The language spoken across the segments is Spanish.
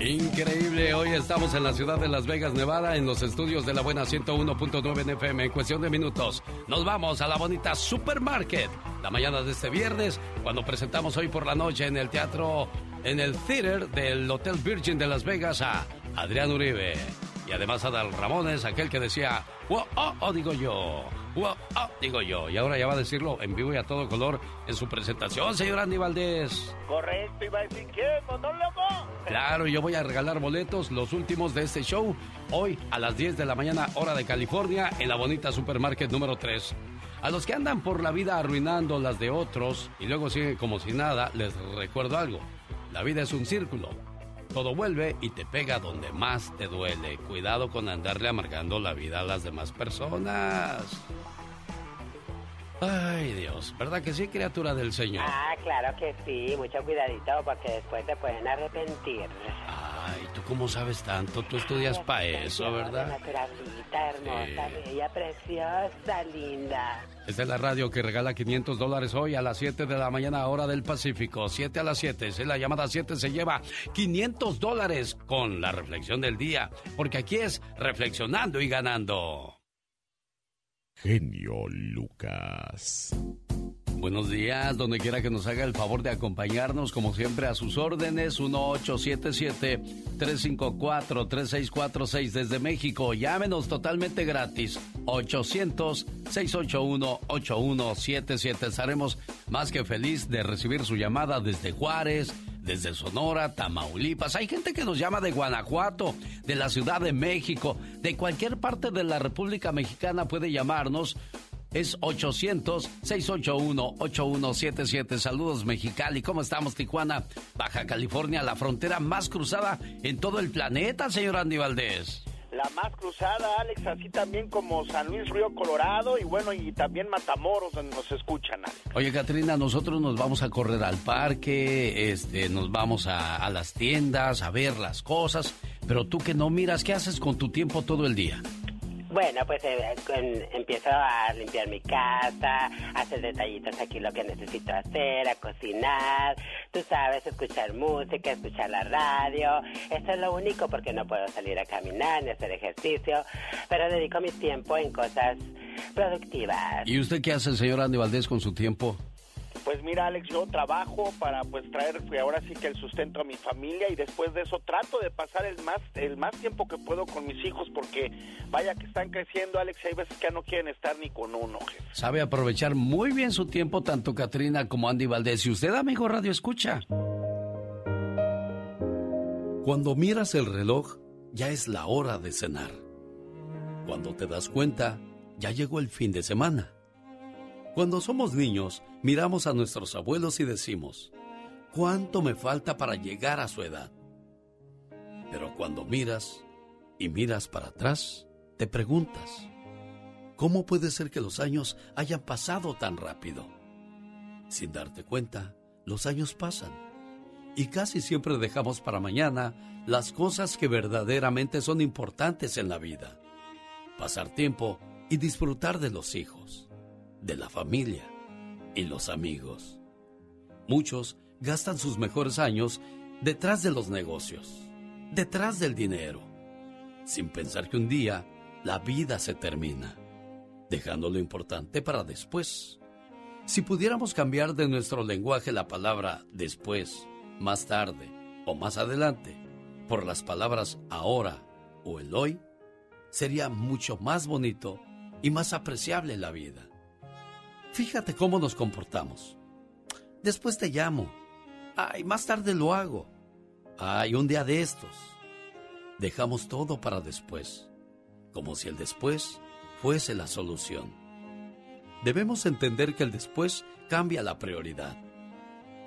Increíble, hoy estamos en la ciudad de Las Vegas, Nevada, en los estudios de la buena 101.9 FM. En cuestión de minutos, nos vamos a la bonita Supermarket. La mañana de este viernes, cuando presentamos hoy por la noche en el teatro, en el theater del Hotel Virgin de Las Vegas a Adrián Uribe. Y además a Dal Ramones, aquel que decía, oh, oh, digo yo, oh, digo yo. Y ahora ya va a decirlo en vivo y a todo color en su presentación, señor Andy Valdés. Correcto, iba a decir, ¿qué, monólogo? Claro, yo voy a regalar boletos, los últimos de este show, hoy a las 10 de la mañana, hora de California, en la bonita Supermarket número 3. A los que andan por la vida arruinando las de otros y luego siguen como si nada, les recuerdo algo. La vida es un círculo todo vuelve y te pega donde más te duele. Cuidado con andarle amargando la vida a las demás personas. Ay, Dios, ¿verdad que sí, criatura del Señor? Ah, claro que sí, mucho cuidadito porque después te pueden arrepentir. Ay, ¿tú cómo sabes tanto? Tú estudias para eso, ¿verdad? Naturalita, hermosa, bella, preciosa, linda. Esta es la radio que regala 500 dólares hoy a las 7 de la mañana, hora del Pacífico. 7 a las 7, si la llamada 7 se lleva 500 dólares con la reflexión del día, porque aquí es reflexionando y ganando genio Lucas. Buenos días, donde quiera que nos haga el favor de acompañarnos, como siempre, a sus órdenes, 1877-354-3646 desde México. Llámenos totalmente gratis, 800-681-8177. Estaremos más que feliz de recibir su llamada desde Juárez, desde Sonora, Tamaulipas. Hay gente que nos llama de Guanajuato, de la Ciudad de México, de cualquier parte de la República Mexicana puede llamarnos. Es 800-681-8177. Saludos Mexicali. ¿Cómo estamos Tijuana? Baja California, la frontera más cruzada en todo el planeta, señor Andy Valdés la más cruzada, Alex, así también como San Luis Río Colorado y bueno, y también Matamoros, donde nos escuchan. Oye, Katrina, nosotros nos vamos a correr al parque, este, nos vamos a, a las tiendas a ver las cosas, pero tú que no miras, ¿qué haces con tu tiempo todo el día? Bueno, pues eh, empiezo a limpiar mi casa, a hacer detallitos aquí lo que necesito hacer, a cocinar, tú sabes, escuchar música, escuchar la radio. Eso es lo único porque no puedo salir a caminar ni hacer ejercicio, pero dedico mi tiempo en cosas productivas. ¿Y usted qué hace, señor Andy Valdés, con su tiempo? Pues mira, Alex, yo trabajo para pues traer ahora sí que el sustento a mi familia y después de eso trato de pasar el más el más tiempo que puedo con mis hijos porque vaya que están creciendo, Alex, hay veces que ya no quieren estar ni con uno. Sabe aprovechar muy bien su tiempo tanto Katrina como Andy Valdés. Y usted, amigo Radio Escucha. Cuando miras el reloj, ya es la hora de cenar. Cuando te das cuenta, ya llegó el fin de semana. Cuando somos niños, miramos a nuestros abuelos y decimos, ¿cuánto me falta para llegar a su edad? Pero cuando miras y miras para atrás, te preguntas, ¿cómo puede ser que los años hayan pasado tan rápido? Sin darte cuenta, los años pasan y casi siempre dejamos para mañana las cosas que verdaderamente son importantes en la vida. Pasar tiempo y disfrutar de los hijos de la familia y los amigos. Muchos gastan sus mejores años detrás de los negocios, detrás del dinero, sin pensar que un día la vida se termina, dejando lo importante para después. Si pudiéramos cambiar de nuestro lenguaje la palabra después, más tarde o más adelante por las palabras ahora o el hoy, sería mucho más bonito y más apreciable la vida. Fíjate cómo nos comportamos. Después te llamo. Ay, más tarde lo hago. Ay, un día de estos. Dejamos todo para después, como si el después fuese la solución. Debemos entender que el después cambia la prioridad.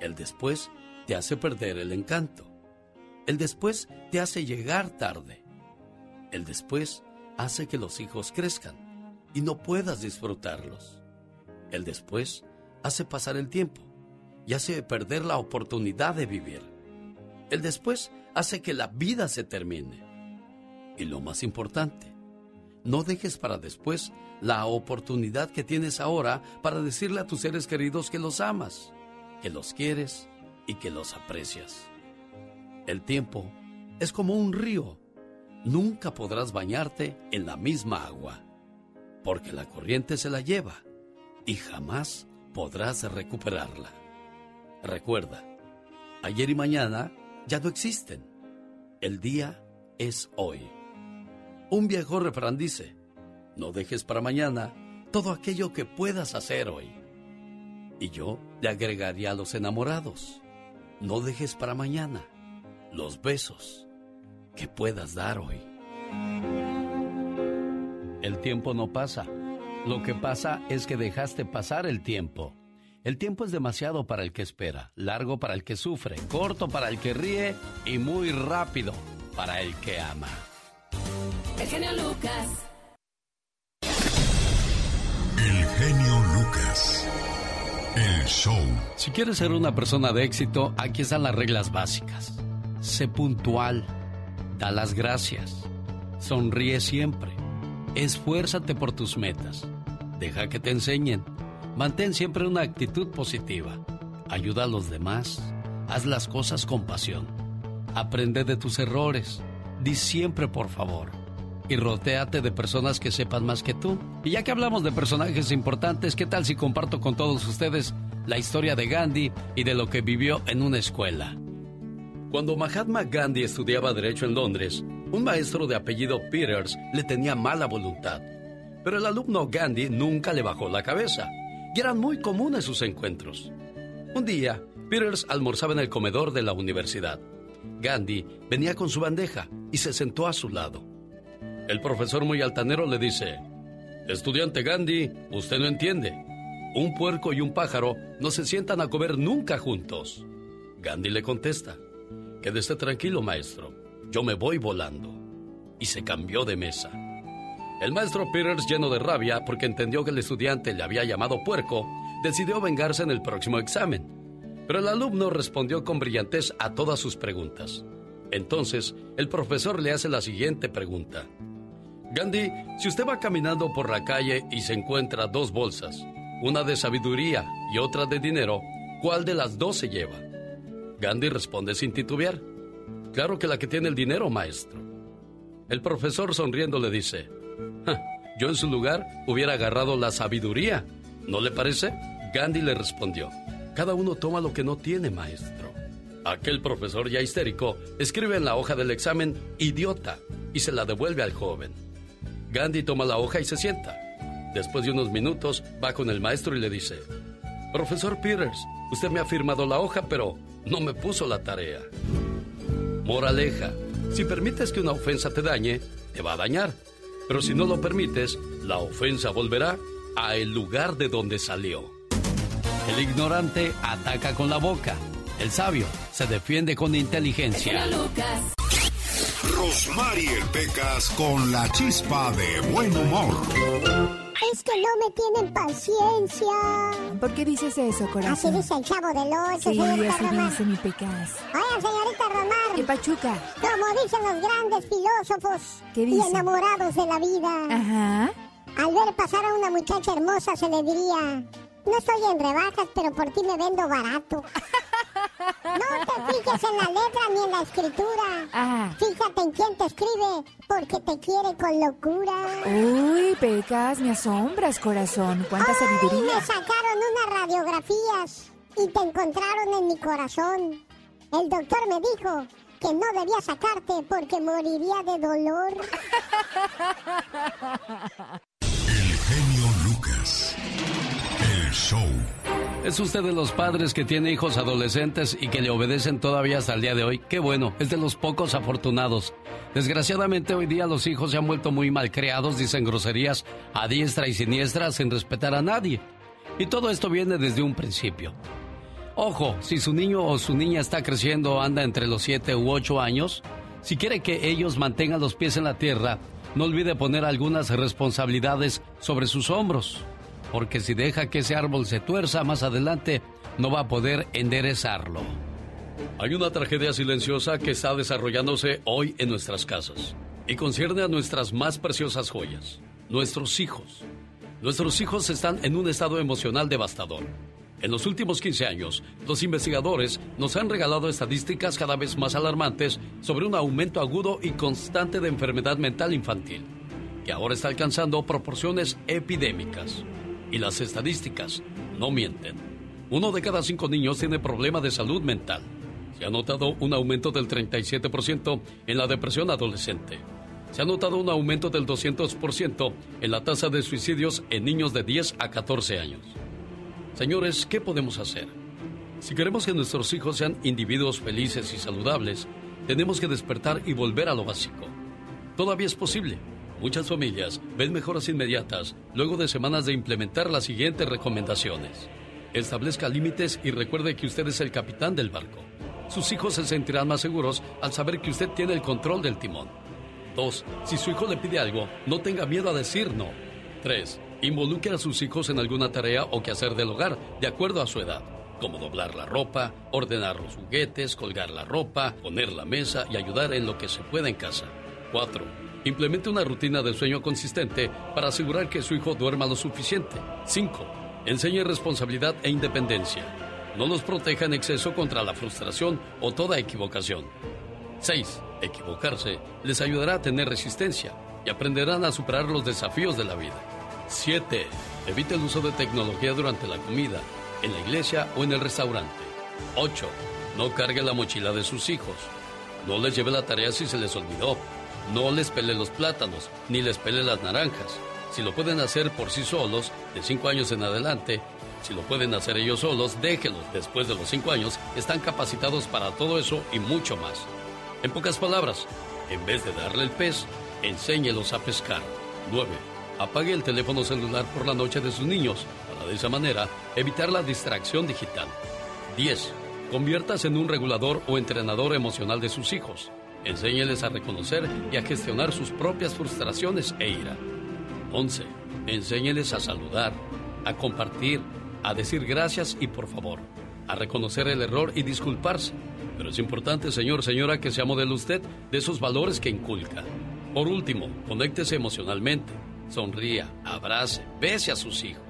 El después te hace perder el encanto. El después te hace llegar tarde. El después hace que los hijos crezcan y no puedas disfrutarlos. El después hace pasar el tiempo y hace perder la oportunidad de vivir. El después hace que la vida se termine. Y lo más importante, no dejes para después la oportunidad que tienes ahora para decirle a tus seres queridos que los amas, que los quieres y que los aprecias. El tiempo es como un río. Nunca podrás bañarte en la misma agua, porque la corriente se la lleva y jamás podrás recuperarla. Recuerda, ayer y mañana ya no existen. El día es hoy. Un viejo refrán dice, no dejes para mañana todo aquello que puedas hacer hoy. Y yo le agregaría a los enamorados, no dejes para mañana los besos que puedas dar hoy. El tiempo no pasa. Lo que pasa es que dejaste pasar el tiempo. El tiempo es demasiado para el que espera, largo para el que sufre, corto para el que ríe y muy rápido para el que ama. El genio Lucas. El genio Lucas. El show. Si quieres ser una persona de éxito, aquí están las reglas básicas. Sé puntual. Da las gracias. Sonríe siempre. Esfuérzate por tus metas. Deja que te enseñen. Mantén siempre una actitud positiva. Ayuda a los demás. Haz las cosas con pasión. Aprende de tus errores. Di siempre por favor. Y rotéate de personas que sepan más que tú. Y ya que hablamos de personajes importantes, ¿qué tal si comparto con todos ustedes la historia de Gandhi y de lo que vivió en una escuela? Cuando Mahatma Gandhi estudiaba Derecho en Londres, un maestro de apellido Peters le tenía mala voluntad. Pero el alumno Gandhi nunca le bajó la cabeza, y eran muy comunes sus encuentros. Un día, Peters almorzaba en el comedor de la universidad. Gandhi venía con su bandeja y se sentó a su lado. El profesor muy altanero le dice, Estudiante Gandhi, usted no entiende. Un puerco y un pájaro no se sientan a comer nunca juntos. Gandhi le contesta, Quédese tranquilo, maestro. Yo me voy volando. Y se cambió de mesa. El maestro Peters, lleno de rabia porque entendió que el estudiante le había llamado puerco, decidió vengarse en el próximo examen. Pero el alumno respondió con brillantez a todas sus preguntas. Entonces, el profesor le hace la siguiente pregunta. Gandhi, si usted va caminando por la calle y se encuentra dos bolsas, una de sabiduría y otra de dinero, ¿cuál de las dos se lleva? Gandhi responde sin titubear. Claro que la que tiene el dinero, maestro. El profesor sonriendo le dice, yo en su lugar hubiera agarrado la sabiduría. ¿No le parece? Gandhi le respondió, cada uno toma lo que no tiene, maestro. Aquel profesor ya histérico escribe en la hoja del examen idiota y se la devuelve al joven. Gandhi toma la hoja y se sienta. Después de unos minutos va con el maestro y le dice, Profesor Peters, usted me ha firmado la hoja, pero no me puso la tarea. Moraleja, si permites que una ofensa te dañe, te va a dañar. Pero si no lo permites, la ofensa volverá a el lugar de donde salió. El ignorante ataca con la boca. El sabio se defiende con inteligencia. Rosmarie Pecas con la chispa de buen humor. Es que no me tienen paciencia. ¿Por qué dices eso, corazón? Así dice el chavo del ocho, sí, señorita así Román. dice mi pecas. Oigan, señorita Román. ¿Qué pachuca? Como dicen los grandes filósofos ¿Qué y enamorados de la vida. Ajá. Al ver pasar a una muchacha hermosa se le diría, no estoy en rebajas, pero por ti me vendo barato. No te fijes en la letra ni en la escritura. Ajá. Fíjate en quién te escribe, porque te quiere con locura. Uy, pecas, me asombras, corazón. ¿Cuánta Ay, sabiduría? me sacaron unas radiografías y te encontraron en mi corazón. El doctor me dijo que no debía sacarte porque moriría de dolor. El genio Lucas. ¿Es usted de los padres que tiene hijos adolescentes y que le obedecen todavía hasta el día de hoy? Qué bueno, es de los pocos afortunados. Desgraciadamente hoy día los hijos se han vuelto muy malcriados, dicen groserías a diestra y siniestra sin respetar a nadie. Y todo esto viene desde un principio. Ojo, si su niño o su niña está creciendo, anda entre los 7 u 8 años, si quiere que ellos mantengan los pies en la tierra, no olvide poner algunas responsabilidades sobre sus hombros, porque si deja que ese árbol se tuerza más adelante, no va a poder enderezarlo. Hay una tragedia silenciosa que está desarrollándose hoy en nuestras casas y concierne a nuestras más preciosas joyas, nuestros hijos. Nuestros hijos están en un estado emocional devastador. En los últimos 15 años, los investigadores nos han regalado estadísticas cada vez más alarmantes sobre un aumento agudo y constante de enfermedad mental infantil, que ahora está alcanzando proporciones epidémicas. Y las estadísticas no mienten. Uno de cada cinco niños tiene problemas de salud mental. Se ha notado un aumento del 37% en la depresión adolescente. Se ha notado un aumento del 200% en la tasa de suicidios en niños de 10 a 14 años. Señores, ¿qué podemos hacer? Si queremos que nuestros hijos sean individuos felices y saludables, tenemos que despertar y volver a lo básico. Todavía es posible. Muchas familias ven mejoras inmediatas luego de semanas de implementar las siguientes recomendaciones. Establezca límites y recuerde que usted es el capitán del barco. Sus hijos se sentirán más seguros al saber que usted tiene el control del timón. 2. Si su hijo le pide algo, no tenga miedo a decir no. 3. Involucre a sus hijos en alguna tarea o quehacer del hogar, de acuerdo a su edad, como doblar la ropa, ordenar los juguetes, colgar la ropa, poner la mesa y ayudar en lo que se pueda en casa. 4 Implemente una rutina de sueño consistente para asegurar que su hijo duerma lo suficiente. 5. Enseñe responsabilidad e independencia. No los proteja en exceso contra la frustración o toda equivocación. 6. Equivocarse les ayudará a tener resistencia y aprenderán a superar los desafíos de la vida. 7. Evite el uso de tecnología durante la comida, en la iglesia o en el restaurante. 8. No cargue la mochila de sus hijos. No les lleve la tarea si se les olvidó no les pele los plátanos, ni les pele las naranjas. Si lo pueden hacer por sí solos, de 5 años en adelante, si lo pueden hacer ellos solos, déjenlos. Después de los 5 años, están capacitados para todo eso y mucho más. En pocas palabras, en vez de darle el pez, enséñelos a pescar. 9. Apague el teléfono celular por la noche de sus niños, para de esa manera evitar la distracción digital. 10. Conviértase en un regulador o entrenador emocional de sus hijos. Enséñeles a reconocer y a gestionar sus propias frustraciones e ira. 11. Enséñeles a saludar, a compartir, a decir gracias y por favor, a reconocer el error y disculparse. Pero es importante, señor, señora, que sea modelo usted de esos valores que inculca. Por último, conéctese emocionalmente, sonría, abrace, bese a sus hijos.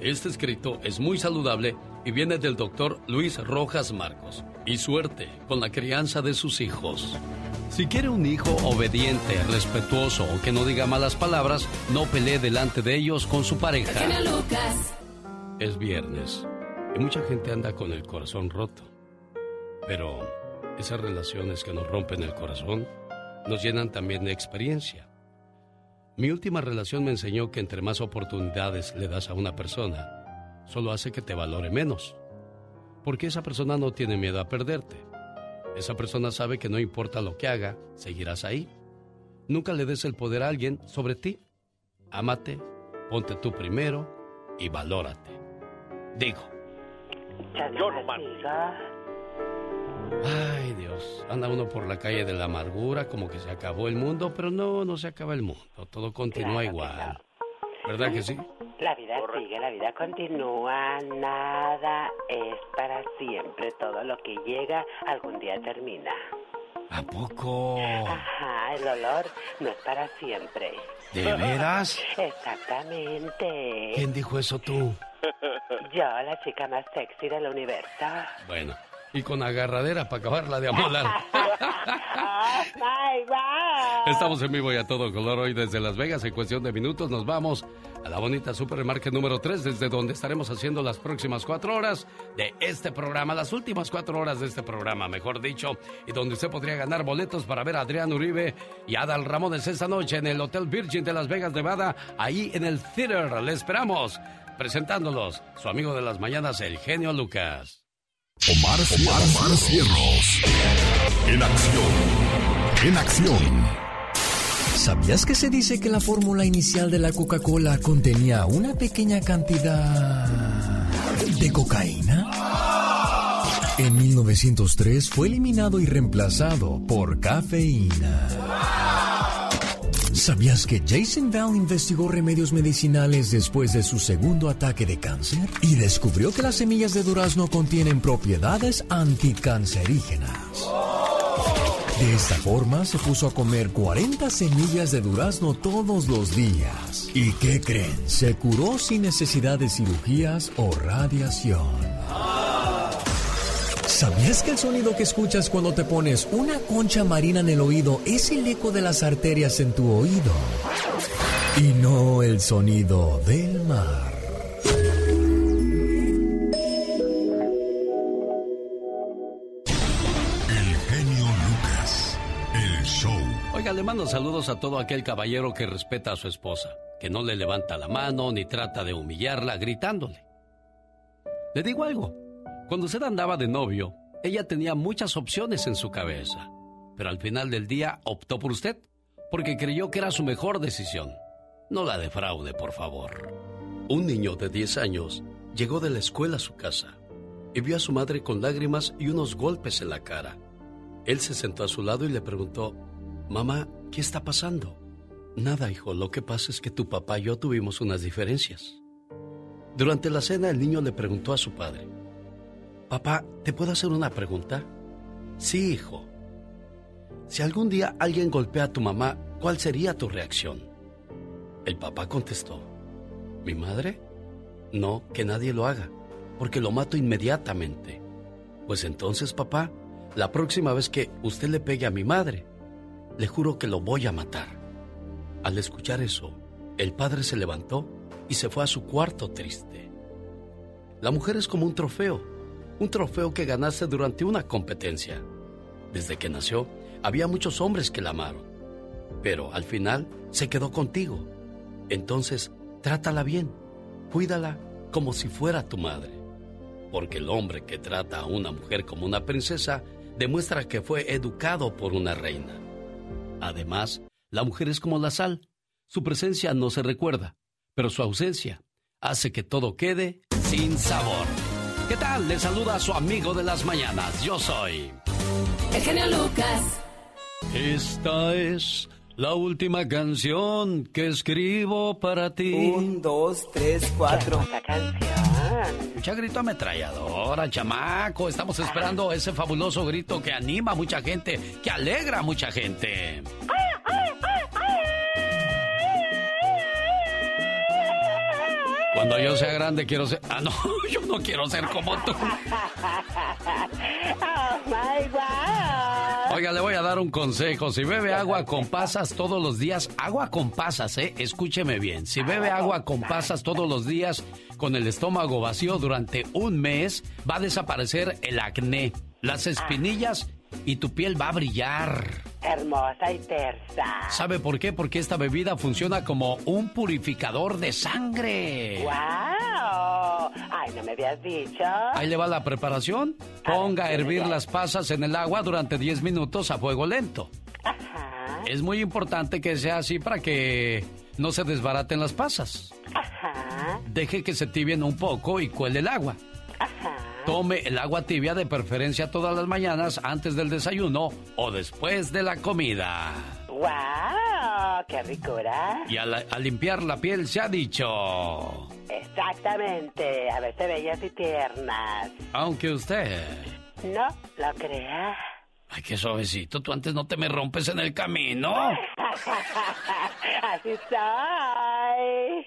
Este escrito es muy saludable y viene del doctor Luis Rojas Marcos. Y suerte con la crianza de sus hijos. Si quiere un hijo obediente, respetuoso o que no diga malas palabras, no pelee delante de ellos con su pareja. Es viernes y mucha gente anda con el corazón roto. Pero esas relaciones que nos rompen el corazón nos llenan también de experiencia. Mi última relación me enseñó que entre más oportunidades le das a una persona, solo hace que te valore menos. Porque esa persona no tiene miedo a perderte esa persona sabe que no importa lo que haga, seguirás ahí. Nunca le des el poder a alguien sobre ti. Ámate, ponte tú primero y valórate. Digo. Yo no. Ay, Dios. Anda uno por la calle de la amargura como que se acabó el mundo, pero no, no se acaba el mundo. Todo continúa igual. ¿Verdad que sí? La vida sigue, la vida continúa, nada es para siempre, todo lo que llega algún día termina. ¿A poco? Ajá, el olor no es para siempre. ¿De veras? Exactamente. ¿Quién dijo eso tú? Yo, la chica más sexy del universo. Bueno, y con agarradera para acabarla de amolar. Estamos en vivo y a todo color hoy desde Las Vegas. En cuestión de minutos nos vamos a la bonita Supermarket número 3, desde donde estaremos haciendo las próximas cuatro horas de este programa, las últimas cuatro horas de este programa, mejor dicho, y donde usted podría ganar boletos para ver a Adrián Uribe y Adal Ramones esta noche en el Hotel Virgin de Las Vegas, Nevada, ahí en el Theater. Le esperamos presentándolos, su amigo de las mañanas, el genio Lucas. Omar, Omar, Cierros. En acción. En acción. ¿Sabías que se dice que la fórmula inicial de la Coca-Cola contenía una pequeña cantidad de cocaína? En 1903 fue eliminado y reemplazado por cafeína. ¿Sabías que Jason Bell investigó remedios medicinales después de su segundo ataque de cáncer? Y descubrió que las semillas de durazno contienen propiedades anticancerígenas. De esta forma se puso a comer 40 semillas de durazno todos los días. ¿Y qué creen? Se curó sin necesidad de cirugías o radiación. ¿Sabías que el sonido que escuchas cuando te pones una concha marina en el oído es el eco de las arterias en tu oído? Y no el sonido del mar. El genio Lucas. El show. Oiga, le mando saludos a todo aquel caballero que respeta a su esposa, que no le levanta la mano ni trata de humillarla gritándole. Le digo algo, cuando usted andaba de novio, ella tenía muchas opciones en su cabeza, pero al final del día optó por usted porque creyó que era su mejor decisión. No la defraude, por favor. Un niño de 10 años llegó de la escuela a su casa y vio a su madre con lágrimas y unos golpes en la cara. Él se sentó a su lado y le preguntó, Mamá, ¿qué está pasando? Nada, hijo, lo que pasa es que tu papá y yo tuvimos unas diferencias. Durante la cena el niño le preguntó a su padre, Papá, ¿te puedo hacer una pregunta? Sí, hijo. Si algún día alguien golpea a tu mamá, ¿cuál sería tu reacción? El papá contestó, ¿mi madre? No, que nadie lo haga, porque lo mato inmediatamente. Pues entonces, papá, la próxima vez que usted le pegue a mi madre, le juro que lo voy a matar. Al escuchar eso, el padre se levantó y se fue a su cuarto triste. La mujer es como un trofeo, un trofeo que ganaste durante una competencia. Desde que nació, había muchos hombres que la amaron, pero al final se quedó contigo. Entonces, trátala bien, cuídala como si fuera tu madre, porque el hombre que trata a una mujer como una princesa demuestra que fue educado por una reina. Además, la mujer es como la sal, su presencia no se recuerda, pero su ausencia hace que todo quede sin sabor. ¿Qué tal? Le saluda a su amigo de las mañanas. Yo soy. El genio Lucas. Esta es la última canción que escribo para ti. Un, dos, tres, cuatro. La canción. Mucha grito ametralladora, chamaco. Estamos esperando ese fabuloso grito que anima a mucha gente, que alegra a mucha gente. Cuando yo sea grande quiero ser... Ah, no, yo no quiero ser como tú. Oh my God. Oiga, le voy a dar un consejo. Si bebe agua con pasas todos los días, agua con pasas, ¿eh? Escúcheme bien. Si bebe agua con pasas todos los días, con el estómago vacío durante un mes, va a desaparecer el acné, las espinillas y tu piel va a brillar. Hermosa y tersa. ¿Sabe por qué? Porque esta bebida funciona como un purificador de sangre. ¡Wow! Ay, no me habías dicho. Ahí le va la preparación. Ponga a hervir las pasas en el agua durante 10 minutos a fuego lento. Ajá. Es muy importante que sea así para que no se desbaraten las pasas. Ajá. Deje que se tibien un poco y cuele el agua. Ajá. Tome el agua tibia de preferencia todas las mañanas antes del desayuno o después de la comida. ¡Wow! ¡Qué ricura! Y al, al limpiar la piel se ha dicho, Exactamente. A verse bellas y tiernas. aunque usted... No lo crea. Ay, qué suavecito, tú antes no te me rompes en el camino. Así soy.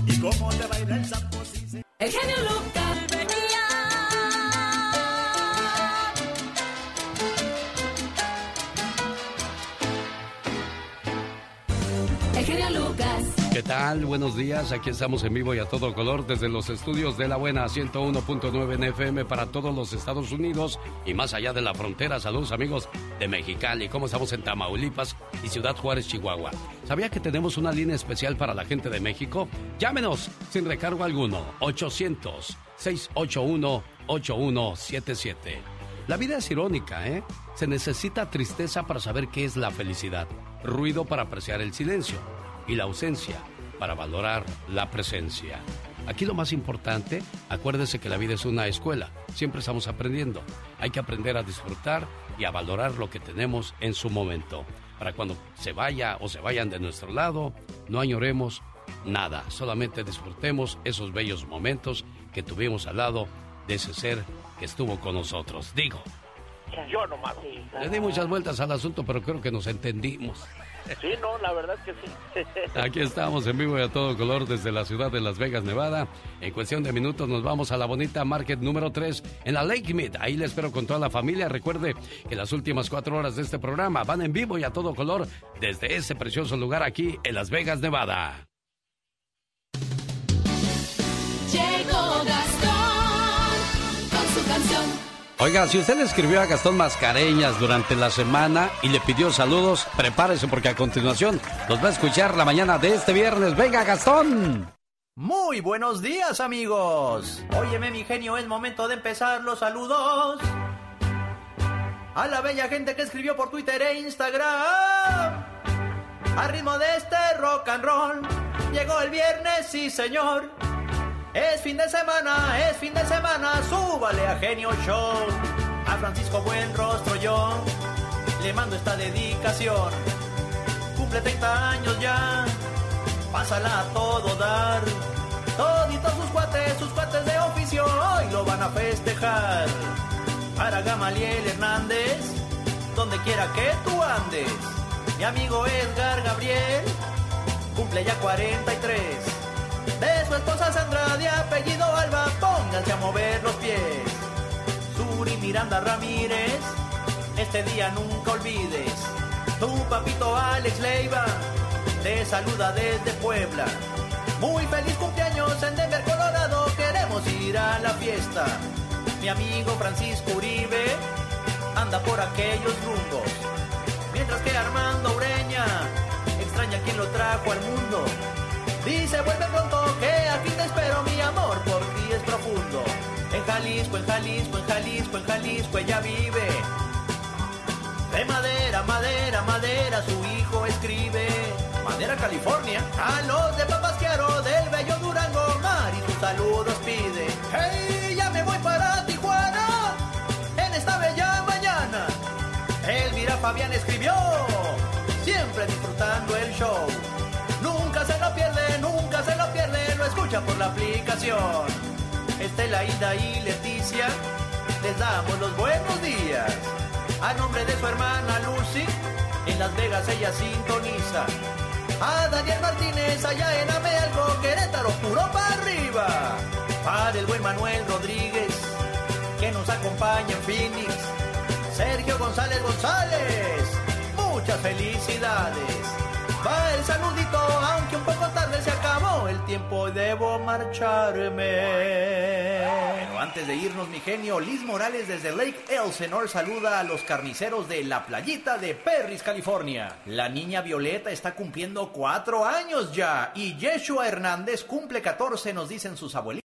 Como te baila el santo, sí, genio Lucas. ¿Qué tal? Buenos días. Aquí estamos en vivo y a todo color desde los estudios de la buena 101.9 en FM para todos los Estados Unidos y más allá de la frontera. Saludos amigos de Mexicali. ¿Cómo estamos en Tamaulipas y Ciudad Juárez, Chihuahua? ¿Sabía que tenemos una línea especial para la gente de México? Llámenos sin recargo alguno. 800-681-8177. La vida es irónica, ¿eh? Se necesita tristeza para saber qué es la felicidad, ruido para apreciar el silencio y la ausencia para valorar la presencia. Aquí lo más importante, acuérdese que la vida es una escuela, siempre estamos aprendiendo. Hay que aprender a disfrutar y a valorar lo que tenemos en su momento. Para cuando se vaya o se vayan de nuestro lado, no añoremos nada, solamente disfrutemos esos bellos momentos que tuvimos al lado de ese ser que estuvo con nosotros. Digo. Yo nomás. Le di muchas vueltas al asunto, pero creo que nos entendimos. Sí, no, la verdad es que sí. Aquí estamos en vivo y a todo color desde la ciudad de Las Vegas, Nevada. En cuestión de minutos nos vamos a la bonita Market número 3 en la Lake Mead. Ahí le espero con toda la familia. Recuerde que las últimas cuatro horas de este programa van en vivo y a todo color desde ese precioso lugar aquí en Las Vegas, Nevada. Oiga, si usted le escribió a Gastón Mascareñas durante la semana y le pidió saludos, prepárese porque a continuación los va a escuchar la mañana de este viernes. ¡Venga, Gastón! Muy buenos días, amigos. Óyeme, mi genio, es momento de empezar los saludos. A la bella gente que escribió por Twitter e Instagram. A ritmo de este rock and roll. Llegó el viernes, sí, señor. Es fin de semana, es fin de semana, súbale a Genio Show. A Francisco Buen Rostro yo le mando esta dedicación. Cumple 30 años ya, pásala a todo dar. Toditos sus cuates, sus cuates de oficio, hoy lo van a festejar. Para Gamaliel Hernández, donde quiera que tú andes. Mi amigo Edgar Gabriel, cumple ya 43 de su esposa Sandra de apellido Alba, pónganse a mover los pies. Suri Miranda Ramírez, este día nunca olvides. Tu papito Alex Leiva, te saluda desde Puebla. Muy feliz cumpleaños en Denver, Colorado, queremos ir a la fiesta. Mi amigo Francisco Uribe anda por aquellos rumbos. Mientras que Armando Ureña extraña quien lo trajo al mundo. Dice vuelve pronto te espero mi amor por ti es profundo. En Jalisco, en Jalisco, en Jalisco, en Jalisco ella vive. De madera, madera, madera su hijo escribe. Madera California. A los de Papasquiaro del bello Durango Mari sus saludos pide. Hey, ya me voy para Tijuana en esta bella mañana. Elvira Fabián escribió. Siempre disfrutando el show. Nunca se lo pierde, nunca escucha por la aplicación. Estela, Ida y Leticia, les damos los buenos días. A nombre de su hermana Lucy, en Las Vegas ella sintoniza. A Daniel Martínez allá en Amelco, Querétaro, puro para arriba. Para el buen Manuel Rodríguez, que nos acompaña en Phoenix. Sergio González González, muchas felicidades. Va el saludito, aunque un poco tarde se debo marcharme. Pero antes de irnos, mi genio, Liz Morales desde Lake Elsinore saluda a los carniceros de la playita de Perris, California. La niña Violeta está cumpliendo cuatro años ya y Yeshua Hernández cumple 14, nos dicen sus abuelitos.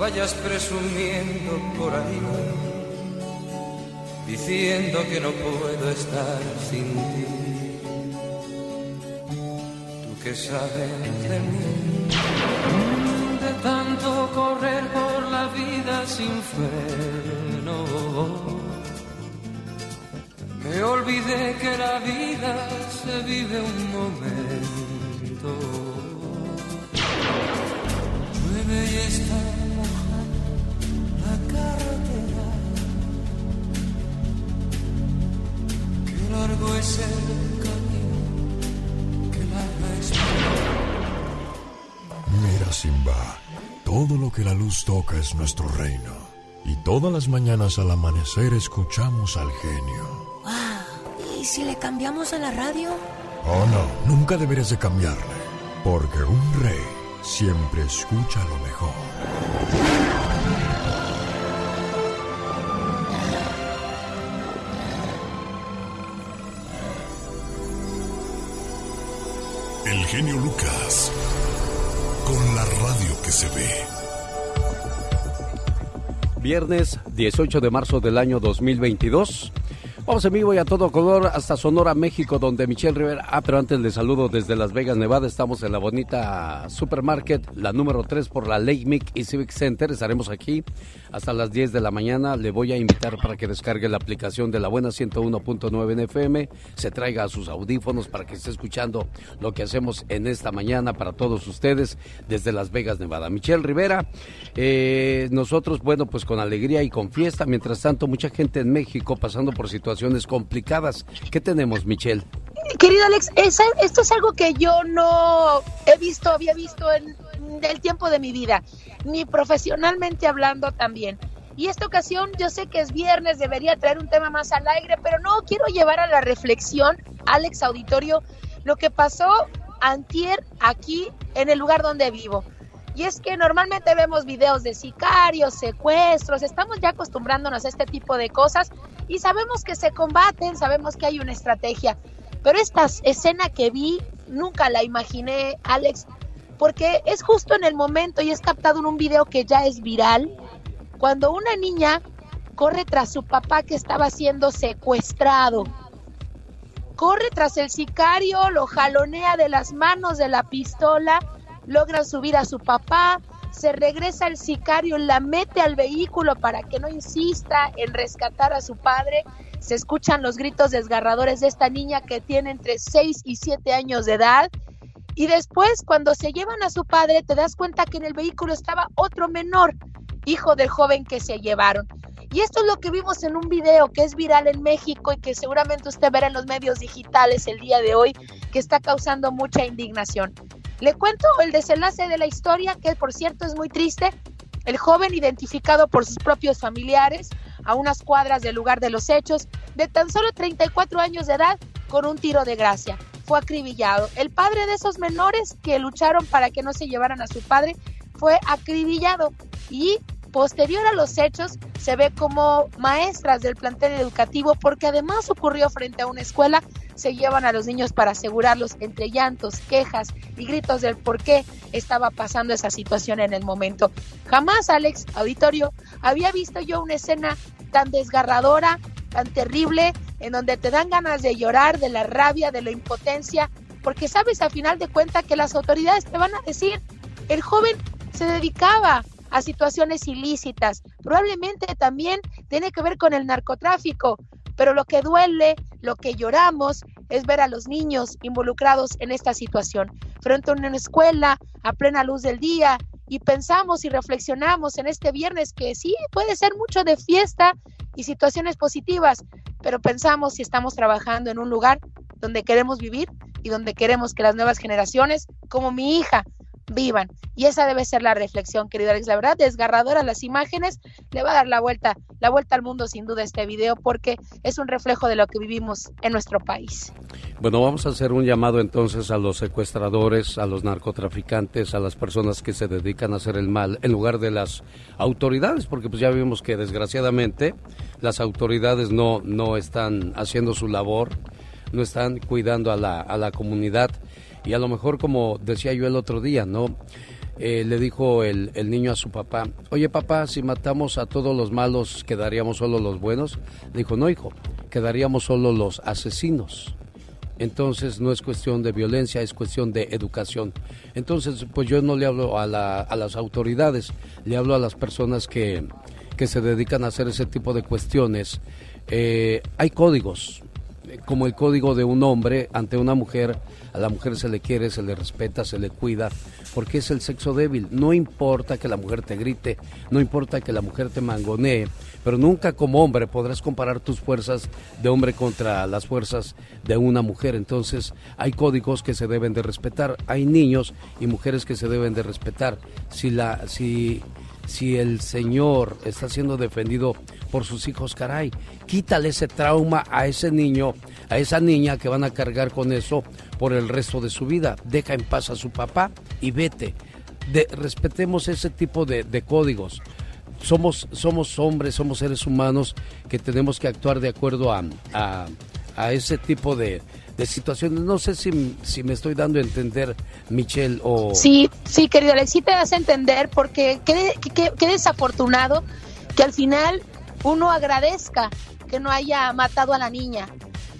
Vayas presumiendo por ahí, diciendo que no puedo estar sin ti. Tú que sabes de mí, de tanto correr por la vida sin freno. Me olvidé que la vida se vive un momento. Llueve y está Mira, Simba, todo lo que la luz toca es nuestro reino. Y todas las mañanas al amanecer escuchamos al genio. ¿Y si le cambiamos a la radio? Oh, no, nunca deberías de cambiarle. Porque un rey siempre escucha lo mejor. Genio Lucas. Con la radio que se ve. Viernes 18 de marzo del año 2022. Vamos en vivo y a todo color hasta Sonora, México, donde Michelle Rivera. Ah, pero antes le saludo desde Las Vegas, Nevada. Estamos en la bonita Supermarket, la número 3 por la Lake Mick y Civic Center. Estaremos aquí hasta las 10 de la mañana. Le voy a invitar para que descargue la aplicación de la buena 101.9 en FM. Se traiga a sus audífonos para que esté escuchando lo que hacemos en esta mañana para todos ustedes desde Las Vegas, Nevada. Michelle Rivera, eh, nosotros, bueno, pues con alegría y con fiesta. Mientras tanto, mucha gente en México pasando por situaciones complicadas. ¿Qué tenemos, Michelle? Querido Alex, esto es algo que yo no he visto, había visto en el tiempo de mi vida, ni profesionalmente hablando también. Y esta ocasión yo sé que es viernes, debería traer un tema más alegre, pero no quiero llevar a la reflexión, Alex Auditorio, lo que pasó antier aquí en el lugar donde vivo. Y es que normalmente vemos videos de sicarios, secuestros, estamos ya acostumbrándonos a este tipo de cosas y sabemos que se combaten, sabemos que hay una estrategia. Pero esta escena que vi nunca la imaginé, Alex, porque es justo en el momento y es captado en un video que ya es viral, cuando una niña corre tras su papá que estaba siendo secuestrado. Corre tras el sicario, lo jalonea de las manos de la pistola logran subir a su papá, se regresa el sicario, la mete al vehículo para que no insista en rescatar a su padre. Se escuchan los gritos desgarradores de esta niña que tiene entre 6 y 7 años de edad. Y después, cuando se llevan a su padre, te das cuenta que en el vehículo estaba otro menor, hijo del joven que se llevaron. Y esto es lo que vimos en un video que es viral en México y que seguramente usted verá en los medios digitales el día de hoy, que está causando mucha indignación. Le cuento el desenlace de la historia, que por cierto es muy triste. El joven, identificado por sus propios familiares, a unas cuadras del lugar de los hechos, de tan solo 34 años de edad, con un tiro de gracia. Fue acribillado. El padre de esos menores que lucharon para que no se llevaran a su padre fue acribillado y Posterior a los hechos, se ve como maestras del plantel educativo, porque además ocurrió frente a una escuela, se llevan a los niños para asegurarlos entre llantos, quejas y gritos del por qué estaba pasando esa situación en el momento. Jamás, Alex, auditorio, había visto yo una escena tan desgarradora, tan terrible, en donde te dan ganas de llorar, de la rabia, de la impotencia, porque sabes a final de cuentas que las autoridades te van a decir, el joven se dedicaba a situaciones ilícitas. Probablemente también tiene que ver con el narcotráfico, pero lo que duele, lo que lloramos es ver a los niños involucrados en esta situación, frente a una escuela a plena luz del día y pensamos y reflexionamos en este viernes que sí puede ser mucho de fiesta y situaciones positivas, pero pensamos si estamos trabajando en un lugar donde queremos vivir y donde queremos que las nuevas generaciones, como mi hija, vivan. Y esa debe ser la reflexión, querido Alex. La verdad, desgarradora las imágenes, le va a dar la vuelta, la vuelta al mundo sin duda este video, porque es un reflejo de lo que vivimos en nuestro país. Bueno, vamos a hacer un llamado entonces a los secuestradores, a los narcotraficantes, a las personas que se dedican a hacer el mal, en lugar de las autoridades, porque pues ya vimos que desgraciadamente las autoridades no, no están haciendo su labor, no están cuidando a la, a la comunidad y a lo mejor, como decía yo el otro día, ¿no? Eh, le dijo el, el, niño a su papá, oye papá, si matamos a todos los malos, ¿quedaríamos solo los buenos? Le dijo, no hijo, quedaríamos solo los asesinos. Entonces no es cuestión de violencia, es cuestión de educación. Entonces, pues yo no le hablo a, la, a las autoridades, le hablo a las personas que, que se dedican a hacer ese tipo de cuestiones. Eh, hay códigos, como el código de un hombre ante una mujer a la mujer se le quiere, se le respeta, se le cuida, porque es el sexo débil. No importa que la mujer te grite, no importa que la mujer te mangonee, pero nunca como hombre podrás comparar tus fuerzas de hombre contra las fuerzas de una mujer. Entonces hay códigos que se deben de respetar, hay niños y mujeres que se deben de respetar. Si la, si si el Señor está siendo defendido por sus hijos, caray, quítale ese trauma a ese niño, a esa niña que van a cargar con eso por el resto de su vida. Deja en paz a su papá y vete. De, respetemos ese tipo de, códigos. Somos, somos hombres, somos seres humanos que tenemos que actuar de acuerdo a, a, ese tipo de, de situaciones. No sé si, si, me estoy dando a entender, Michelle, o... Sí, sí, querido Alex, sí te das a entender porque qué, qué, qué desafortunado que al final uno agradezca que no haya matado a la niña,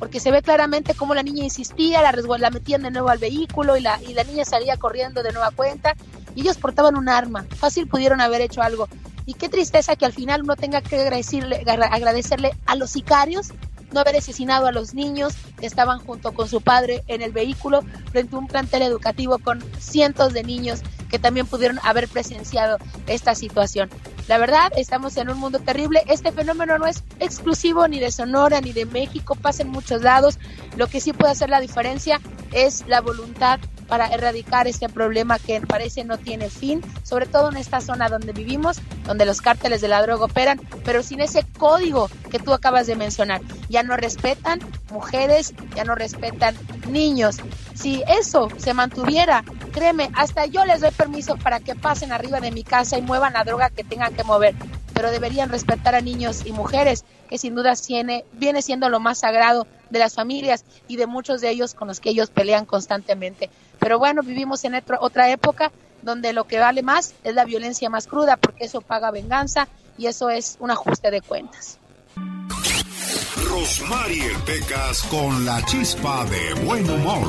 porque se ve claramente cómo la niña insistía, la, metían de nuevo al vehículo y la, y la niña salía corriendo de nueva cuenta y ellos portaban un arma, fácil pudieron haber hecho algo. Y qué tristeza que al final uno tenga que agradecerle, agradecerle a los sicarios no haber asesinado a los niños que estaban junto con su padre en el vehículo frente a un plantel educativo con cientos de niños que también pudieron haber presenciado esta situación. La verdad, estamos en un mundo terrible. Este fenómeno no es exclusivo ni de Sonora ni de México, pasa en muchos lados. Lo que sí puede hacer la diferencia es la voluntad para erradicar este problema que parece no tiene fin, sobre todo en esta zona donde vivimos, donde los cárteles de la droga operan, pero sin ese código que tú acabas de mencionar. Ya no respetan mujeres, ya no respetan niños. Si eso se mantuviera, créeme, hasta yo les doy permiso para que pasen arriba de mi casa y muevan la droga que tengan que mover, pero deberían respetar a niños y mujeres, que sin duda tiene, viene siendo lo más sagrado de las familias y de muchos de ellos con los que ellos pelean constantemente. Pero bueno, vivimos en otra época donde lo que vale más es la violencia más cruda, porque eso paga venganza y eso es un ajuste de cuentas. Rosmarie Pecas con la chispa de buen humor.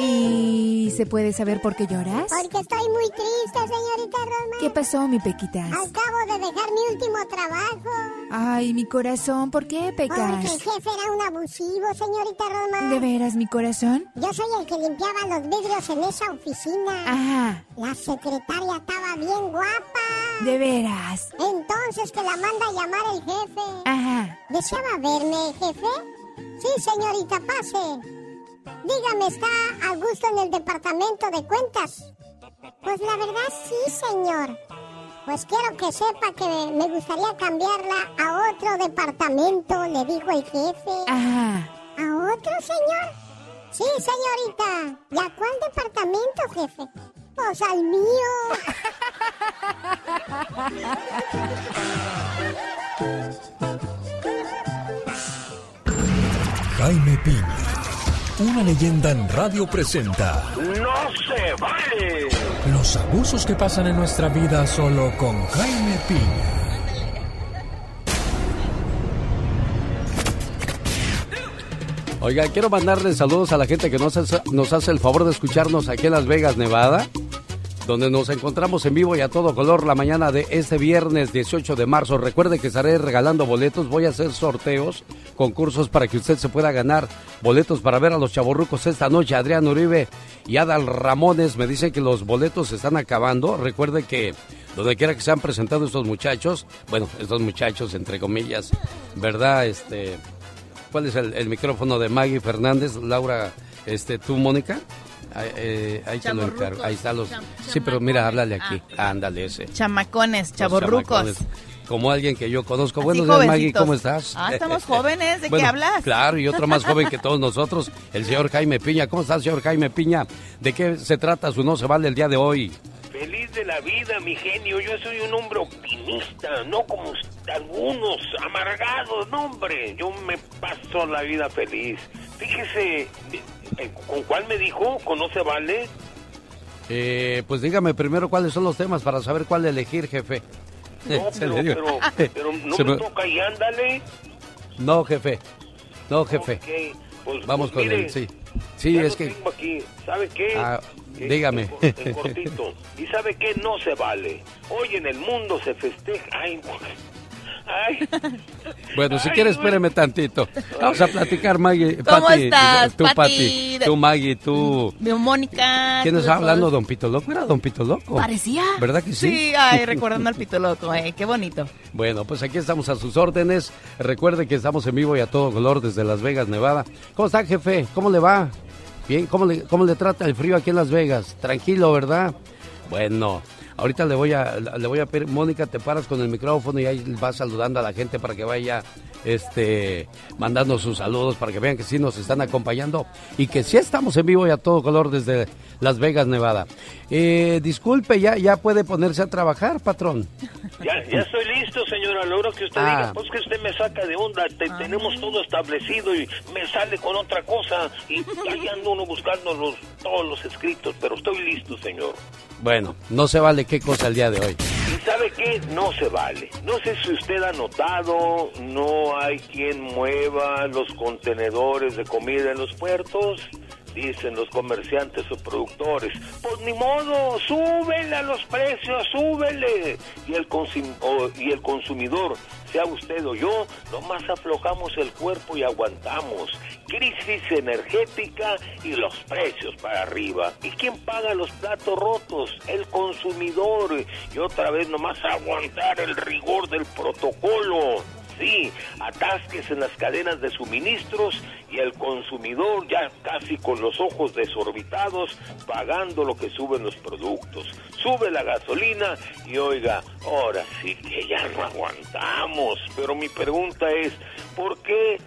¿Y se puede saber por qué lloras? Porque estoy muy triste, señorita Roma. ¿Qué pasó, mi Pequitas? Acabo de dejar mi último trabajo. Ay, mi corazón, ¿por qué, Pecas? Porque el jefe era un abusivo, señorita Roma. ¿De veras, mi corazón? Yo soy el que limpiaba los vidrios en esa oficina. Ajá. La secretaria estaba bien guapa. ¿De veras? Entonces que la manda a llamar el jefe. Ajá. ¿Deseaba verme, jefe? Sí, señorita, pase. Dígame, ¿está a gusto en el departamento de cuentas? Pues la verdad sí, señor. Pues quiero que sepa que me gustaría cambiarla a otro departamento, le dijo el jefe. Ajá. ¿A otro, señor? Sí, señorita. ¿Y a cuál departamento, jefe? Pues al mío. Jaime Piña una leyenda en radio presenta. ¡No se vale! Los abusos que pasan en nuestra vida solo con Jaime Piña. Oiga, quiero mandarle saludos a la gente que nos hace, nos hace el favor de escucharnos aquí en Las Vegas, Nevada donde nos encontramos en vivo y a todo color la mañana de este viernes 18 de marzo. Recuerde que estaré regalando boletos, voy a hacer sorteos, concursos para que usted se pueda ganar boletos para ver a los chavorrucos esta noche. Adrián Uribe y Adal Ramones me dicen que los boletos se están acabando. Recuerde que donde quiera que se han presentado estos muchachos, bueno, estos muchachos entre comillas, ¿verdad? Este, ¿cuál es el, el micrófono de Maggie Fernández, Laura, este, tú, Mónica? Ahí, eh, ahí te lo encargo. Ahí están los. sí, pero mira, háblale aquí. Ah. Ándale ese. Chamacones, chaborrucos. Como alguien que yo conozco. Buenos días, Maggie, ¿cómo estás? Ah, estamos jóvenes, ¿de qué hablas? Claro, y otro más joven que todos nosotros, el señor Jaime Piña. ¿Cómo estás, señor Jaime Piña? ¿De qué se trata su no se vale el día de hoy? Feliz de la vida, mi genio. Yo soy un hombre optimista, no como algunos amargados, no, hombre. Yo me paso la vida feliz. Fíjese, eh, ¿con cuál me dijo? ¿Con no se vale? Eh, pues dígame primero cuáles son los temas para saber cuál elegir, jefe. No, pero, pero, pero, no me, toca y ándale. No, jefe. No, jefe. Okay, pues, Vamos pues, con mire, él, sí. Sí, es que... aquí. ¿Sabe qué? Ah, Dígame. en cor- en cortito. ¿Y sabe qué? No se vale. Hoy en el mundo se festeja. Ay, ay. Bueno, si Ay, quieres, espéreme tantito. Vamos a platicar, Maggie. ¿Cómo Pati, estás, Tú, Pati? Tú, Maggie, tú. De Mónica. ¿Quién está hablando? ¿Don Pito Loco? ¿Era Don Pito Loco? Parecía. ¿Verdad que sí? Sí, ay, recordando al pito loco, eh, qué bonito. Bueno, pues aquí estamos a sus órdenes. Recuerde que estamos en vivo y a todo color desde Las Vegas, Nevada. ¿Cómo está, jefe? ¿Cómo le va? Bien, ¿cómo le, cómo le trata el frío aquí en Las Vegas? Tranquilo, ¿verdad? Bueno, ahorita le voy a le voy a pedir, Mónica, te paras con el micrófono y ahí vas saludando a la gente para que vaya este mandando sus saludos para que vean que sí nos están acompañando y que sí estamos en vivo y a todo color desde Las Vegas, Nevada. Eh, disculpe, ya ya puede ponerse a trabajar, patrón. Ya, ya estoy listo, señora. Logro que usted Ah. diga, pues que usted me saca de onda. Te- tenemos todo establecido y me sale con otra cosa. Y ahí ando uno buscando los, todos los escritos, pero estoy listo, señor. Bueno, no se vale qué cosa el día de hoy. ¿Y sabe qué? No se vale. No sé si usted ha notado, no hay quien mueva los contenedores de comida en los puertos. Dicen los comerciantes o productores, pues ni modo, súbele a los precios, súbele. Y el, y el consumidor, sea usted o yo, nomás aflojamos el cuerpo y aguantamos. Crisis energética y los precios para arriba. ¿Y quién paga los platos rotos? El consumidor. Y otra vez nomás aguantar el rigor del protocolo. Sí, atasques en las cadenas de suministros y el consumidor ya casi con los ojos desorbitados pagando lo que suben los productos. Sube la gasolina y oiga, ahora sí que ya no aguantamos. Pero mi pregunta es, ¿por qué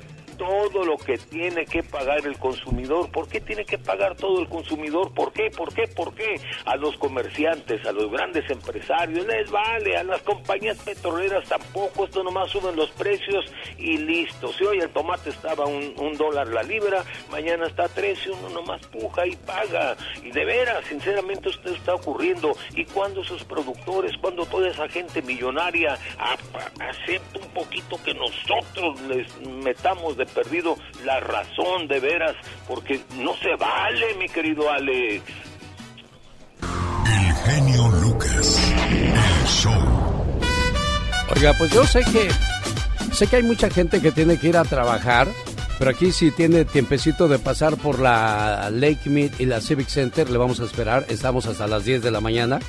todo lo que tiene que pagar el consumidor. ¿Por qué tiene que pagar todo el consumidor? ¿Por qué? ¿Por qué? ¿Por qué? A los comerciantes, a los grandes empresarios, les vale, a las compañías petroleras tampoco, esto nomás suben los precios y listo. Si hoy el tomate estaba un, un dólar la libra, mañana está a tres y uno nomás puja y paga. Y de veras, sinceramente, esto está ocurriendo. ¿Y cuando esos productores, cuando toda esa gente millonaria acepta un poquito que nosotros les metamos de perdido la razón de veras? Porque no se vale, mi querido Alex. El genio Lucas. El show. Oiga, pues yo sé que sé que hay mucha gente que tiene que ir a trabajar, pero aquí si tiene tiempecito de pasar por la Lake Mead y la Civic Center, le vamos a esperar. Estamos hasta las 10 de la mañana.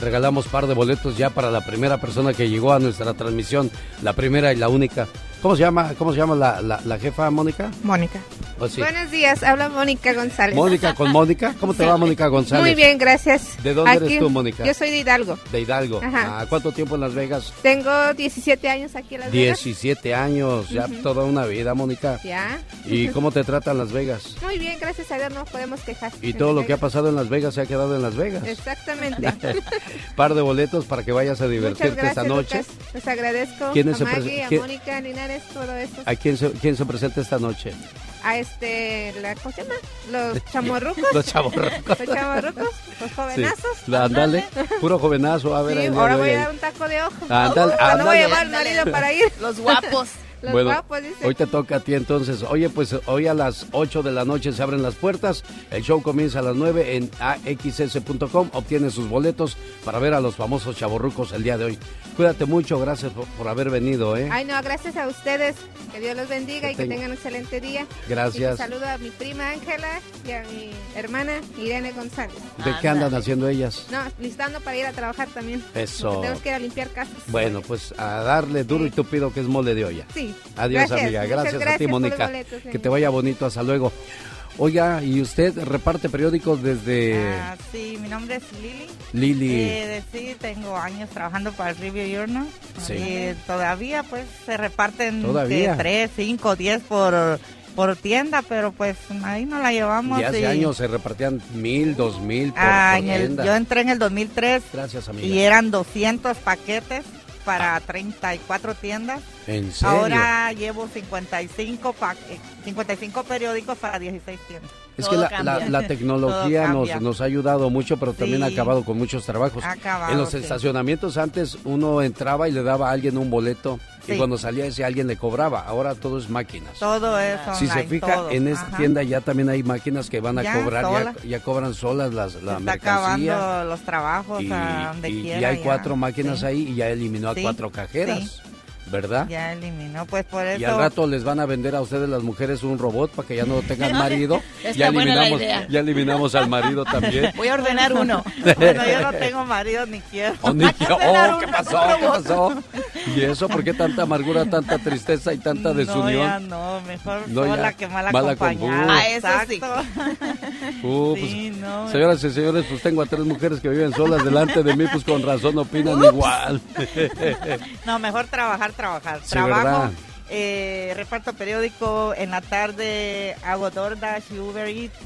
Regalamos par de boletos ya para la primera persona que llegó a nuestra transmisión, la primera y la única. ¿Cómo se llama? ¿Cómo se llama la, la- la jefa Mónica? Mónica. ¿O sí? Buenos días, habla Mónica González. Mónica con Mónica. ¿Cómo te va Mónica González? Muy bien, gracias. ¿De dónde eres tú, Mónica? Yo soy de Hidalgo. De Hidalgo. Ajá. Ah, ¿Cuánto tiempo en Las Vegas? Tengo 17 años aquí en Las Vegas. 17 años, ya toda una vida, Mónica. Ya. ¿Y cómo te tratan Las Vegas? Muy bien, gracias a Dios no podemos quejar. Y todo lo que ha Vegas. pasado en Las Vegas se ha quedado en Las Vegas. Exactamente. Par de boletos para que vayas a divertirte gracias, esta noche. Lucas. Les agradezco ¿Quiénes a Maggie, quién- Mónica, Linares, todo esto. ¿A quién se, quién se presenta esta noche? A este, la, ¿cómo se llama? Los chamorrucos. Los chavorrucos. Los chavorrucos, los Sí. jovenazos. La- Ándale, puro jovenazo. A ver, Sí, ahora voy a dar un taco de ojo. Ándale, Cuando voy a llevar al marido para ir. Los guapos. Los bueno, guapos, dice. hoy te toca a ti entonces. Oye, pues hoy a las 8 de la noche se abren las puertas. El show comienza a las 9 en axs.com. Obtiene sus boletos para ver a los famosos chavorrucos el día de hoy. Cuídate mucho, gracias por, por haber venido, ¿eh? Ay, no, gracias a ustedes. Que Dios los bendiga Que y que tenga- tengan un excelente día. Gracias. Y un saludo a mi prima Ángela y a mi hermana Irene González. ¿De qué andan haciendo ellas? No, listando para ir a trabajar también. Eso. Porque Tenemos que ir a limpiar casas. Bueno, pues a darle duro y tupido que es mole de olla. Sí. Adiós, Gracias, amiga. muchas Gracias, a ti, gracias Mónica. boletos, que te vaya bonito. Hasta luego. Oiga, ¿y usted reparte periódicos desde Ah, sí, mi nombre es Lili. Lili? Eh, sí, tengo años trabajando para el Review Journal. Sí. Todavía, pues, se reparten Todavía. de 3, 5, 10 por, por tienda, pero pues ahí no la llevamos. Y hace y- años se repartían mil, dos mil por, Ah, por en el- tienda. yo entré en el 2003 Gracias, amiga. y eran 200 paquetes para 34 tiendas. ¿En serio? Ahora llevo 55, pa- eh, 55 periódicos para 16 tiendas. Es que la, la- la tecnología nos, ha ayudado mucho, pero también ha acabado con muchos trabajos. Acabado, en los sí. estacionamientos antes uno entraba y le daba a alguien un boleto y cuando salía ese alguien le cobraba. Ahora todo es máquinas. Todo es Si se fija, todo. en esta Ajá. tienda ya también hay máquinas que van a Ya, cobrar, ya, ya cobran solas las, la Está mercancía. acabando los trabajos Y, a donde y- y hay ya. cuatro máquinas Sí. ahí y ya eliminó a Sí, cuatro cajeras, sí. ¿Verdad? Ya eliminó, pues por eso. Y al rato les van a vender a ustedes las mujeres un robot para que ya no tengan marido. Está ya buena la eliminamos, idea. ya eliminamos al marido también. Voy a ordenar uno. Bueno, yo no tengo marido ni quiero. Oh, ni oh, ¿qué pasó? ¿Qué pasó? ¿Y eso? ¿Por qué tanta amargura, tanta tristeza y tanta No, desunión? ya no, mejor No, ya. sola que mal Mala acompañada. con- Ah, eso sí. Uh, Sí, pues, no. señoras y señores, pues tengo a tres mujeres que viven solas delante de mí, pues con razón opinan igual. No, mejor trabajar, trabajar. Sí, Trabajo ¿verdad? Eh, reparto periódico, en la tarde hago DoorDash y Uber Eats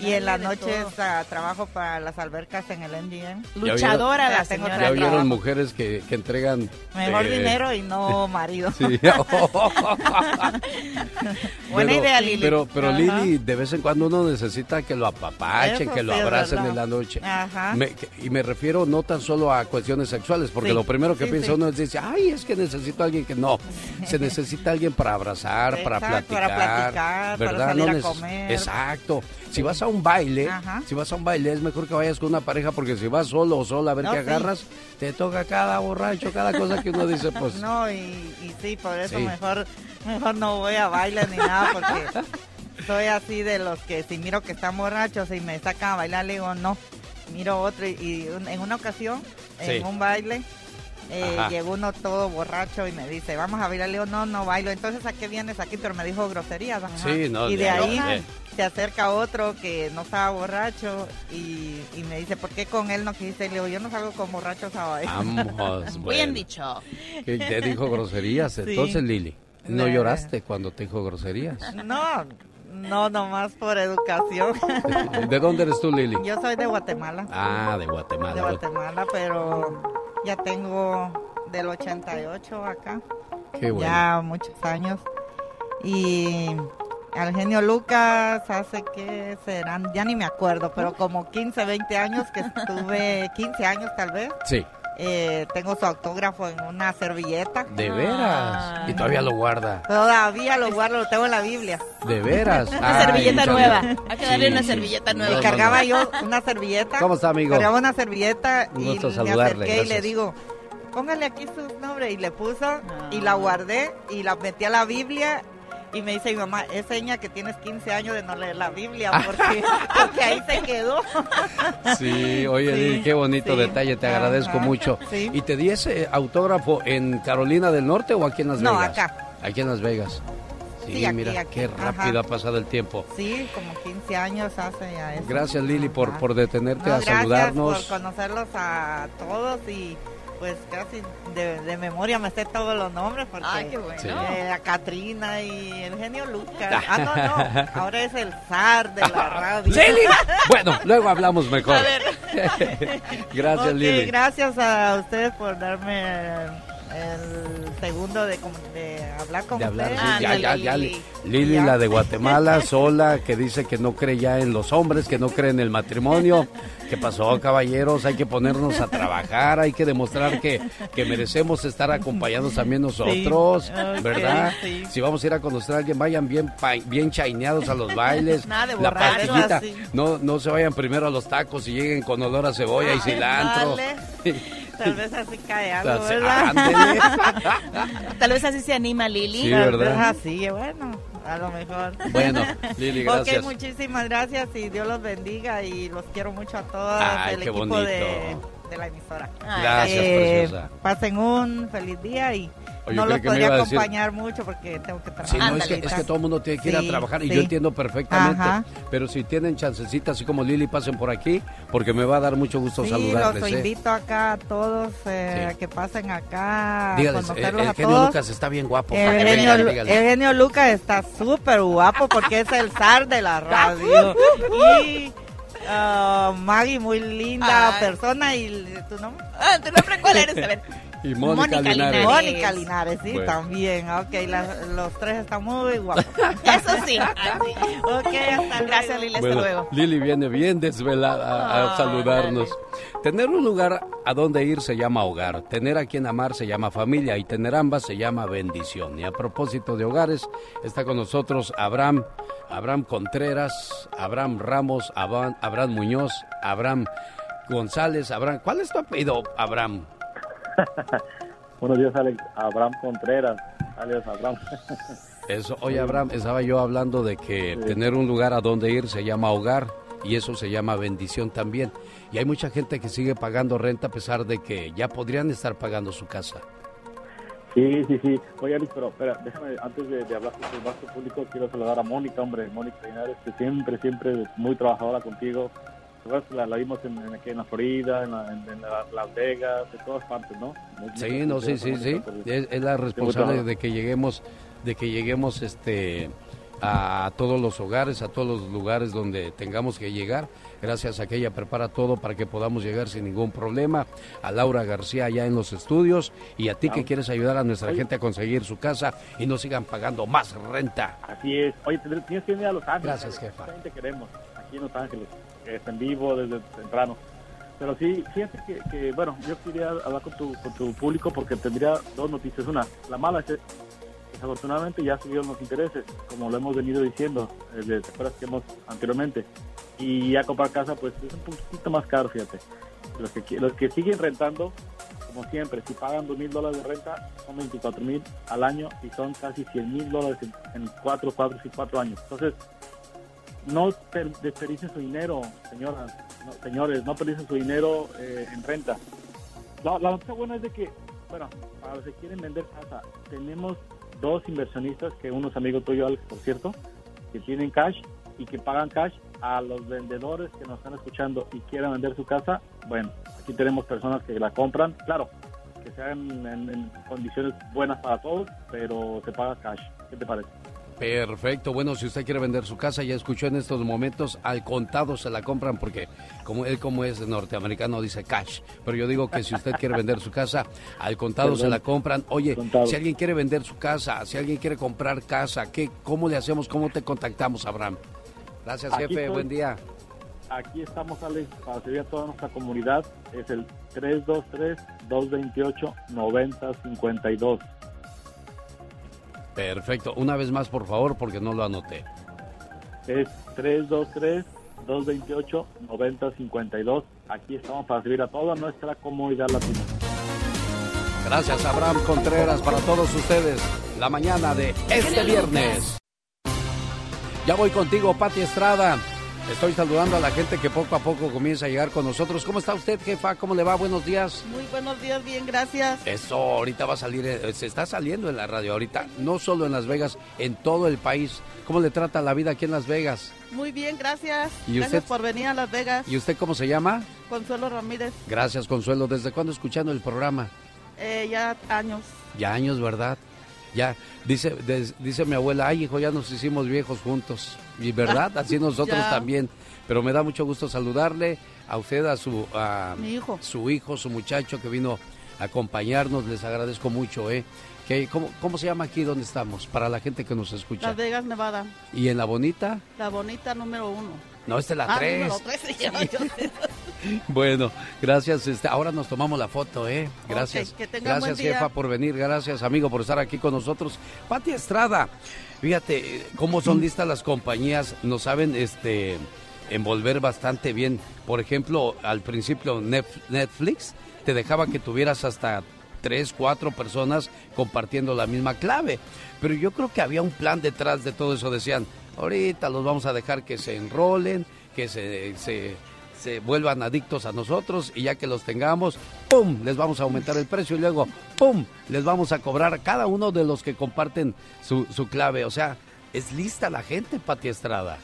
y en las de noches todo. ah, trabajo para las albercas en el MGM. Luchadora la tengo señora. Ya vieron mujeres que, que entregan... Mejor eh, dinero y no marido. Sí. Buena Pero- idea, Lili. Pero, pero. Lili, de vez en cuando uno necesita que lo apapachen, Eso que lo sí abracen verdad. en la noche. Ajá. Me- que- y me refiero no tan solo a cuestiones sexuales, porque Sí, lo primero que sí, piensa sí. uno es decir, ay, es que necesito a alguien que no. Se necesita alguien para abrazar, para platicar. para platicar, para ¿verdad? salir a neces- comer. Exacto. Si vas a un baile, Ajá. si vas a un baile, es mejor que vayas con una pareja, porque si vas solo o sola a ver No, qué sí. agarras, te toca cada borracho, cada cosa que uno dice, pues. No, y, y sí, por eso Sí. mejor mejor no voy a bailar ni nada porque soy así de los que si miro que están borrachos y me sacan a bailar, le digo no, miro otro y, y en una ocasión, en un baile, eh, llegó uno todo borracho y me dice, vamos a bailar, le digo, no, no bailo, entonces ¿a qué vienes aquí? Pero me dijo groserías. ajá. Sí, no, y de ahí eh. se acerca otro que no estaba borracho y, y me dice, ¿por qué con él no quisiste? Le digo, yo no salgo con borrachos a bailar. Vamos, Bien dicho. Te dijo groserías, Sí. entonces Lili. ¿No Eh. lloraste cuando te dijo groserías? No, no, nomás por educación. ¿De dónde eres tú, Lili? Yo soy de Guatemala, Ah, de Guatemala. de Guatemala, pero ya tengo del 88 acá, Qué bueno. ya muchos años. Y al genio Lucas hace que serán, ya ni me acuerdo, pero como 15, 20 años que estuve, 15 años tal vez. Sí, Eh, tengo su autógrafo en una servilleta. de veras. Y todavía lo guarda. Todavía lo guardo, lo tengo en la Biblia. De veras. Una Ay, servilleta nueva. Hay que darle Sí, una sí. servilleta nueva. Y cargaba yo una servilleta. ¿Cómo está, amigo? Cargaba una servilleta Un y gusto le saludarle, acerqué y le digo, póngale aquí sus nombres. Y le puso y la guardé y la metí a la Biblia. Y me dice mi mamá, es seña que tienes 15 años de no leer la Biblia porque, porque ahí se quedó. Sí, oye, Sí, qué bonito sí. detalle, te agradezco Ajá, mucho. sí. ¿Y te di ese autógrafo en Carolina del Norte o aquí en Las No, Vegas? acá. Aquí en Las Vegas. Sí, Sí, aquí, mira, aquí. qué Ajá. rápido ha pasado el tiempo. Sí, como 15 años hace ya eso. Gracias, Lili, por, Ajá. por detenerte No, a gracias saludarnos. por conocerlos a todos y pues casi de, de memoria me sé todos los nombres porque Ay, qué bueno. Sí. eh, a Catrina y el genio Lucas. Ah, no, no, ahora es el zar de la radio. ¡Lili! Bueno, luego hablamos mejor. A ver. Gracias, Ok, Lili. gracias a ustedes por darme el segundo de, de hablar con de hablar. sí, ya, ya, ya. Lili. La de Guatemala, sola, que dice que no cree ya en los hombres, que no cree en el matrimonio. ¿Qué pasó, caballeros? Hay que ponernos a trabajar, hay que demostrar que, que merecemos estar acompañados también nosotros, Sí, ¿verdad? sí. Si vamos a ir a conocer a alguien, vayan bien, bien chaineados a los bailes. Nada de la borrachos, pastillita, no, no se vayan primero a los tacos y lleguen con olor a cebolla y cilantro. Vale. Tal vez así cae algo, ¿verdad? Tal vez así se anima Lili. Sí, Tal ¿verdad? vez así, bueno, a lo mejor. Bueno, Lili, gracias. Ok, muchísimas gracias y Dios los bendiga y los quiero mucho a todos Ay, el qué equipo bonito. de, de la emisora. Gracias, Eh, preciosa. Pasen un feliz día y Oye, no los me podría iba a decir- acompañar mucho porque tengo que trabajar. Sí, no, es que, es que todo el mundo tiene que ir Sí, a trabajar y sí. yo entiendo perfectamente. Ajá. Pero si tienen chancecita, así como Lili, pasen por aquí, porque me va a dar mucho gusto Sí, saludarles. los ¿eh? invito acá a todos eh, a que pasen acá a Dígales, el, conocerlos el a genio todos. Lucas está bien guapo. El vengan, Lu- el genio Lucas está súper guapo porque es el zar de la radio. Y ah, Maggie, muy linda Ay. persona. ¿Y tu nombre? Ah, ¿tu nombre cuál eres? A ver. Y Mónica, Mónica Linares. Linares. Mónica Linares, sí, Bueno. también. Ok, la- los tres están muy guapos. Eso sí. así. ok, hasta Gracias, Lili. Hasta luego. Lili viene bien desvelada a, a saludarnos. Tener un lugar a donde ir se llama hogar, tener a quien amar se llama familia y tener ambas se llama bendición. Y a propósito de hogares, está con nosotros Abraham, Abraham Contreras, Abraham Ramos, Abraham, Abraham Muñoz, Abraham González, Abraham. ¿Cuál es tu apellido, Abraham? Buenos días, Alex. Abraham Contreras, alias Abraham. Eso, oye Abraham, estaba yo hablando de que tener un lugar a donde ir se llama hogar y eso se llama bendición también. Y hay mucha gente que sigue pagando renta a pesar de que ya podrían estar pagando su casa. Sí, sí, sí. Oye, Alex, pero espera, déjame, antes de, de hablar con el vasto público, quiero saludar a Mónica, hombre, Mónica Linares, que siempre, siempre muy trabajadora contigo. La, la vimos en, en- aquí en la Florida, en, la- en- en la- Las Vegas, en todas partes, ¿no? Sí, no, sí, sí, sí. Es, es la responsable de que lleguemos de que lleguemos este a todos los hogares, a todos los lugares donde tengamos que llegar. Gracias a que ella prepara todo para que podamos llegar sin ningún problema. A Laura García allá en los estudios y a ti que quieres ayudar a nuestra gente a conseguir su casa y no sigan pagando más renta. Así es. Oye, tienes que venir a Los Ángeles. Gracias, jefa. Gente queremos aquí en Los Ángeles. Está en vivo desde temprano. Pero sí, fíjate que, bueno, yo quería hablar con tu, con público porque tendría dos noticias. Una, la mala es que desafortunadamente ya subieron los intereses, como lo hemos venido diciendo, eh, de- ¿te que hemos anteriormente? Y ya comprar casa, pues es un poquito más caro, fíjate. Los que, los que siguen rentando, como siempre, si pagan dos mil dólares de renta, son 24 mil al año y son casi 100 mil dólares en, en cuatro, cuatro y cuatro años. Entonces, no per- desperdicien su dinero, señoras, no, señores, no desperdicien su dinero eh, en renta. La, la noticia buena es de que, bueno, para los que quieren vender casa, tenemos dos inversionistas, que unos amigos tuyos, Alex, por cierto, que tienen cash y que pagan cash a los vendedores que nos están escuchando y quieran vender su casa. Bueno, aquí tenemos personas que la compran, claro, que sean en, en condiciones buenas para todos, pero se paga cash. ¿Qué te parece? Perfecto. Bueno, si usted quiere vender su casa, ya escuchó en estos momentos, al contado se la compran porque como él como es norteamericano dice cash. Pero yo digo que si usted quiere vender su casa, al contado se la compran. Oye, Contado. si alguien quiere vender su casa, si alguien quiere comprar casa, ¿qué, ¿cómo le hacemos? ¿Cómo te contactamos, Abraham? Gracias, Aquí jefe. estoy. Buen día. Aquí estamos, Alex, para servir a toda nuestra comunidad. Es el 323-228-9052. Perfecto. Una vez más, por favor, porque no lo anoté. Es 323-228-9052. Aquí estamos para servir a toda nuestra comunidad latina. Gracias, Abraham Contreras, para todos ustedes. La mañana de este viernes. Ya voy contigo, Pati Estrada. Estoy saludando a la gente que poco a poco comienza a llegar con nosotros. ¿Cómo está usted, jefa? ¿Cómo le va? Buenos días. Muy buenos días, bien, gracias. Eso, ahorita va a salir, eh, se está saliendo en la radio ahorita, no solo en Las Vegas, en todo el país. ¿Cómo le trata la vida aquí en Las Vegas? Muy bien, gracias. ¿Y gracias usted? por venir a Las Vegas. ¿Y usted cómo se llama? Consuelo Ramírez, Gracias, Consuelo. ¿Desde cuándo escuchando el programa? eh, ya años. Ya años, ¿verdad? Ya, dice, des- dice mi abuela, ay hijo, ya nos hicimos viejos juntos. Y verdad, así nosotros también. Pero me da mucho gusto saludarle a usted, a su, a Mi hijo. su hijo, su muchacho que vino a acompañarnos. Les agradezco mucho, ¿eh? ¿Cómo, ¿Cómo se llama aquí donde estamos? Para la gente que nos escucha. Las Vegas, Nevada. ¿Y en la bonita? La bonita número uno. No, esta es la ah, 3. número tres yo sé. Bueno, gracias. Este, ahora nos tomamos la foto, ¿eh? Gracias. Que gracias, jefa, por venir. Gracias, amigo, por estar aquí con nosotros. Pati Estrada, fíjate cómo son listas las compañías. Nos saben este, envolver bastante bien. Por ejemplo, al principio Netflix te dejaba que tuvieras hasta tres, cuatro personas compartiendo la misma clave. Pero yo creo que había un plan detrás de todo eso. Decían, ahorita los vamos a dejar que se enrolen, que se, se, vuelvan adictos a nosotros y ya que los tengamos, ¡pum! Les vamos a aumentar el precio y luego, ¡pum! Les vamos a cobrar a cada uno de los que comparten su, su clave. O sea, es lista la gente, Pati Estrada.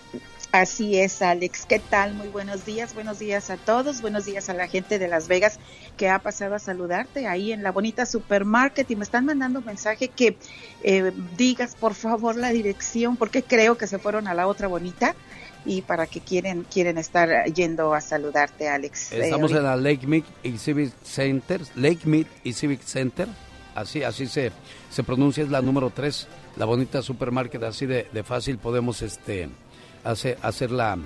Así es, Alex. ¿Qué tal? Muy buenos días. Buenos días a todos. Buenos días a la gente de Las Vegas que ha pasado a saludarte ahí en la bonita supermarket y me están mandando un mensaje que eh, digas por favor la dirección porque creo que se fueron a la otra bonita y para que quieren quieren estar yendo a saludarte, Alex. Eh, Estamos en la Lake Mead y Civic Center, Lake Mead y Civic Center, así así se, se pronuncia, es la número 3, la bonita supermarket, así de, de fácil podemos este hacer, hacer la,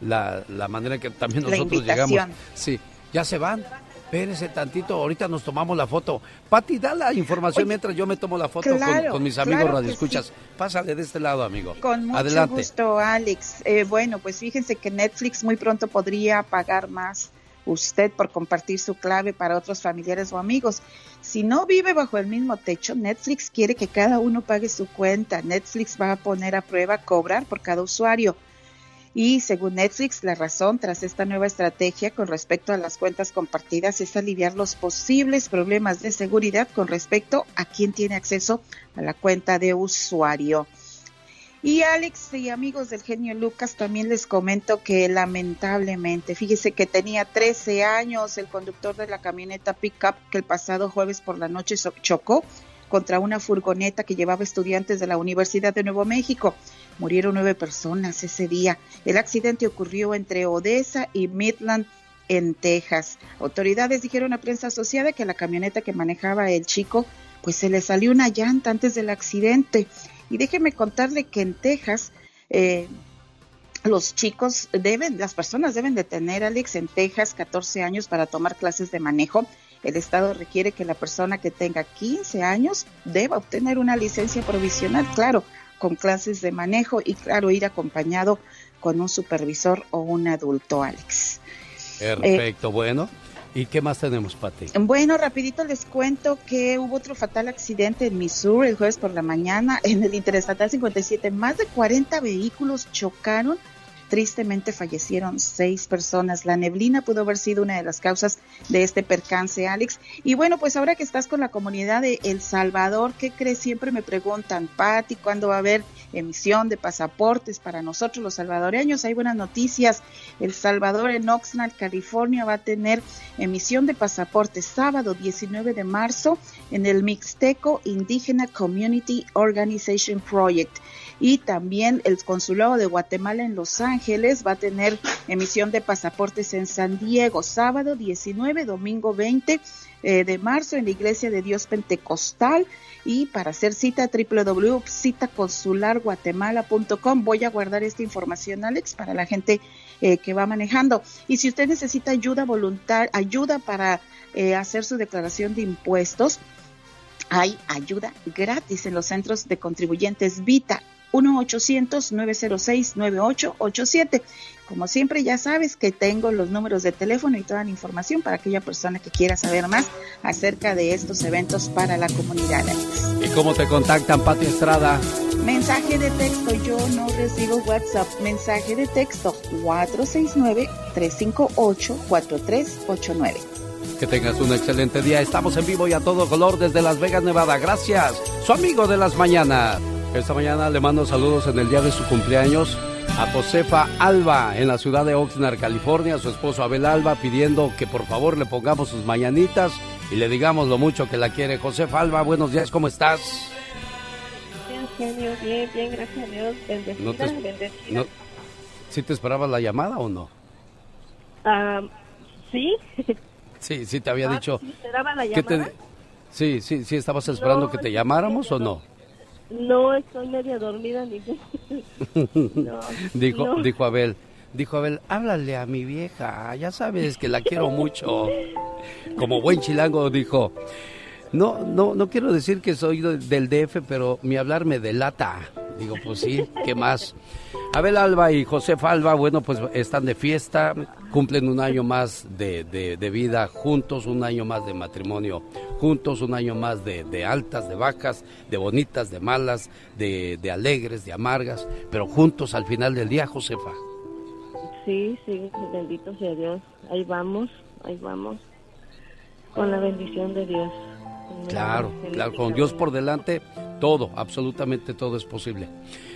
la, la manera que también nosotros llegamos. Sí, ya se van. Espérense tantito, ahorita nos tomamos la foto. Pati, da la información mientras yo me tomo la foto con- claro, con, mis amigos claro radioescuchas. sí. Pásale de este lado, amigo. Con mucho Adelante. gusto, Alex. Eh, bueno, pues fíjense que Netflix muy pronto podría pagar más usted por compartir su clave para otros familiares o amigos. Si no vive bajo el mismo techo, Netflix quiere que cada uno pague su cuenta. Netflix va a poner a prueba cobrar por cada usuario. Y según Netflix, la razón tras esta nueva estrategia con respecto a las cuentas compartidas es aliviar los posibles problemas de seguridad con respecto a quién tiene acceso a la cuenta de usuario. Y Alex y amigos del genio Lucas, también les comento que lamentablemente, fíjese que tenía 13 años el conductor de la camioneta pickup que el pasado jueves por la noche chocó contra una furgoneta que llevaba estudiantes de la Universidad de Nuevo México. Murieron nueve personas ese día. El accidente ocurrió entre Odessa y Midland en Texas. Autoridades dijeron a prensa asociada que la camioneta que manejaba el chico, pues se le salió una llanta antes del accidente. Y déjeme contarle que en Texas eh, los chicos deben, las personas deben de tener, Alex, en Texas 14 años para tomar clases de manejo. El Estado requiere que la persona que tenga 15 años deba obtener una licencia provisional, claro, con clases de manejo y, claro, ir acompañado con un supervisor o un adulto, Alex. Perfecto, bueno. ¿Y qué más tenemos, Pati? Bueno, rapidito les cuento que hubo otro fatal accidente en Missouri el jueves por la mañana en el Interestatal 57. Más de 40 vehículos chocaron Tristemente fallecieron seis personas. La neblina pudo haber sido una de las causas de este percance, Alex. Y bueno, pues ahora que estás con la comunidad de El Salvador, ¿qué crees? Siempre me preguntan, Pati, ¿cuándo va a haber emisión de pasaportes para nosotros los salvadoreños? Hay buenas noticias. El Salvador en Oxnard, California, va a tener emisión de pasaportes sábado 19 de marzo en el Mixteco Indígena Community Organization Project y también el Consulado de Guatemala en Los Ángeles va a tener emisión de pasaportes en San Diego, sábado 19, domingo 20 eh, de marzo en la Iglesia de Dios Pentecostal. Y para hacer cita www.citaconsularguatemala.com voy a guardar esta información Alex para la gente eh, que va manejando. Y si usted necesita ayuda voluntaria ayuda para eh, hacer su declaración de impuestos hay ayuda gratis en los centros de contribuyentes Vita 1-800-906-9887. Como siempre, ya sabes que tengo los números de teléfono y toda la información para aquella persona que quiera saber más acerca de estos eventos para la comunidad. ¿Y cómo te contactan, Pati Estrada? Mensaje de texto, yo no recibo WhatsApp. Mensaje de texto 469-358-4389. Que tengas un excelente día. Estamos en vivo y a todo color desde Las Vegas, Nevada. Gracias. Su amigo de las mañanas. Esta mañana le mando saludos en el día de su cumpleaños a Josefa Alba en la ciudad de Oxnard, California, a su esposo Abel Alba pidiendo que por favor le pongamos sus mañanitas y le digamos lo mucho que la quiere. Josefa Alba, buenos días, ¿cómo estás? Bien, genio, bien, bien, gracias a Dios, bendecida, No te- bendecida. No- ¿Sí te esperabas la llamada o no? Ah, ¿Sí? Sí, sí te había Ah, dicho. ¿sí esperaba la que te- llamada? Sí, sí, sí, estabas esperando No, que te llamáramos o no? No estoy media dormida ni... No, dijo, no. dijo Abel, dijo Abel, háblale a mi vieja, ya sabes que la quiero mucho. Como buen chilango dijo, no, no, no quiero decir que soy de- del DF, pero mi hablar me delata. Digo, pues sí, ¿qué más? Abel Alba y José Alba, bueno, pues están de fiesta, cumplen un año más de, de- de vida juntos, un año más de matrimonio juntos, un año más de, de altas, de bajas, de bonitas, de malas, de, de alegres, de amargas, pero juntos al final del día, Josefa. Sí, sí, bendito sea Dios. Ahí vamos, ahí vamos. Con la bendición de Dios. Claro, claro, con Dios por delante, todo, absolutamente todo es posible.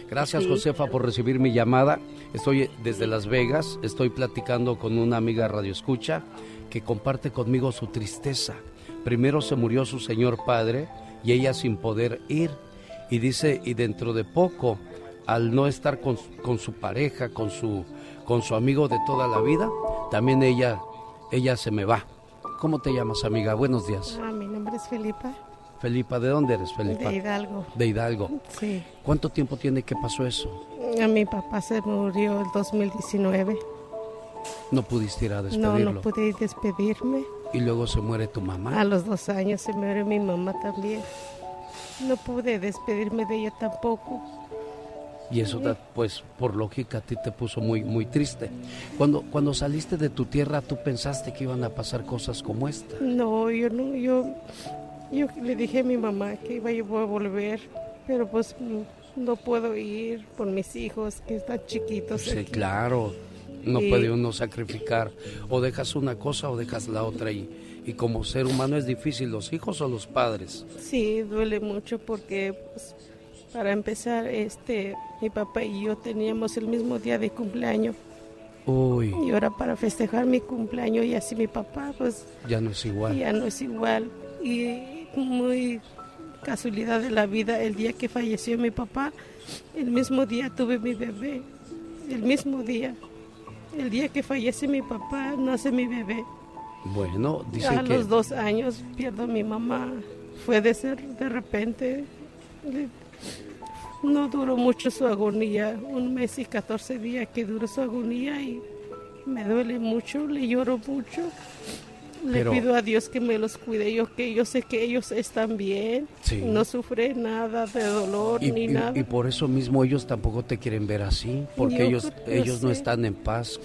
Gracias, Sí. Josefa, por recibir mi llamada. Estoy desde Las Vegas, estoy platicando con una amiga radioescucha que comparte conmigo su tristeza. Primero se murió su señor padre y ella sin poder ir. Y dice, y dentro de poco, al no estar con, con su pareja, con su, con su amigo de toda la vida, también ella, ella se me va. ¿Cómo te llamas, amiga? Buenos días. Ah, mi nombre es Felipa, Felipa, ¿de dónde eres, Felipa? de Hidalgo. De Hidalgo. Sí. ¿Cuánto tiempo tiene que pasó eso? A mi papá se murió el 2019. No pudiste ir a No, despedirlo. no pude despedirme. Y luego se muere tu mamá. A los dos años se murió mi mamá también. No pude despedirme de ella tampoco. Y eso, pues, por lógica, a ti te puso muy, muy triste. Cuando, cuando saliste de tu tierra, ¿tú pensaste que iban a pasar cosas como esta? No, yo no, yo, yo le dije a mi mamá que iba yo a volver, pero pues no puedo ir por mis hijos que están chiquitos. Sí, aquí. claro. No Sí. puede uno sacrificar. O dejas una cosa o dejas la otra. Y, y como ser humano es difícil, los hijos o los padres. Sí, duele mucho porque, pues, para empezar, este, mi papá y yo teníamos el mismo día de cumpleaños. Uy, Y ahora para festejar mi cumpleaños y así mi papá, pues ya no es igual. ya no es igual. Y muy casualidad de la vida, el día que falleció mi papá, el mismo día tuve mi bebé. El mismo día. El día que fallece mi papá, nace mi bebé. Bueno, a dicen que... los dos años pierdo a mi mamá. Fue de ser de repente. No duró mucho su agonía, un mes y 14 días que duró su agonía y me duele mucho, le lloro mucho. Le Pero- pido a Dios que me los cuide, yo que yo sé que ellos están bien, Sí. no sufren nada de dolor Y, ni y- nada. y por eso mismo ellos tampoco te quieren ver así, porque Yo ellos, ellos no sí. están en paz.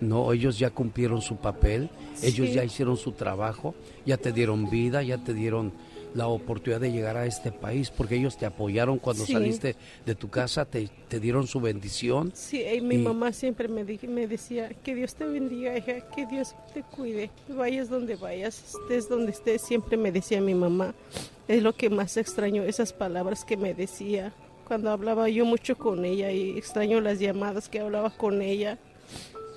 No, ellos ya cumplieron su papel, ellos Sí. ya hicieron su trabajo, ya te dieron vida, ya te dieron la oportunidad de llegar a este país, porque ellos te apoyaron cuando Sí. saliste de tu casa, te, te dieron su bendición. Sí, y mi Y- mamá siempre me, di- me decía, que Dios te bendiga, hija, que Dios te cuide, vayas donde vayas, estés donde estés, siempre me decía mi mamá. Es lo que más extraño, esas palabras que me decía. Cuando hablaba yo mucho con ella y extraño las llamadas que hablaba con ella.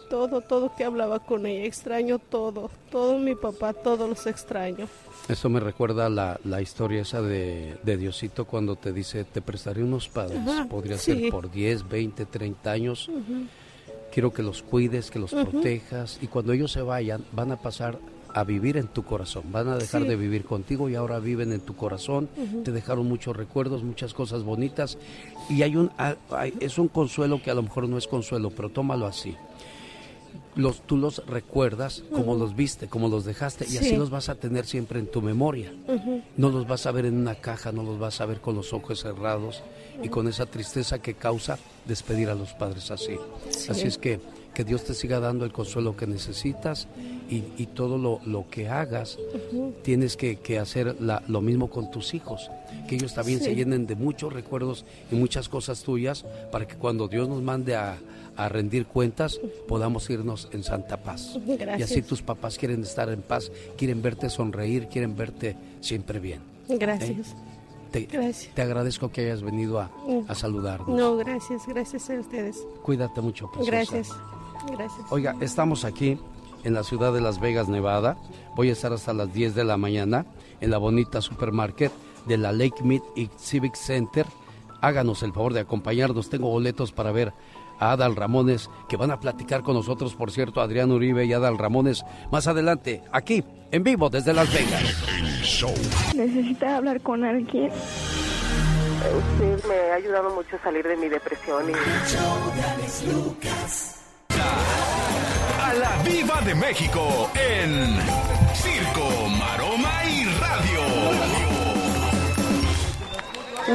Todo, todo que hablaba con ella, extraño todo, todo mi papá, todos los extraño. Eso me recuerda la, la historia esa de, de Diosito cuando te dice, te prestaré unos padres, Ajá, podría sí. ser por 10, 20, 30 años. Quiero que los cuides, que los protejas y cuando ellos se vayan van a pasar a vivir en tu corazón, van a dejar Sí. de vivir contigo y ahora viven en tu corazón, te dejaron muchos recuerdos, muchas cosas bonitas y hay un hay- es un consuelo que a lo mejor no es consuelo, pero tómalo así. Los, tú los recuerdas como los viste, como los dejaste y Sí. así los vas a tener siempre en tu memoria. No los vas a ver en una caja, no los vas a ver con los ojos cerrados y con esa tristeza que causa despedir a los padres así. Sí. Así es que que Dios te siga dando el consuelo que necesitas y, y todo lo, lo que hagas tienes que, que hacer la- lo mismo con tus hijos, que ellos también se llenen de muchos recuerdos y muchas cosas tuyas para que cuando Dios nos mande a, a rendir cuentas podamos irnos en santa paz. Y así tus papás quieren estar en paz, quieren verte sonreír, quieren verte siempre bien. Gracias. Te, Gracias. te agradezco que hayas venido a, Mm. a saludarnos. No, gracias, gracias a ustedes. Cuídate mucho, preciosa. Gracias, gracias. Oiga, estamos aquí en la ciudad de Las Vegas, Nevada. Voy a estar hasta las 10 de la mañana en la bonita supermarket de la Lake Mead y Civic Center. Háganos el favor de acompañarnos. Tengo boletos para ver a Adal Ramones, que van a platicar con nosotros, por cierto, Adrián Uribe y Adal Ramones, más adelante, aquí, en vivo, desde Las Vegas. ¿Necesita hablar con alguien? Usted me ha ayudado mucho a salir de mi depresión y... A la Viva de México en Circo, Maroma y Radio.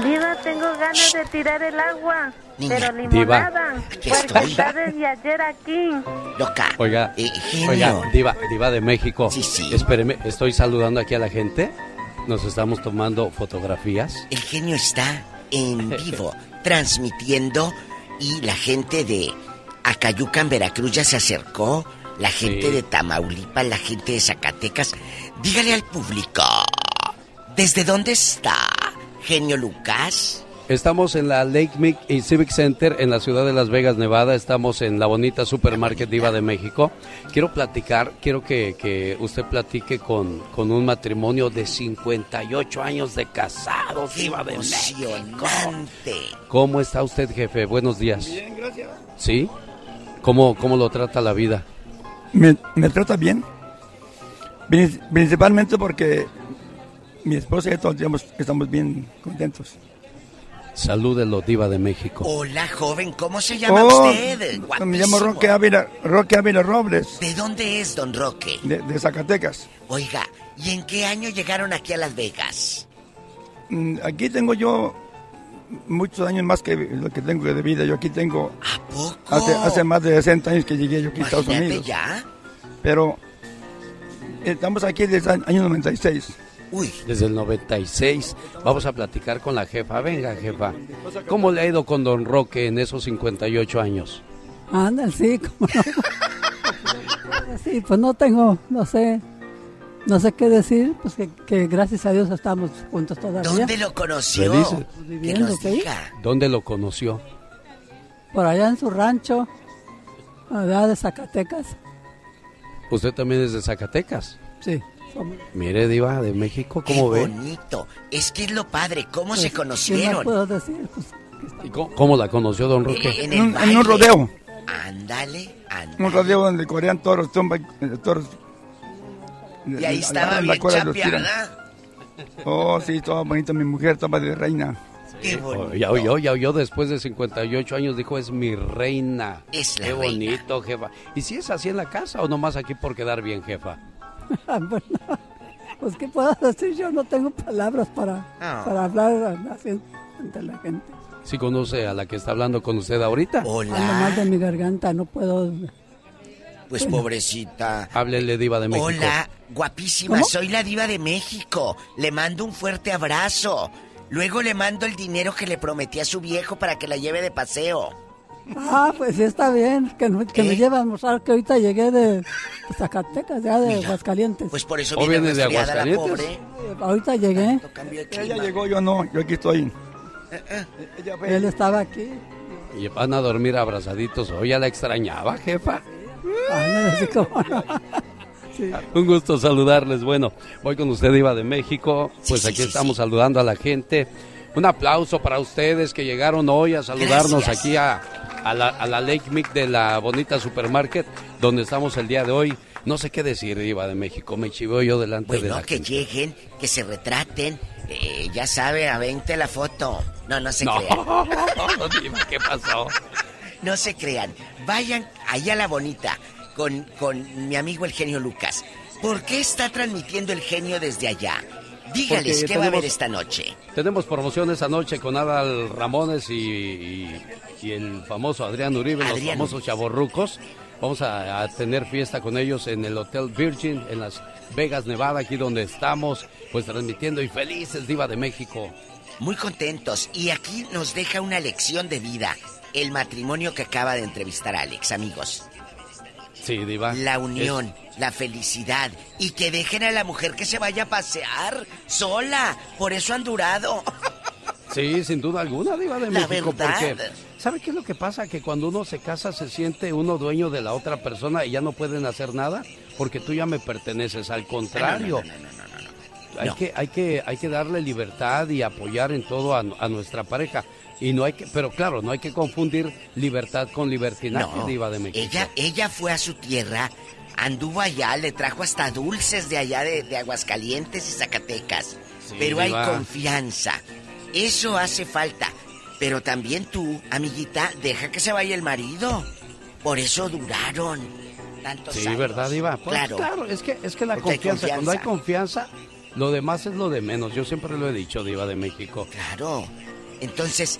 Diva, tengo ganas de tirar el agua, Niña. pero limonada, aquí porque estoy. está desde ayer aquí. Loca. Oiga, Eh, genio. oiga, Diva, Diva de México. Espéreme, estoy saludando aquí a la gente. Nos estamos tomando fotografías. El genio está en vivo, transmitiendo y la gente de Acayucan, Veracruz ya se acercó, la gente Sí. de Tamaulipas, la gente de Zacatecas. Dígale al público, ¿desde dónde está genio Lucas? Estamos en la Lake Mead y Civic Center en la ciudad de Las Vegas, Nevada. Estamos en la bonita Supermarket Diva de México. Quiero platicar, quiero que, que usted platique con, con un matrimonio de 58 años de casados, Diva de México. ¿Cómo está usted, jefe? Buenos días. Bien, gracias. ¿Sí? ¿Cómo, cómo lo trata la vida? Me, me trata bien. Prin- Principalmente porque mi esposa y yo todos digamos, estamos bien contentos. Salúdelo, Diva de México. Hola, joven, ¿cómo se llama Oh, usted? me llamo Guapísimo. Roque Ávila, Roque Ávila Robles, ¿De dónde es, don Roque? de, de Zacatecas. Oiga, ¿y en qué año llegaron aquí a Las Vegas? Mm, Aquí tengo yo muchos años más que lo que tengo de vida. Yo aquí tengo... Hace, hace más de 60 años que llegué yo aquí a Estados Unidos. ya. Pero estamos aquí desde el año 96. Uy. Desde el 96. Vamos a platicar con la jefa. Venga, jefa. ¿Cómo le ha ido con don Roque en esos 58 años? Anda, sí, cómo no. Sí, pues no tengo, no sé, no sé qué decir, pues que, que gracias a Dios estamos juntos todavía. ¿Dónde lo conoció? Pues Que viviendo, nos ¿sí? diga. ¿Dónde lo conoció? Por allá en su rancho, allá de Zacatecas. Usted también es de Zacatecas. Sí. somos- Mire, Diva de México, ¿cómo Qué ve? bonito. Es que es lo padre, cómo se pues, ¿Qué más conocieron. puedo decir? Pues, ¿Y cómo, cómo la conoció Don Roque? En En un, en baile. un rodeo. Ándale, ándale. Un rodeo donde corrían toros, eh, toros. Y ahí estaba La bien chapeada. Oh, sí, toda bonita mi mujer, toda de reina. Qué Oh, bonito. ya oyó, ya oyó, después de 58 años dijo, es mi reina. Es la Qué reina. bonito, jefa. ¿Y si es así en la casa o nomás aquí por quedar bien, jefa? bueno, pues qué puedo decir, yo no tengo palabras para, Ah. para hablar así ante la gente. ¿Sí conoce a la que está hablando con usted ahorita? Hablo mal de mi garganta, no puedo... Pues pobrecita. Háblele, Diva de México. Hola, guapísima, ¿Cómo? soy la diva de México. Le mando un fuerte abrazo. Luego le mando el dinero que le prometí a su viejo para que la lleve de paseo. Ah, pues sí está bien, que, no- que me lleve a almorzar, que ahorita llegué de, de Zacatecas, ya de Aguascalientes. Pues por eso ¿O viene, viene de resfriada la Aguascalientes? pobre. Ahorita llegué, Ella llegó, yo no, yo aquí estoy. Ella fue- él estaba aquí. Y van a dormir abrazaditos. ¿O ya la extrañaba, jefa? No. Sí. Un gusto saludarles. Bueno, voy con usted, Iba de México. Pues Sí, aquí sí, estamos saludando a la gente. Un aplauso para ustedes que llegaron hoy a saludarnos Gracias. aquí a, a la, a la Lake Mic de la bonita supermarket donde estamos el día de hoy. No sé qué decir, Iba de México. Me chiveo yo delante de Bueno, la que gente. lleguen, que se retraten. Eh, ya sabe, a 20 la foto. No, no se No, crean. Diva, ¿qué pasó? No se crean. Vayan allá a la bonita con, con mi amigo el genio Lucas. ¿Por qué está transmitiendo el genio desde allá? Dígales Porque qué va a haber esta noche. Tenemos promociones anoche con Adal Ramones y, y- y el famoso Adrián Uribe, los famosos chavorrucos. Vamos a, a tener fiesta con ellos en el Hotel Virgin, en Las Vegas, Nevada, aquí donde estamos, pues transmitiendo y felices, Diva de México. Muy contentos. Y aquí nos deja una lección de vida. El matrimonio que acaba de entrevistar Alex, amigos. Sí, Diva. La unión, la felicidad. Y que dejen a la mujer que se vaya a pasear sola. Por eso han durado. Sí, sin duda alguna, Diva de La México. verdad. Porque, ¿sabe qué es lo que pasa? Que cuando uno se casa se siente uno dueño de la otra persona y ya no pueden hacer nada porque tú ya me perteneces. Al contrario. Hay, No. que, hay, que, hay que darle libertad y apoyar en todo a, a nuestra pareja. Y no hay que, pero claro, no hay que confundir libertad con libertinaje, No, Diva de México. ella, ella fue a su tierra, anduvo allá, le trajo hasta dulces de allá de, de Aguascalientes y Zacatecas. Sí, Pero hay confianza. Eso hace falta. Pero también tú, amiguita, deja que se vaya el marido. Por eso duraron tantos Sí, años. ¿verdad, Diva? Pues, claro. claro, es que, es que la confianza, cuando hay confianza, lo demás es lo de menos. Yo siempre lo he dicho, Diva de México. Claro. Entonces,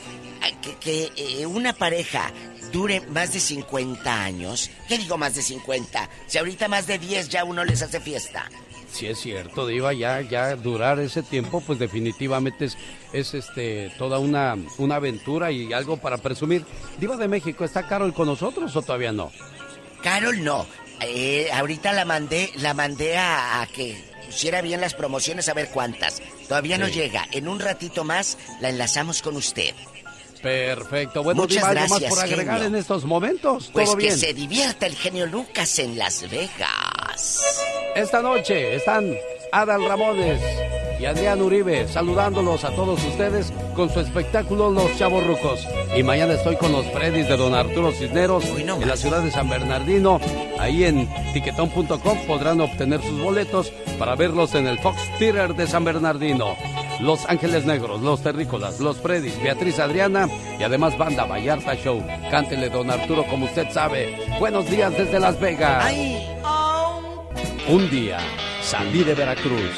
que, que, eh, una pareja dure más de 50 años. ¿Qué digo más de 50? Si ahorita más de 10 ya uno les hace fiesta. Sí es cierto, Diva, ya, ya durar ese tiempo, pues definitivamente es, es este toda una, una aventura y algo para presumir. Diva de México, ¿está Carol con nosotros o todavía no? Carol no. Eh, ahorita la mandé, la mandé a, a que pusiera bien las promociones a ver cuántas. Todavía no llega. En un ratito más la enlazamos con usted. Perfecto. Bueno, Muchas Diva, ¿algo más gracias, por agregar genio. en estos momentos? Pues ¿Todo que bien? se divierta el genio Lucas en Las Vegas. Esta noche están Adal Ramones y Adrián Uribe saludándolos a todos ustedes con su espectáculo Los Chavos Rucos. Y mañana estoy con los Freddys de Don Arturo Cisneros en la ciudad de San Bernardino. Ahí en tiquetón.com podrán obtener sus boletos para verlos en el Fox Theater de San Bernardino. Los Ángeles Negros, Los Terrícolas, Los Freddys, Beatriz Adriana y además Banda Vallarta Show. Cántele, Don Arturo, como usted sabe. Buenos días desde Las Vegas. Un día salí de Veracruz,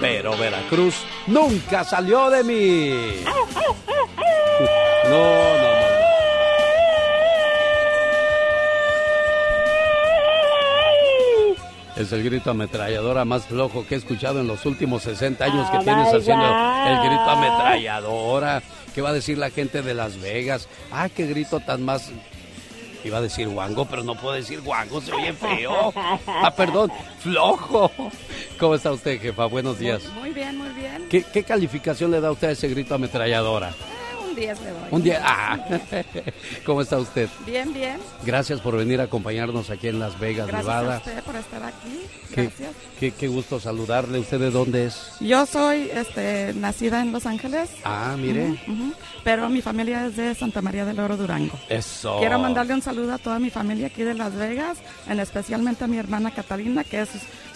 pero Veracruz nunca salió de mí. No, no, no. Es el grito ametralladora más flojo que he escuchado en los últimos 60 años que Oh, tienes haciendo el grito ametralladora. ¿Qué va a decir la gente de Las Vegas? Ah, qué grito tan más Iba a decir guango, pero no puedo decir guango, se oye feo. Ah, perdón, flojo. ¿Cómo está usted, jefa? Buenos días. Muy bien, muy bien. ¿Qué, qué calificación le da usted a ese grito ametralladora? Un 10 le doy. Un día. Ah, ¿Cómo está usted? Bien, bien. Gracias por venir a acompañarnos aquí en Las Vegas, Gracias Nevada. a usted por estar aquí. Gracias. qué, qué gusto saludarle. ¿Usted de dónde es? Yo soy este, nacida en Los Ángeles. Ah, mire. Pero mi familia es de Santa María del Oro, Durango. Eso. Quiero mandarle un saludo a toda mi familia aquí de Las Vegas, en especialmente a mi hermana Catalina, que es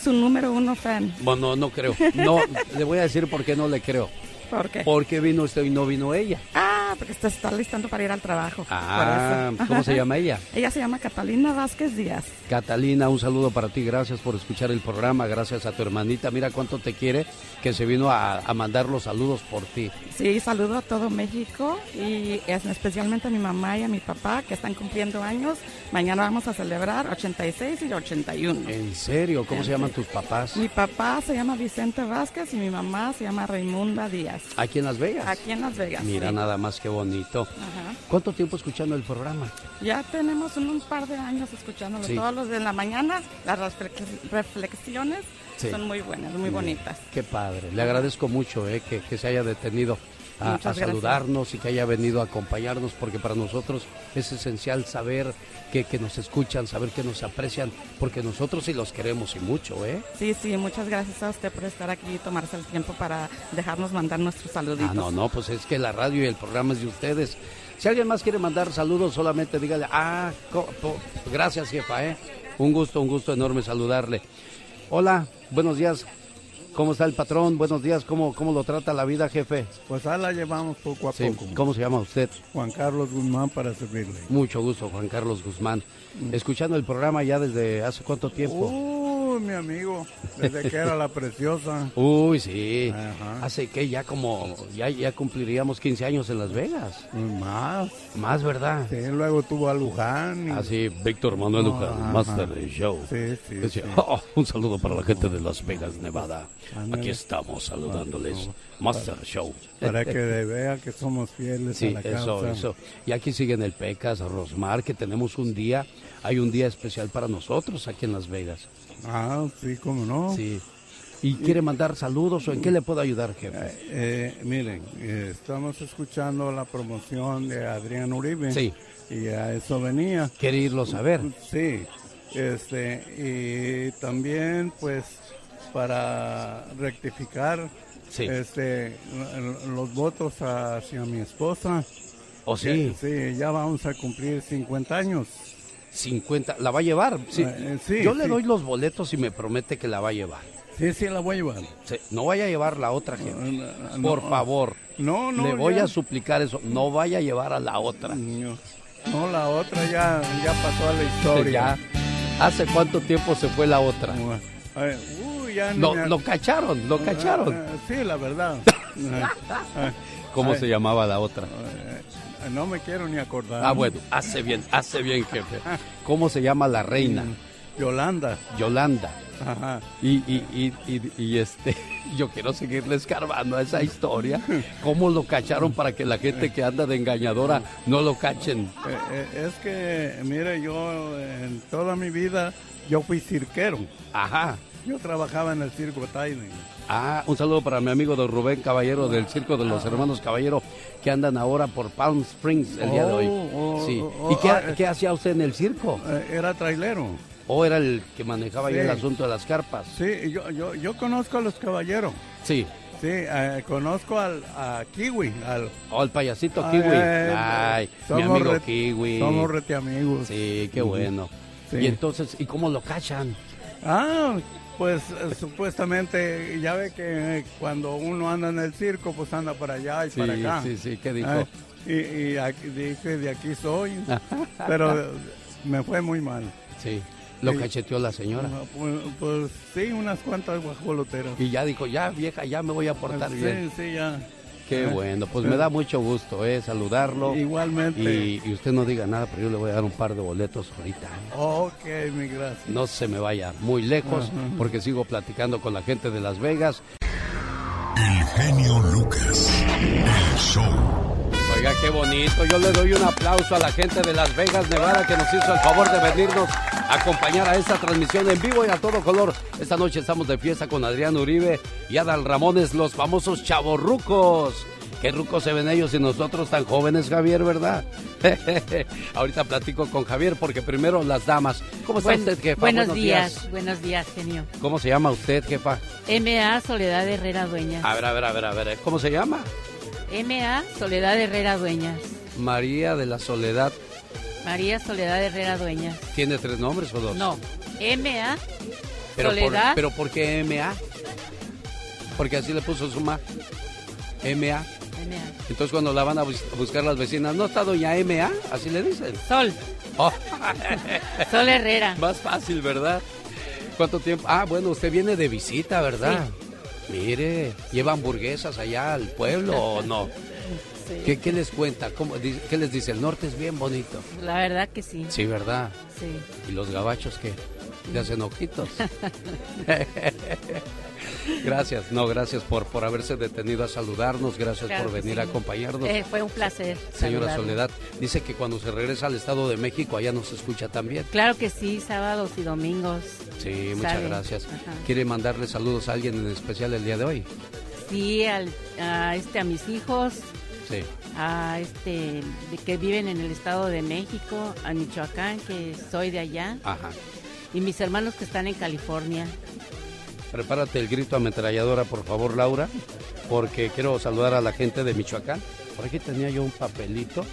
su número uno fan. Bueno, no creo. No, le voy a decir por qué no le creo. ¿Por qué? Porque vino usted y no vino ella. Ah, porque usted está listando para ir al trabajo. Ah, por eso. ¿cómo se llama ella? Ella se llama Catalina Vázquez Díaz. Catalina, un saludo para ti. Gracias por escuchar el programa. Gracias a tu hermanita. Mira cuánto te quiere que se vino a, a mandar los saludos por ti. Sí, saludo a todo México y es- especialmente a mi mamá y a mi papá que están cumpliendo años. Mañana vamos a celebrar 86 y 81. ¿En serio? ¿Cómo se llaman tus papás? Mi papá se llama Vicente Vázquez y mi mamá se llama Raimunda Díaz. Aquí en Las Vegas. Aquí en Las Vegas. Mira sí. nada más que bonito. Ajá. ¿Cuánto tiempo escuchando el programa? Ya tenemos un, un par de años escuchándolo Sí. todos los de la mañana. Las reflex- reflexiones Sí. son muy buenas, muy bonitas. Qué padre. Le agradezco mucho eh, que, que se haya detenido a, saludarnos y que haya venido a acompañarnos porque para nosotros es esencial saber que, que nos escuchan, saber que nos aprecian, porque nosotros sí los queremos y mucho, ¿eh? Sí, sí, muchas gracias a usted por estar aquí y tomarse el tiempo para dejarnos mandar nuestros saluditos. Ah, no, no, pues es que la radio y el programa es de ustedes. Si alguien más quiere mandar saludos, solamente dígale, ah, gracias jefa, ¿eh? Un gusto, un gusto enorme saludarle. Hola, buenos días. ¿Cómo está el patrón? Buenos días. ¿Cómo, cómo lo trata la vida, jefe? Pues ahí la llevamos poco a Sí, poco. ¿Cómo se llama usted? Juan Carlos Guzmán para servirle. Mucho gusto, Juan Carlos Guzmán. Escuchando el programa ya desde hace cuánto tiempo. Uy, mi amigo, desde que era la preciosa. Uy, sí. Hace que ya como, ya, ya cumpliríamos 15 años en Las Vegas. Más. Más, ¿verdad? Sí, luego tuvo a Luján. y- Así, Víctor Manuel Luján, Ajá. Master del Show. Sí, sí, Decía, sí. "Oh, un saludo para la gente de Las Vegas, Nevada. Aquí estamos saludándoles. Master Show. Para que vea que somos fieles Sí, a la eso, causa. eso. Y aquí siguen el Pecas, Rosmar, que tenemos un día, hay un día especial para nosotros aquí en Las Vegas. Ah, sí, cómo no. Sí. ¿Y quiere mandar saludos o en qué le puedo ayudar, jefe? Eh, miren, eh, estamos escuchando la promoción de Adrián Uribe. Sí. Y a eso venía. ¿Quiere irlo a ver? Sí. Este, y también, pues, para rectificar Sí. este, los votos hacia mi esposa. ¿Oh, sí? Sí, ya vamos a cumplir 50 años. 50, ¿la va a llevar? Sí. Eh, sí, Yo le sí. doy los boletos y me promete que la va a llevar. Sí, sí, la voy a llevar. No vaya a llevar la otra, jefe. no, Por no. favor. No, no, Le voy ya. a suplicar eso. No vaya a llevar a la otra. No, la otra ya, ya pasó a la historia. Ya. ¿Hace cuánto tiempo se fue la otra? Uy, ya Lo, lo cacharon, lo cacharon. Ah, sí, la verdad. Ah, ah, ¿Cómo se llamaba la otra? No me quiero ni acordar. Ah, bueno, hace bien, hace bien, jefe. ¿Cómo se llama la reina? Yolanda. Yolanda. Ajá. Y, y, y, este, yo quiero seguirle escarbando a esa historia. ¿Cómo lo cacharon para que la gente que anda de engañadora no lo cachen? Eh, eh, es que, mire, yo en toda mi vida, yo fui cirquero. Ajá. Yo trabajaba en el circo Taide. Ah, un saludo para mi amigo don Rubén Caballero del Circo de los Hermanos Caballero que andan ahora por Palm Springs el día de hoy. Oh, oh, Sí. oh, ¿Y qué, ah, qué hacía usted en el circo? Eh, Era trailero. ¿O era el que manejaba ahí el asunto de las carpas? Sí, yo, yo, yo conozco a los caballeros. Sí. Sí, eh, conozco al a Kiwi. Al, ¿O el payasito Ay, Kiwi? eh, Ay, mi amigo re- Kiwi. Somos rete amigos. Sí, qué bueno. Sí. Y entonces, ¿y cómo lo cachan? Ah, pues eh, supuestamente, ya ve que eh, cuando uno anda en el circo, pues anda para allá y Sí, para acá. sí, sí, ¿qué dijo? Y y aquí, dije, de aquí soy, pero me fue muy mal. Sí, lo Sí. cacheteó la señora. Pues, pues sí, unas cuantas guajoloteras. Y ya dijo, ya vieja, ya me voy a portar Sí, bien. sí, ya. Qué Ah, bueno, pues me da mucho gusto eh, saludarlo. Igualmente. Y, y usted no diga nada, pero yo le voy a dar un par de boletos ahorita. Ok, mi gracias. No se me vaya muy lejos, porque sigo platicando con la gente de Las Vegas. El genio Lucas. El show. Oiga, qué bonito. Yo le doy un aplauso a la gente de Las Vegas, Nevada, que nos hizo el favor de venirnos a acompañar a esta transmisión en vivo y a todo color. Esta noche estamos de fiesta con Adrián Uribe y Adal Ramones, los famosos chavorrucos. Qué rucos se ven ellos y nosotros tan jóvenes, Javier, ¿verdad? Ahorita platico con Javier porque primero las damas. ¿Cómo está Buen- usted, jefa? Buenos, días. buenos días, genio. ¿Cómo se llama usted, jefa? MA Soledad Herrera Dueñas. A ver, a ver, a ver, a ver. ¿Cómo se llama? MA Soledad Herrera Dueñas. María de la Soledad. María Soledad Herrera Dueñas. ¿Tiene tres nombres o dos? No, MA Pero por, Soledad. pero ¿por qué MA? Porque así le puso su ma. MA. MA. Entonces cuando la van a bus- buscar las vecinas, ¿no está doña MA? Así le dicen. Sol. Oh. Sol Herrera. Más fácil, ¿verdad? ¿Cuánto tiempo? Ah, bueno, usted viene de visita, ¿verdad? Mire, ¿lleva hamburguesas allá al pueblo o no? Sí. ¿Qué, qué les cuenta? ¿Cómo, ¿Qué les dice? El norte es bien bonito. La verdad que sí. Sí, ¿verdad? Sí. ¿Y los gabachos qué? ¿Le hacen ojitos? gracias, no, gracias por, por haberse detenido a saludarnos, gracias Claro por venir sí. a acompañarnos. Eh, fue un placer. Señora. Soledad, dice que cuando se regresa al Estado de México, allá nos escucha también. Claro que sí, sábados y domingos. Sí, muchas gracias. Ajá. ¿Quiere mandarle saludos a alguien en especial el día de hoy? Sí, al, a, este, a mis hijos, Sí. a este que viven en el Estado de México, a Michoacán, que soy de allá, Ajá. y mis hermanos que están en California. Prepárate el grito ametralladora, por favor, Laura, porque quiero saludar a la gente de Michoacán. Por aquí tenía yo un papelito.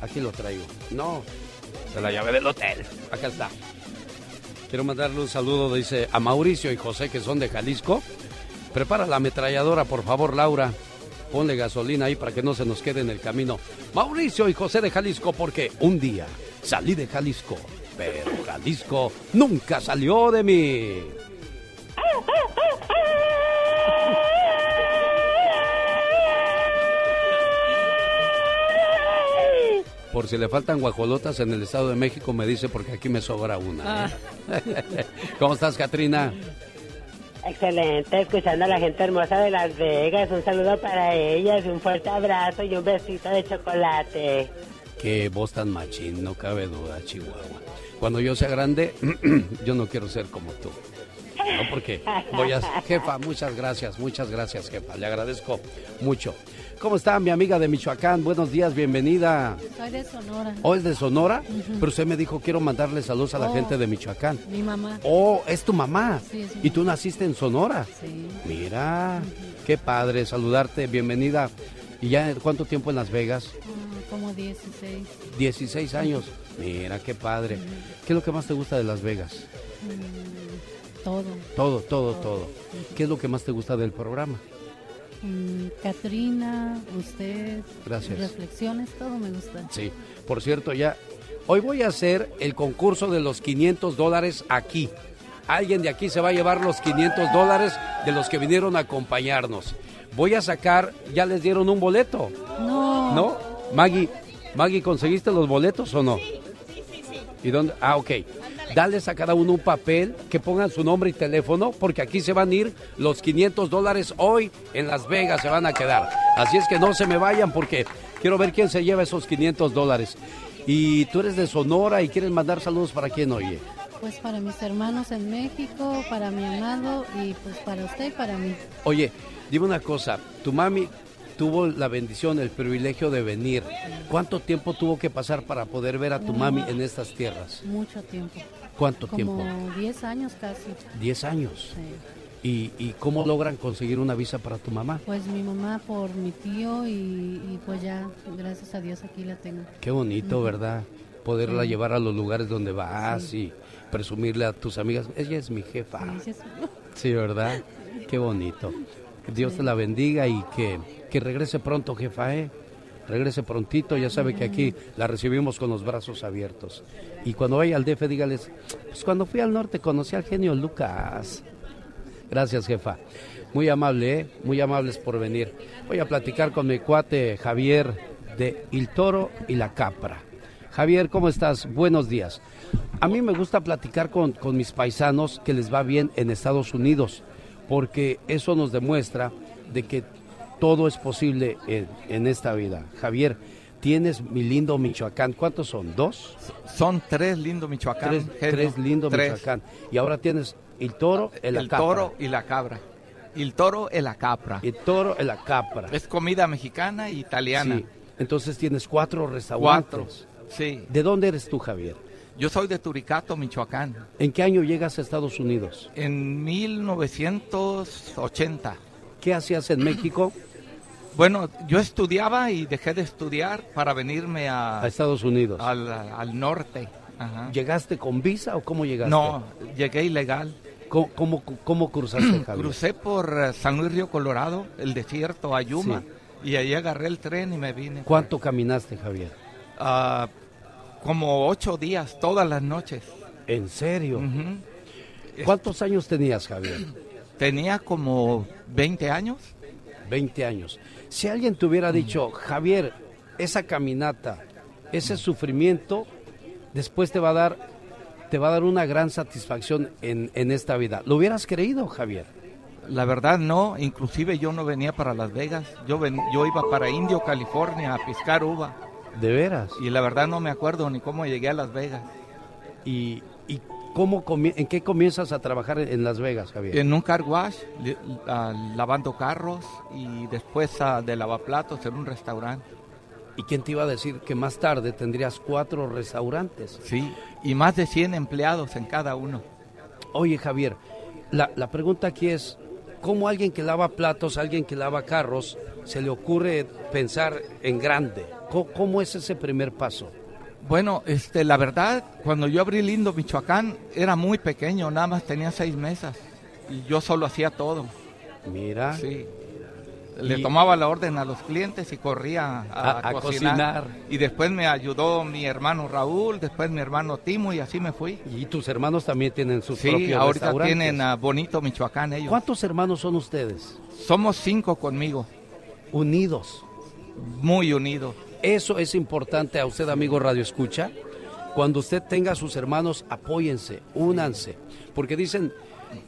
Aquí lo traigo. No, de la llave del hotel. Acá está. Quiero mandarle un saludo, dice, a Mauricio y José, que son de Jalisco. Prepara la ametralladora, por favor, Laura. Ponle gasolina ahí para que no se nos quede en el camino. Mauricio y José de Jalisco, porque un día salí de Jalisco, pero Jalisco nunca salió de mí. Por si le faltan guajolotas en el Estado de México, me dice porque aquí me sobra una. ¿eh? ¿Cómo estás, Katrina? Excelente, escuchando a la gente hermosa de Las Vegas. Un saludo para ellas, un fuerte abrazo y un besito de chocolate. Qué voz tan machín, no cabe duda, Chihuahua. Cuando yo sea grande, yo no quiero ser como tú. No, porque voy a... Jefa, muchas gracias, muchas gracias, jefa. Le agradezco mucho. ¿Cómo está mi amiga de Michoacán? Buenos días, bienvenida. Soy de Sonora. ¿O es de Sonora? Pero usted me dijo, quiero mandarle saludos a la Oh. gente de Michoacán. Mi mamá. Oh, es tu mamá. Sí, es ¿Y tú naciste en Sonora? Sí. Mira, qué padre saludarte, bienvenida. ¿Y ya cuánto tiempo en Las Vegas? Ah, como 16. 16 años. Mira, qué padre. ¿Qué es lo que más te gusta de Las Vegas? Todo. Todo, todo, todo. ¿Qué es lo que más te gusta del programa? Mm, Katrina, usted. Gracias. Reflexiones, todo me gusta. Sí, por cierto, ya. Hoy voy a hacer el concurso de los 500 dólares aquí. Alguien de aquí se va a llevar los 500 dólares de los que vinieron a acompañarnos. Voy a sacar, ya les dieron un boleto. No. ¿No? Maggie, Maggie, ¿conseguiste los boletos o no? ¿Y dónde? Ah, ok. Dales a cada uno un papel, que pongan su nombre y teléfono, porque aquí se van a ir los 500 dólares hoy en Las Vegas, se van a quedar. Así es que no se me vayan porque quiero ver quién se lleva esos 500 dólares. Y tú eres de Sonora y quieres mandar saludos para quién, oye. Pues para mis hermanos en México, para mi amado y pues para usted y para mí. Oye, dime una cosa, tu mami tuvo la bendición, el privilegio de venir. ¿Cuánto tiempo tuvo que pasar para poder ver a tu mami en estas tierras? Mucho tiempo. ¿Cuánto Como tiempo? 10 años casi. 10 años. Sí. ¿Y, y cómo logran conseguir una visa para tu mamá? Pues mi mamá por mi tío y, y pues ya, gracias a Dios aquí la tengo. Qué bonito. ¿verdad? Poderla Sí. llevar a los lugares donde vas y presumirle a tus amigas. Ella es mi jefa. Sí, sí, sí. Sí, ¿verdad? Qué bonito. Dios te la bendiga y que, que regrese pronto, jefa, ¿eh? Regrese prontito, ya sabe que aquí la recibimos con los brazos abiertos. Y cuando vaya al DF, dígales, pues cuando fui al norte conocí al genio Lucas. Gracias, jefa. Muy amable, ¿eh? Muy amables por venir. Voy a platicar con mi cuate Javier de Il Toro y la Capra. Javier, ¿cómo estás? Buenos días. A mí me gusta platicar con, con mis paisanos que les va bien en Estados Unidos, porque eso nos demuestra de que todo es posible en, en esta vida. Javier, tienes mi lindo Michoacán. ¿Cuántos son? ¿Dos? Son tres lindo Michoacán. Tres, tres lindo Tres. Michoacán. Y ahora tienes el toro, el, El toro y la cabra. El toro e la capra. El toro e la capra. Es comida mexicana e italiana. Sí. Entonces tienes cuatro restaurantes. Cuatro, sí. ¿De dónde eres tú, Javier? Yo soy de Turicato, Michoacán. ¿En qué año llegas a Estados Unidos? En 1980. ¿Qué hacías en México? Bueno, yo estudiaba y dejé de estudiar para venirme a, A Estados Unidos. al, al norte. Ajá. ¿Llegaste con visa o cómo llegaste? No, llegué ilegal. ¿Cómo, cómo, cómo cruzaste, Javier? Crucé por eh, San Luis Río Colorado, el desierto, a Yuma, y ahí agarré el tren y me vine. ¿Cuánto caminaste, Javier? Ah, como ocho días, todas las noches. ¿En serio? ¿Cuántos años tenías, Javier? Tenía como 20 años. 20 años. Si alguien te hubiera dicho, Javier, esa caminata, ese sufrimiento, después te va a dar, te va a dar una gran satisfacción en, en esta vida. ¿Lo hubieras creído, Javier? La verdad no, inclusive yo no venía para Las Vegas, yo, ven- yo iba para Indio, California, a piscar uva. ¿De veras? Y la verdad no me acuerdo ni cómo llegué a Las Vegas. ¿Y, y cómo comie- en qué comienzas a trabajar en Las Vegas, Javier? En un car wash, lavando carros y después de lavaplatos en un restaurante. ¿Y quién te iba a decir que más tarde tendrías cuatro restaurantes? Sí, y más de 100 empleados en cada uno. Oye, Javier, la, la pregunta aquí es, ¿cómo alguien que lava platos, alguien que lava carros, se le ocurre pensar en grande? ¿Cómo, es ese primer paso? Bueno, este, la verdad, cuando yo abrí Lindo, Michoacán, era muy pequeño, nada más tenía seis mesas. Y yo solo hacía todo. Mira. Sí. Le Y- tomaba la orden a los clientes y corría a, A- a cocinar. cocinar. Y después me ayudó mi hermano Raúl, después mi hermano Timo y así me fui. Y tus hermanos también tienen sus Sí, propios ahorita tienen a Bonito Michoacán ellos. ¿Cuántos hermanos son ustedes? Somos cinco conmigo. Unidos. Muy unidos. Eso es importante a usted, amigo Radio Escucha. Cuando usted tenga a sus hermanos, apóyense, únanse. Porque dicen,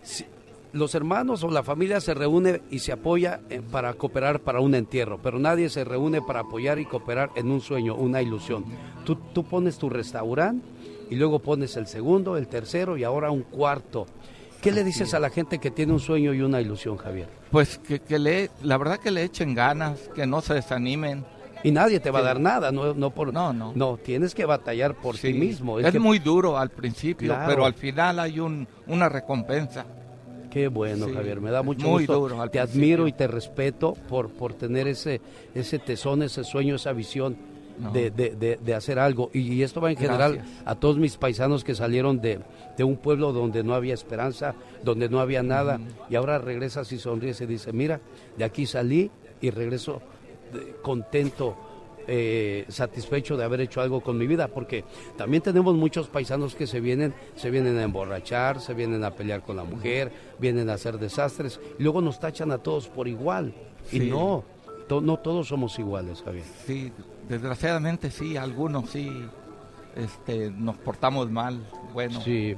si- los hermanos o la familia se reúne y se apoya eh, para cooperar para un entierro, pero nadie se reúne para apoyar y cooperar en un sueño, una ilusión. Tú, tú pones tu restaurante y luego pones el segundo, el tercero y ahora un cuarto. ¿Qué le dices a la gente que tiene un sueño y una ilusión, Javier? Pues que, que le, la verdad que le echen ganas, que no se desanimen. Y nadie te va a Sí. dar nada, no, no por... No, no. No, tienes que batallar por Sí. ti mismo. Es, que- muy duro al principio, Claro. pero al final hay un, una recompensa. Qué bueno, Sí, Javier, me da mucho muy gusto. duro al te principio. admiro y te respeto por, por tener ese, ese tesón, ese sueño, esa visión No. de, de- de- de hacer algo. Y, esto va en general Gracias. a todos mis paisanos que salieron de, de un pueblo donde no había esperanza, donde no había nada, y ahora regresas y sonríes y dices, mira, de aquí salí y regreso contento. eh, satisfecho de haber hecho algo con mi vida, porque también tenemos muchos paisanos que se vienen, se vienen a emborrachar, se vienen a pelear con la mujer, vienen a hacer desastres, y luego nos tachan a todos por igual. Y no, to- no todos somos iguales, Javier. Sí, desgraciadamente sí, algunos sí este, nos portamos mal. Bueno, Sí,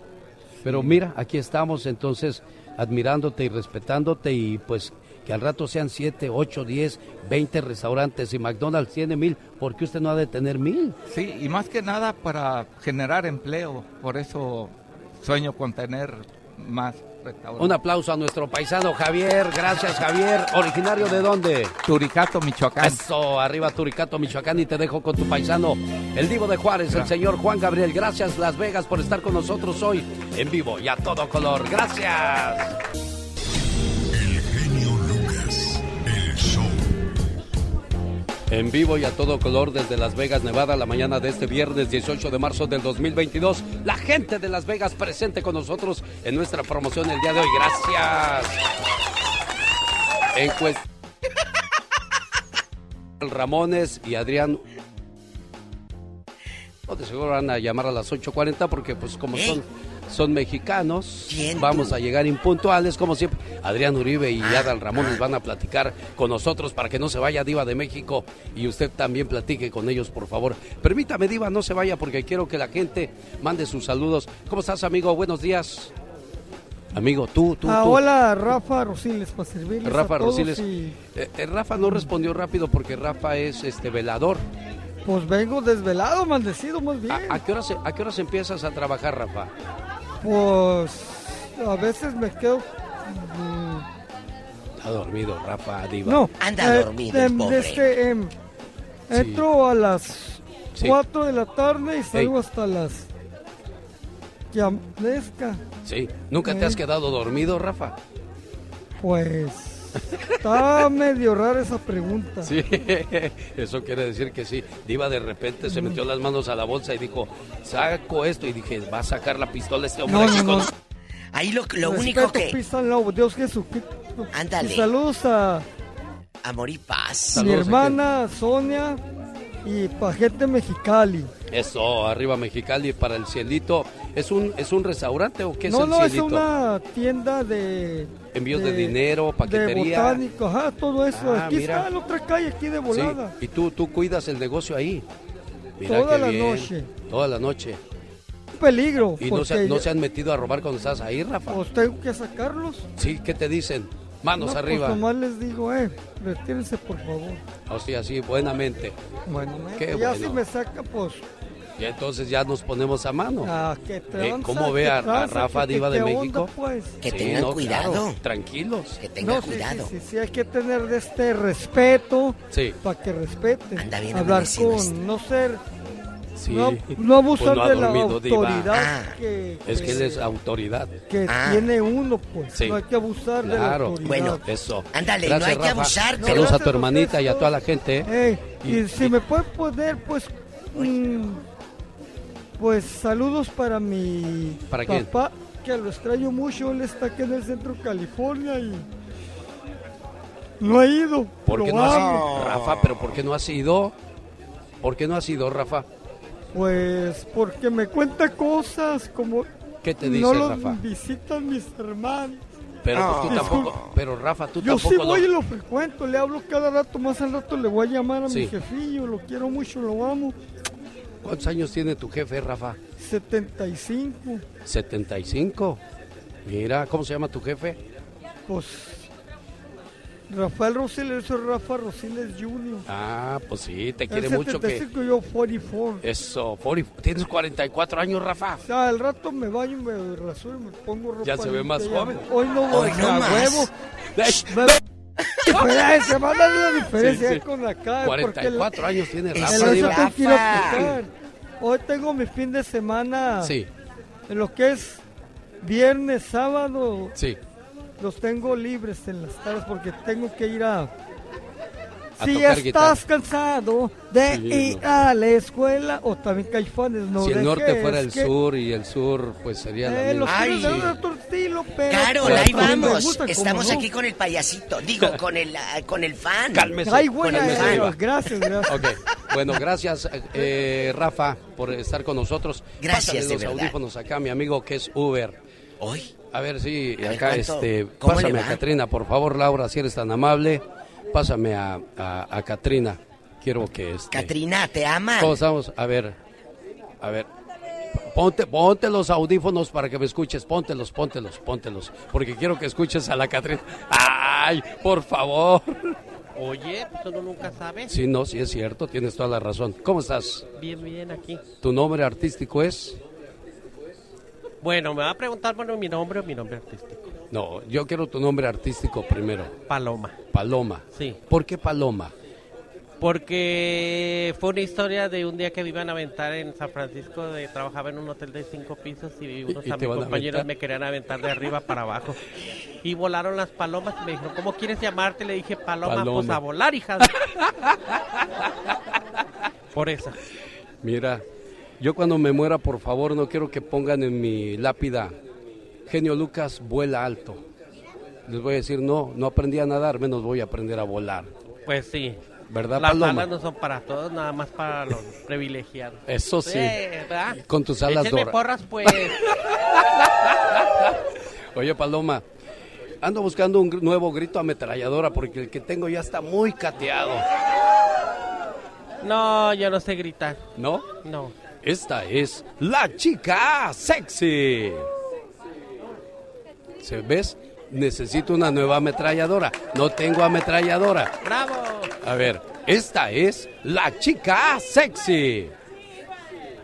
pero mira, aquí estamos entonces admirándote y respetándote y pues que al rato sean 7, 8, 10, 20 restaurantes y McDonald's tiene mil, ¿por qué usted no ha de tener mil? sí, y más que nada para generar empleo, por eso sueño con tener más restaurantes. Un aplauso a nuestro paisano Javier, gracias Javier, originario de dónde? Turicato, Michoacán. Eso, arriba Turicato, Michoacán y te dejo con tu paisano, el Divo de Juárez, el señor Juan Gabriel. Gracias Las Vegas por estar con nosotros hoy en vivo y a todo color. Gracias. En vivo y a todo color desde Las Vegas, Nevada, la mañana de este viernes 18 de marzo del 2022. La gente de Las Vegas presente con nosotros en nuestra promoción el día de hoy. Gracias. En cuest- Ramones y Adrián. De seguro van a llamar a las 8.40 porque pues como son, son mexicanos, vamos a llegar impuntuales como siempre. Adrián Uribe y Adal Ramones van a platicar con nosotros para que no se vaya Diva de México y usted también platique con ellos, por favor. Permítame, Diva, no se vaya porque quiero que la gente mande sus saludos. ¿Cómo estás, amigo? Buenos días. Amigo, tú, tú, Ah, tú. hola, Rafa Rosiles, para servirles Rafa a todos Rosiles. y, Eh, eh, Rafa no respondió rápido porque Rafa es este velador. pues vengo desvelado, maldecido, más bien. ¿A, a qué horas, ¿A qué horas empiezas a trabajar, Rafa? Pues a veces me quedo mm, Está dormido, Rafa Diva. No. Anda eh, dormido el pobre. este, em, Entro a las Sí. 4 de la tarde y salgo hasta las que amanezca. Sí. ¿Nunca te has Eh. quedado dormido, Rafa? Pues está medio rara esa pregunta. Sí, eso quiere decir que sí. Diva de repente se metió las manos a la bolsa y dijo, saco esto. Y dije, va a sacar la pistola este hombre. No, aquí no, con-". no. Ahí lo, lo único que... pisa lobo, Dios Jesucristo. Ándale. Y saludos a Amor y paz. mi hermana Sonia y pa' gente mexicali. Eso, arriba Mexicali para el cielito. ¿Es un, es un restaurante o qué es no, el no, es cielito? una tienda de... Envíos de dinero, paquetería. De botánico, ajá, todo eso. Ah, aquí mira. está en otra calle, aquí de Sí, volada. y tú, tú cuidas el negocio ahí. Mira Toda la bien. noche. Toda la noche. Un peligro. ¿Y no se, no se han metido a robar cuando estás ahí, Rafa? Pues tengo que sacarlos. Sí, ¿qué te dicen? Manos No, arriba. Pues nomás les digo, eh, retírense por favor. O sea, sí, buenamente. Bueno, Qué ya bueno. si me saca, pues, Y entonces ya nos ponemos a mano. ah, que Eh, tranza, ¿Cómo ve que a, Rafa que- Diva que- de onda, México? pues. Que Sí, tengan no, cuidado. claro, tranquilos. Que tengan No, sí, cuidado. Sí, sí, sí, hay que tener de este respeto Sí. para que respeten. Anda bien Hablar con, este. no ser, Sí. no, no abusar Pues no ha de la autoridad Ah. que, Es que él es autoridad. que Ah. tiene uno, pues. Sí. No hay que abusar de la Claro. autoridad. Bueno, Eso. Ándale, no hay que Rafa. abusar, No, Saludos a tu hermanita y a toda la gente. ¿eh? Eh, y, Y- si me puede poner, pues, mm, pues saludos para mi ¿Para quién? papá, que lo extraño mucho, él está aquí en el centro de California y no ha ido. ¿Por qué no has ido? Rafa, pero ¿por qué no has ido? ¿Por qué no has ido, Rafa? Pues porque me cuenta cosas como ¿Qué te dice, no los Rafa? visitan mis hermanos. Pero pues, tú tampoco, pero Rafa, tú Yo sí tampoco voy y lo... lo frecuento, le hablo cada rato, más al rato le voy a llamar a Sí. mi jefillo, lo quiero mucho, lo amo. ¿Cuántos años tiene tu jefe, Rafa? 75, 75. Mira, ¿cómo se llama tu jefe? pues Rafael Rosiles, soy Rafa Rosiles Jr. Ah, pues sí, te quiere mucho que... 75, yo 44. Eso, 40 tienes 44 años, Rafa. O sea, al rato me baño y me rasuro y me pongo ropa Ya se ve más joven. Hoy no voy a huevo. Ey, Me- diferencia, va a dar una diferencia Sí, sí. con acá. porque el- 44 años tiene el Rafa, Eso ir a aplicar. Hoy tengo mi fin de semana. Sí, En lo que es viernes, sábado, sí. los tengo libres en las tardes porque tengo que ir a... A si tocar estás guitarra. cansado de Sí, ir no. a la escuela o también caifanes, no si el norte fuera el que- sur y el sur, pues sería la Eh, los misma. quiero Ay. de otro estilo, pero... Carol, pues, ahí me vamos. gustan, ¿cómo Estamos no? aquí con el payasito. Digo, con el, ah, con el fan. Cálmese. Ay, buena, eh, Diva. gracias, gracias. Ok, bueno, gracias eh, Rafa por estar con nosotros. Gracias, Pásale de los verdad. audífonos acá, mi amigo que es Uber. Hoy. A ver si A ver, acá ¿cuánto? este, ¿Cómo le pásame a va? Catrina, por favor, Laura, si eres tan amable, pásame a, a, a Catrina. Quiero que este, Catrina, te aman. ¿Cómo estamos? A ver, a ver. Ponte, ponte los audífonos para que me escuches. Póntelos, póntelos, póntelos. Porque quiero que escuches a la Catrina. ¡Ay, por favor! Oye, pues uno nunca sabe. Sí, no, sí es cierto, tienes toda la razón. ¿Cómo estás? Bien, bien aquí. ¿Tu nombre artístico es? Bueno, me va a preguntar, bueno, mi nombre o mi nombre artístico. No, yo quiero tu nombre artístico primero. Paloma. Paloma. Sí. ¿Por qué Paloma? Porque fue una historia de un día que me iban a aventar en San Francisco, de, trabajaba en un hotel de cinco pisos y unos ¿Y a mis van a compañeros me querían aventar de arriba para abajo. Y volaron las palomas y me dijeron, ¿cómo quieres llamarte? Le dije, Paloma, Paloma. pues a volar, hija. Por eso. Mira, yo cuando me muera, por favor, no quiero que pongan en mi lápida, genio Lucas, vuela alto. Les voy a decir, no, no aprendí a nadar, menos voy a aprender a volar. Pues sí. ¿Verdad, Las Paloma? alas no son para todos, nada más para los privilegiados. Eso sí. ¿verdad? Con tus alas doradas. porras, pues. Oye, Paloma, ando buscando un nuevo grito ametralladora porque el que tengo ya está muy cateado. No, yo no sé gritar. ¿No? No. Esta es la chica sexy. ¿Se ves? Necesito una nueva ametralladora. No tengo ametralladora. ¡Bravo! A ver, esta es la chica sexy.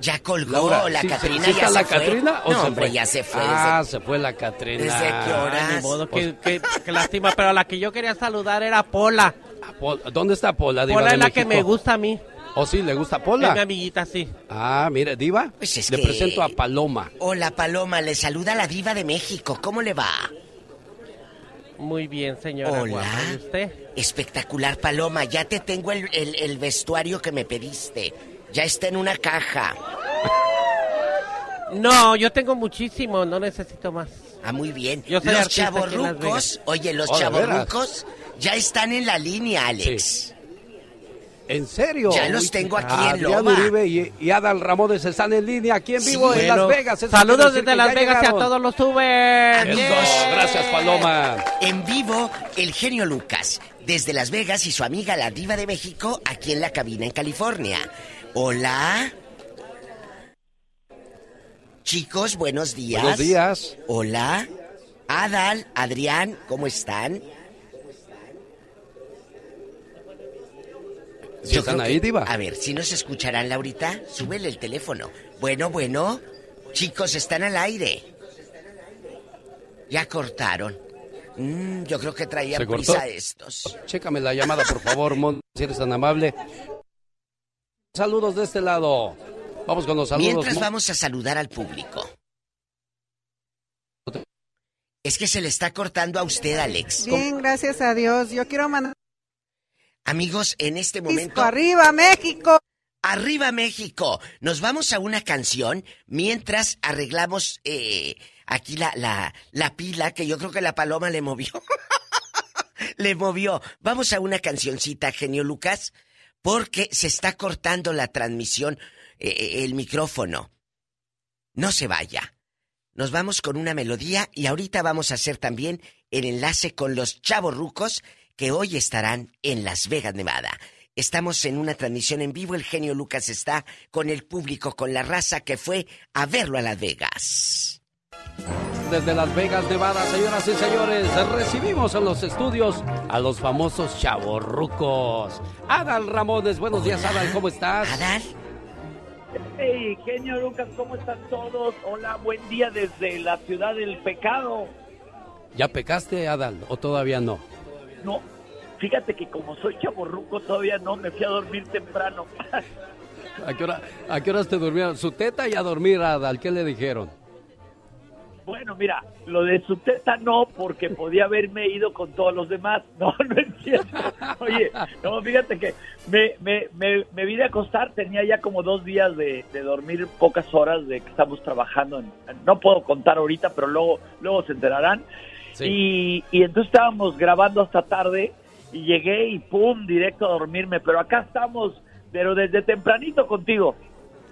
Ya colgó Laura, la ¿sí- Catrina. sí ya está se la fue? Catrina o no, se hombre, fue? ya se fue. Ah, desde- se fue la Catrina. ¿Desde qué horas? Ni modo, qué, qué- qué lástima, pero la que yo quería saludar era Pola. Pol- ¿Dónde está Pola, Diva Pola de es la que me gusta a mí. ¿O sí, le gusta Es mi Pola? amiguita, sí. Ah, mire, Diva. Pues es le que- presento a Paloma. Hola, Paloma, le saluda la diva de México. ¿Cómo le va? Muy bien, señora. Hola. guapa. ¿Y usted? Espectacular, Paloma. Ya te tengo el, el- el vestuario que me pediste. Ya está en una caja. No, yo tengo muchísimo, no necesito más. Ah, muy bien. Yo soy los chavorrucos, oye, los Oh, ¿de chavorrucos ya están en la línea, Alex. ¿En serio? Ya los tengo aquí en Adrián Loma. Uribe y, y Adal Ramones están en línea aquí en Sí. vivo en Bueno, Las Vegas. Eso Saludos desde Las Vegas y a todos los suben. Amigos, Gracias, Paloma. En vivo, el genio Lucas, desde Las Vegas y su amiga la diva de México, aquí en la cabina en California. Hola. Chicos, buenos días. Buenos días. Hola. Adal, Adrián, ¿cómo están? ¿Sí Yo están creo ahí, que- Diva? A ver, si nos escucharán, Laurita, súbele el teléfono. Bueno, bueno. Chicos, están al aire. Ya cortaron. Mm, yo creo que traían ¿Se cortó? prisa estos. Chécame la llamada, por favor, Mon, si eres tan amable. Saludos de este lado. Vamos con los saludos. Mientras Mon. vamos a saludar al público. Es que se le está cortando a usted, Alex. Bien, gracias a Dios. Yo quiero mandar Amigos, en este momento... arriba, México. ¡Arriba México! Nos vamos a una canción mientras arreglamos eh, aquí la, la, la pila que yo creo que la paloma le movió. le movió. Vamos a una cancioncita, genio Lucas, porque se está cortando la transmisión, eh, eh, el micrófono. No se vaya. Nos vamos con una melodía y ahorita vamos a hacer también el enlace con los chavos rucos que hoy estarán en Las Vegas, Nevada. Estamos en una transmisión en vivo. El genio Lucas está con el público, con la raza que fue a verlo a Las Vegas. Desde Las Vegas, Nevada, señoras y señores, recibimos en los estudios a los famosos chavorrucos. Adal Ramones, buenos días, Adal, ¿cómo estás? Adal. Hey, genio Lucas, ¿cómo están todos? Hola, buen día desde la ciudad del pecado. ¿Ya pecaste, Adal, o todavía no? No, fíjate que como soy chaborruco todavía no, me fui a dormir temprano. ¿A qué, hora, ¿A qué horas te durmieron? Su teta y a dormir, Adal, ¿qué le dijeron? Bueno, mira, lo de su teta no, porque podía haberme ido con todos los demás. No, no es cierto. Oye, no, fíjate que me, me, me, me vine a acostar, tenía ya como dos días de, de dormir pocas horas de que estamos trabajando. En, no puedo contar ahorita, pero luego, luego se enterarán. Y, y entonces estábamos grabando hasta tarde y llegué y pum, directo a dormirme. Pero acá estamos, pero desde tempranito contigo.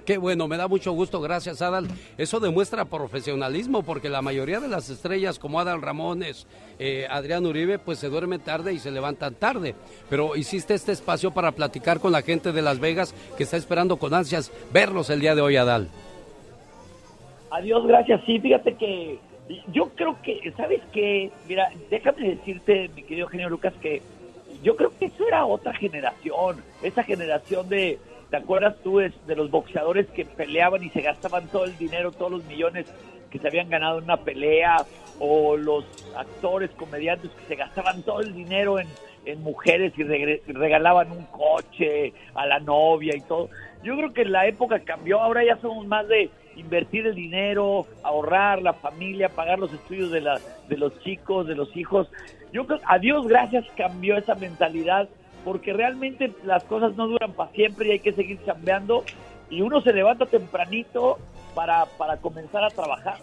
Qué bueno, me da mucho gusto, gracias Adal. Eso demuestra profesionalismo porque la mayoría de las estrellas como Adal Ramones, eh, Adrián Uribe, pues se duermen tarde y se levantan tarde. Pero hiciste este espacio para platicar con la gente de Las Vegas que está esperando con ansias verlos el día de hoy, Adal. Adiós, gracias. Sí, fíjate que yo creo que, ¿sabes qué? Mira, déjame decirte, mi querido genio Lucas, que yo creo que eso era otra generación, esa generación de, ¿te acuerdas tú de, los boxeadores que peleaban y se gastaban todo el dinero, todos los millones que se habían ganado en una pelea, o los actores, comediantes que se gastaban todo el dinero en, mujeres y regalaban un coche a la novia y todo. Yo creo que la época cambió, ahora ya somos más de invertir el dinero, ahorrar la familia, pagar los estudios de, la, de los chicos, de los hijos. Yo creo, a Dios gracias cambió esa mentalidad, porque realmente las cosas no duran para siempre y hay que seguir chambeando, y uno se levanta tempranito para, para comenzar a trabajar.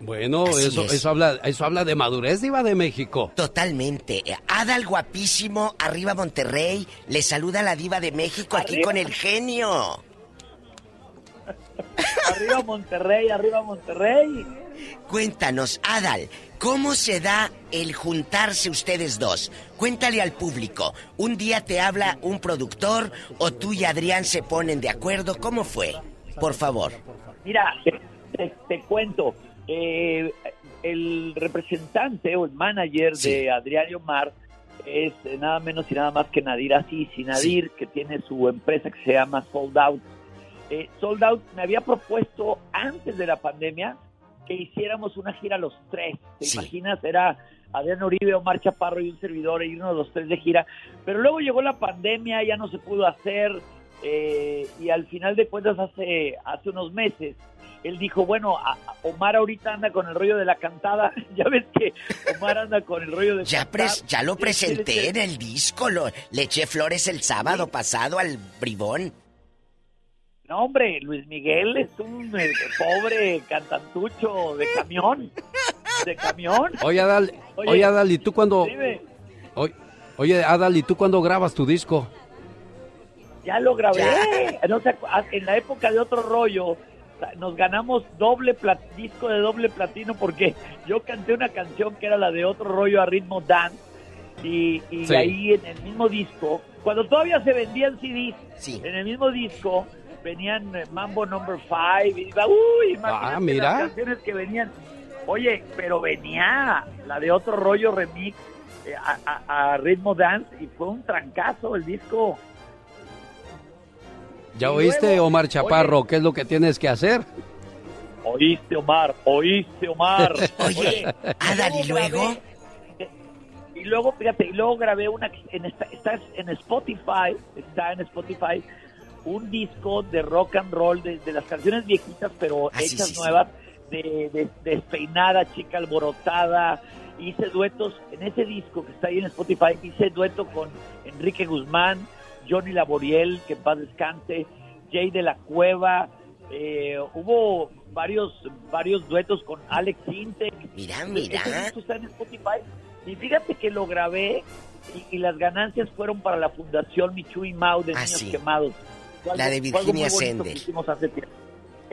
Bueno, eso, es. eso, habla, eso habla de madurez, Diva de México. Totalmente. Adal guapísimo, arriba Monterrey, le saluda la diva de México aquí con el genio. Arriba Monterrey, arriba Monterrey. Cuéntanos, Adal, ¿cómo se da el juntarse ustedes dos? Cuéntale al público. ¿Un día te habla un productor o tú y Adrián se ponen de acuerdo? ¿Cómo fue? Por favor. Mira, te, cuento. eh, el representante o el manager de Adrián y Omar es eh, nada menos y nada más que Nadir Asís. Y Nadir, que tiene su empresa que se llama Sold Out. Eh, Sold Out me había propuesto antes de la pandemia que hiciéramos una gira los tres. ¿Te imaginas? Era Adrián Uribe, Omar Chaparro y un servidor e irnos los tres de gira. Pero luego llegó la pandemia, ya no se pudo hacer eh, y al final de cuentas hace, hace unos meses él dijo, bueno, a- a- Omar ahorita anda con el rollo de la cantada. ya ves que Omar anda con el rollo de Ya, cantar. pres- ya lo presenté en el disco, lo, le eché flores el sábado pasado al bribón. No, hombre, Luis Miguel es un eh, pobre cantantucho de camión. De camión. Oye, Adal, Oye, oye, Adal, ¿y tú cuándo... Dime, Oye, oye, Adal, ¿y tú cuándo grabas tu disco? ya lo grabé. No sé, en la época de otro rollo, nos ganamos doble plat- disco de doble platino porque yo canté una canción que era la de otro rollo a ritmo dance. Y, y Sí. ahí en el mismo disco, cuando todavía se vendían CDs, en el mismo disco venían eh, Mambo Number 5 y iba, uy, imagínate Ah, mira. las canciones que venían. Oye, pero venía la de otro rollo remix eh, a, a- a ritmo dance y fue un trancazo el disco. ¿Ya Y oíste, luego, Omar Chaparro, qué es lo que tienes que hacer? Oíste, Omar, oíste, Omar. Oye, Adal, ¿y luego? y luego, fíjate, y luego grabé una, en esta, está en Spotify, está en Spotify, un disco de rock and roll, de, de las canciones viejitas, pero Ah, hechas sí, sí. nuevas, de, de- despeinada, chica alborotada. Hice duetos en ese disco que está ahí en Spotify, hice dueto con Enrique Guzmán, Johnny Laboriel, que en paz descanse, Jay de la Cueva, eh, hubo varios varios duetos con Alex Intec. Mira, Ese mira. disco está en Spotify. Y fíjate que lo grabé y, y las ganancias fueron para la Fundación Michu y Mau de Ah, Niños sí. Quemados. La de Virginia tiempo.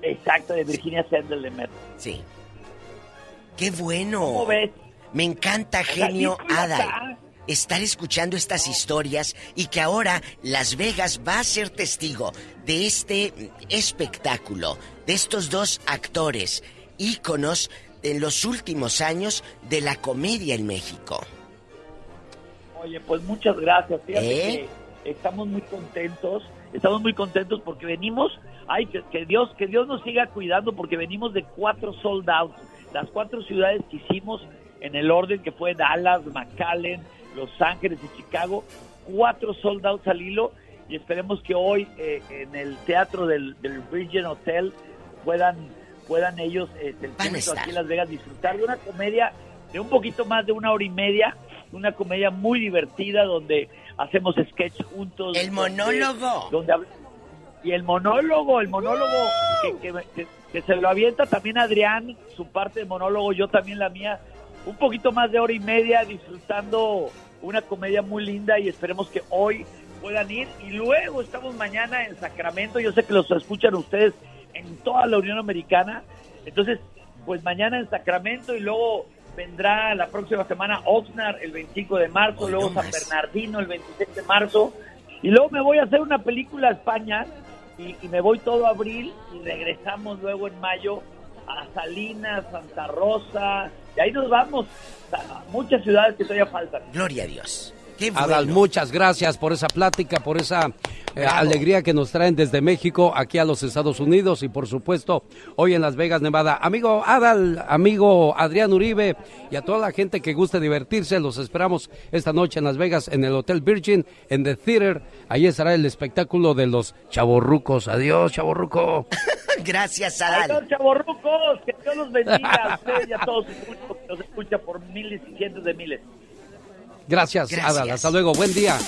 Exacto, de Virginia Sendel de Met. Sí. ¡Qué bueno! ¿Cómo ves? Me encanta, genio está. estar escuchando estas historias y que ahora Las Vegas va a ser testigo de este espectáculo, de estos dos actores, íconos en los últimos años de la comedia en México. Oye, pues muchas gracias. Fíjate ¿Eh? que estamos muy contentos. Estamos muy contentos porque venimos, ay, que, que Dios, que Dios nos siga cuidando porque venimos de cuatro sold outs. Las cuatro ciudades que hicimos en el orden que fue Dallas, McAllen, Los Ángeles y Chicago, cuatro sold outs al hilo y esperemos que hoy eh, en el teatro del, del Virgin Hotel puedan puedan ellos eh, el público aquí en Las Vegas disfrutar de una comedia de un poquito más de una hora y media, una comedia muy divertida donde hacemos sketch juntos. El donde- monólogo. donde hab- y el monólogo, el monólogo que, que- que- que se lo avienta también Adrián, su parte de monólogo, yo también la mía, un poquito más de hora y media disfrutando una comedia muy linda y esperemos que hoy puedan ir y luego estamos mañana en Sacramento, yo sé que los escuchan ustedes en toda la Unión Americana, entonces pues mañana en Sacramento y luego vendrá la próxima semana Oxnard el 25 de marzo, luego San Bernardino el 26 de marzo y luego me voy a hacer una película a España y, y me voy todo abril y regresamos luego en mayo a Salinas, Santa Rosa, y ahí nos vamos a muchas ciudades que todavía faltan. Gloria a Dios. Qué Adal, muchas gracias por esa plática, por esa eh, alegría que nos traen desde México aquí a los Estados Unidos y por supuesto hoy en Las Vegas, Nevada. Amigo Adal, amigo Adrián Uribe y a toda la gente que guste divertirse, los esperamos esta noche en Las Vegas en el Hotel Virgin, en The Theater. Ahí estará el espectáculo de los chavorrucos. Adiós, chavorruco. Gracias, Adal. están, chavorrucos, que Dios los bendiga a ustedes y a todos su público que nos escucha por miles y cientos de miles. Gracias, Gracias. Adal. Hasta luego. Buen día.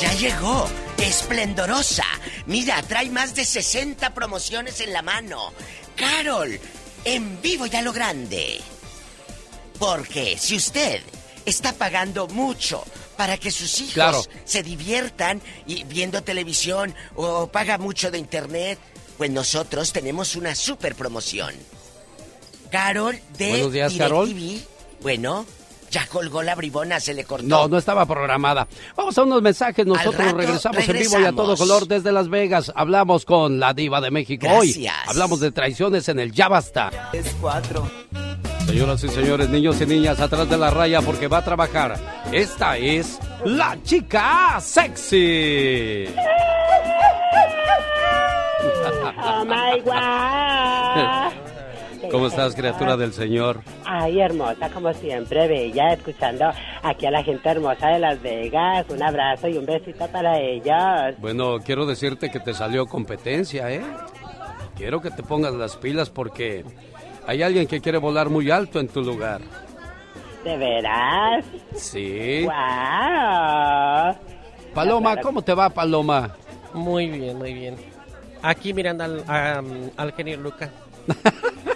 Ya llegó, esplendorosa. Mira, trae más de 60 promociones en la mano. Carol, en vivo y a lo grande. Porque si usted está pagando mucho para que sus hijos Claro. se diviertan y viendo televisión o paga mucho de internet, pues nosotros tenemos una super promoción. Carol de Buenos días, Carol. DirecTV, Bueno, ya colgó la bribona, se le cortó. No, no estaba programada. Vamos a unos mensajes. Nosotros rato regresamos, en vivo y a todo color desde Las Vegas. Hablamos con la diva de México hoy. Hablamos de traiciones en el Ya Basta. Es cuatro. Señoras y señores, niños y niñas, atrás de la raya porque va a trabajar. Esta es la chica sexy. Oh my God. ¿Cómo estás, criatura del Señor? Ay, hermosa, como siempre, bella, escuchando aquí a la gente hermosa de Las Vegas. Un abrazo y un besito para ellos. Bueno, quiero decirte que te salió competencia, ¿eh? Quiero que te pongas las pilas porque hay alguien que quiere volar muy alto en tu lugar. ¿De veras? Sí. ¡Wow! Paloma, ¿cómo te va, Paloma? Muy bien, muy bien. Aquí mirando al, am, al genio Luca.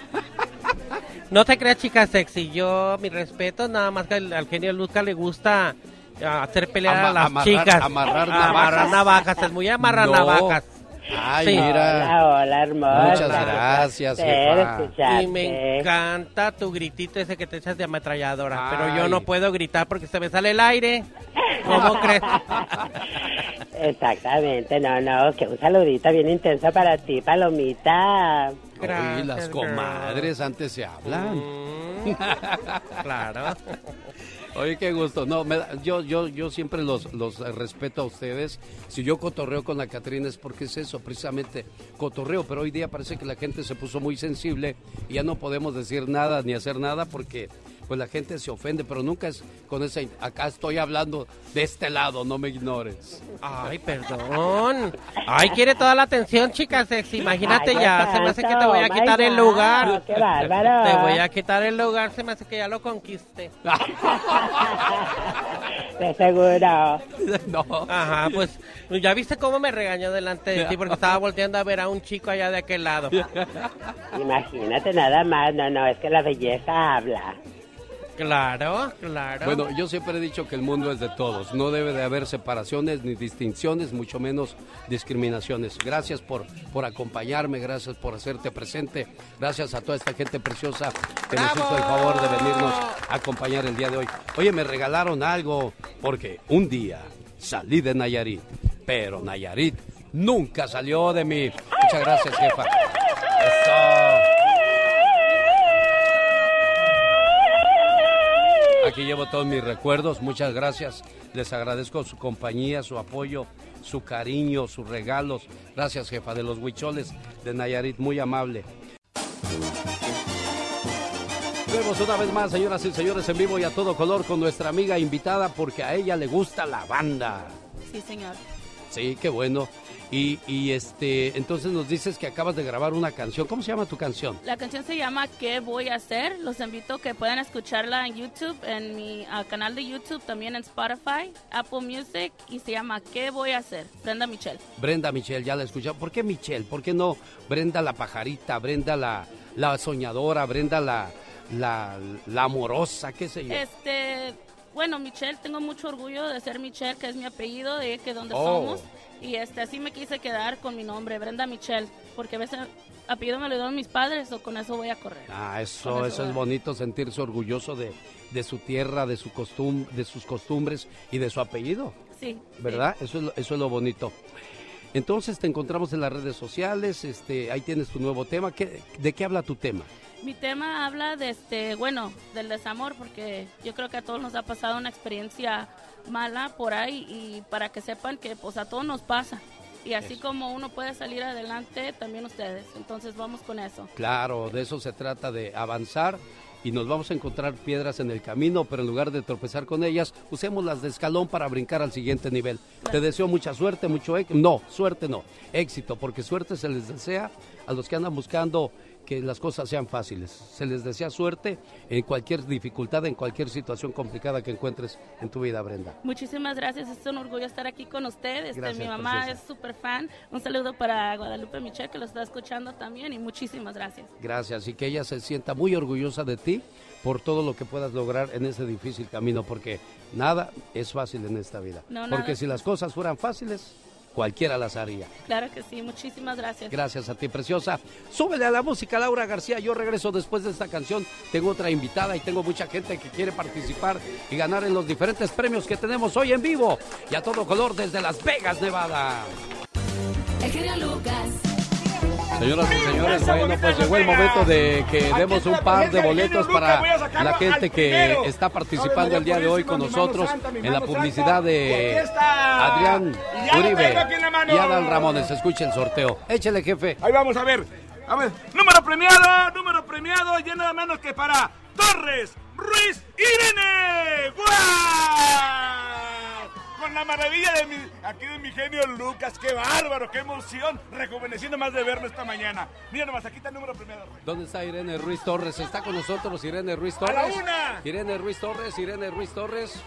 no te creas, chica sexy. Yo, mi respeto, nada más que al, al genio Luca le gusta ah, hacer pelear a las amarrar- chicas. amarrar Amarrar navajas. navajas. Es muy amarrar No. navajas. Ay, Sí. mira. Hola, hola, hermosa. Muchas gracias, jefa. Y me encanta tu gritito ese que te echas de ametralladora. Pero yo no puedo gritar porque se me sale el aire. ¿Cómo crees? Exactamente, no, no, que un saludito bien intenso para ti, Palomita. Uy, las comadres antes se hablan. Mm, claro. Oye, qué gusto. No, me da- yo, yo, yo siempre los, los respeto a ustedes. Si yo cotorreo con la Catrina es porque es eso, precisamente cotorreo. Pero hoy día parece que la gente se puso muy sensible y ya no podemos decir nada ni hacer nada porque pues la gente se ofende. Pero nunca es con esa... in- Acá estoy hablando de este lado, no me ignores. Ay, perdón. Ay, quiere toda la atención, chicas. Imagínate Ay, ya. Se me hace que te voy a my quitar el God, lugar. qué bárbaro. Te voy a quitar el lugar. Se me hace que ya lo conquiste. De seguro. No. Ajá, pues ya viste cómo me regañó delante de ti porque estaba volteando a ver a un chico allá de aquel lado. Imagínate nada más, no, no, es que la belleza habla. Claro, claro. Bueno, yo siempre he dicho que el mundo es de todos. No debe de haber separaciones ni distinciones, mucho menos discriminaciones. Gracias por, por acompañarme, gracias por hacerte presente, gracias a toda esta gente preciosa que nos hizo el favor de venirnos a acompañar el día de hoy. Oye, me regalaron algo porque un día salí de Nayarit, pero Nayarit nunca salió de mí. Muchas gracias, jefa. Eso. Aquí llevo todos mis recuerdos, muchas gracias. Les agradezco su compañía, su apoyo, su cariño, sus regalos. Gracias, jefa de los huicholes de Nayarit, muy amable. Vemos una vez más, señoras y señores, en vivo y a todo color con nuestra amiga invitada porque a ella le gusta la banda. Sí, señor. Sí, qué bueno. Y, y este, entonces nos dices que acabas de grabar una canción. ¿Cómo se llama tu canción? La canción se llama ¿Qué voy a hacer? Los invito a que puedan escucharla en YouTube, en mi canal de YouTube, también en Spotify, Apple Music y se llama ¿Qué voy a hacer? Brenda Michelle. Brenda Michelle, ya la escuché. ¿Por qué Michelle? ¿Por qué no Brenda la pajarita, Brenda la, la soñadora, Brenda la, la, la amorosa, qué sé yo? Este, bueno, Michelle, tengo mucho orgullo de ser Michelle, que es mi apellido, de que donde Oh. somos. Y este, así me quise quedar con mi nombre, Brenda Michelle, porque a veces apellido me lo dieron mis padres o con eso voy a correr. Ah, eso, eso, eso es bonito, sentirse orgulloso de, de su tierra, de, su costum, de sus costumbres y de su apellido, Sí. ¿verdad? Eso, es lo, eso es lo bonito. Entonces te encontramos en las redes sociales, este, ahí tienes tu nuevo tema. ¿Qué, ¿De qué habla tu tema? Mi tema habla de este, bueno, del desamor, porque yo creo que a todos nos ha pasado una experiencia mala por ahí y para que sepan que pues a todos nos pasa. Y así como uno puede salir adelante, también ustedes. Entonces vamos con eso. Claro, de eso se trata, de avanzar y nos vamos a encontrar piedras en el camino, pero en lugar de tropezar con ellas, usémoslas de escalón para brincar al siguiente nivel. Te deseo mucha suerte, mucho éxito. No, suerte no, éxito, porque suerte se les desea a los que andan buscando que las cosas sean fáciles. Se les desea suerte en cualquier dificultad, en cualquier situación complicada que encuentres en tu vida, Brenda. Muchísimas gracias, es un orgullo estar aquí con ustedes. Este, Gracias, mi mamá preciosa. es súper fan. Un saludo para Guadalupe Michelle que lo está escuchando también y muchísimas gracias. Gracias y que ella se sienta muy orgullosa de ti por todo lo que puedas lograr en ese difícil camino, porque nada es fácil en esta vida. No, porque si las cosas fueran fáciles, cualquiera las haría. Claro que sí, muchísimas gracias. Gracias a ti, preciosa. Súbele a la música, Laura García. Yo regreso después de esta canción. Tengo otra invitada y tengo mucha gente que quiere participar y ganar en los diferentes premios que tenemos hoy en vivo y a todo color desde Las Vegas, Nevada. El genio Lucas. Señoras y señores, bueno, pues llegó el momento de que demos un par de boletos para la gente que está participando el día de hoy con nosotros en la publicidad de Adrián Uribe y Adal Ramones. Escuche el sorteo. Échele, jefe. Ahí vamos a ver. A ver, número premiado, número premiado, y nada menos que para Torres Ruiz Irene. ¡Guau! Con la maravilla de mi, aquí de mi genio Lucas, qué bárbaro, qué emoción, rejuveneciendo más de verlo esta mañana. Mira nomás, aquí está el número premiado. ¿Dónde está Irene Ruiz Torres? ¿Está con nosotros Irene Ruiz ¡A Torres? la una! Irene Ruiz Torres, Irene Ruiz Torres.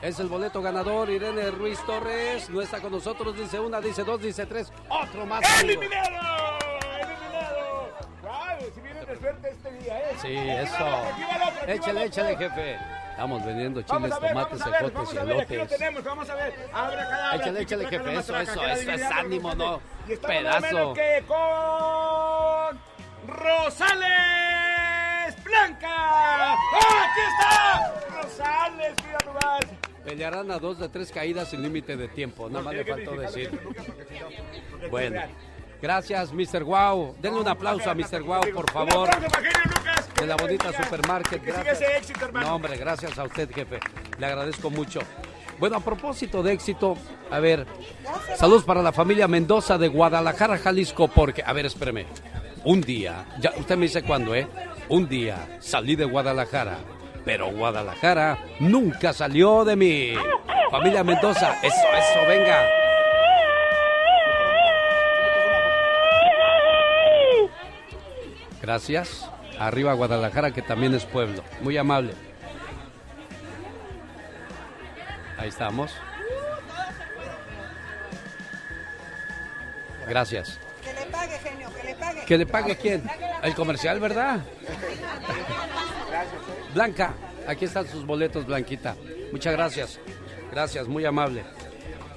Es el boleto ganador, Irene Ruiz Torres. No está con nosotros, dice una, dice dos, dice tres. Otro más. ¡Eliminado! ¡Eliminado! ¡Guau! Si vienen de suerte este día, ¿eh? Sí, eso. Échale, échale, jefe. Estamos vendiendo chiles, ver, tomates, ejotes vamos y a ver, aquí lo elotes. tenemos, vamos a ver. Abre cada Échale, échale, jefe, eso, eso, eso es ánimo, no. Y estamos Pedazo. menos que con Rosales Blanca. ¡Aquí está! Rosales, mira nomás. Pelearán a dos de tres caídas sin límite de tiempo. Nada más le faltó decir. Bueno. Gracias, Mr. Wow. Denle un aplauso a Mr. Wow, por favor. De la bonita supermarket. Gracias. No, hombre, gracias a usted, jefe. Le agradezco mucho. Bueno, a propósito de éxito, a ver, saludos para la familia Mendoza de Guadalajara, Jalisco, porque, a ver, espéreme. Un día, ya usted me dice cuándo, ¿eh? Un día salí de Guadalajara, pero Guadalajara nunca salió de mí. Familia Mendoza, eso, eso, venga. Gracias. Arriba Guadalajara, que también es pueblo. Muy amable. Ahí estamos. Gracias. Que le pague, genio, que le pague. ¿Que le pague quién? El comercial, ¿verdad? Blanca, aquí están sus boletos, Blanquita. Muchas gracias. Gracias, muy amable.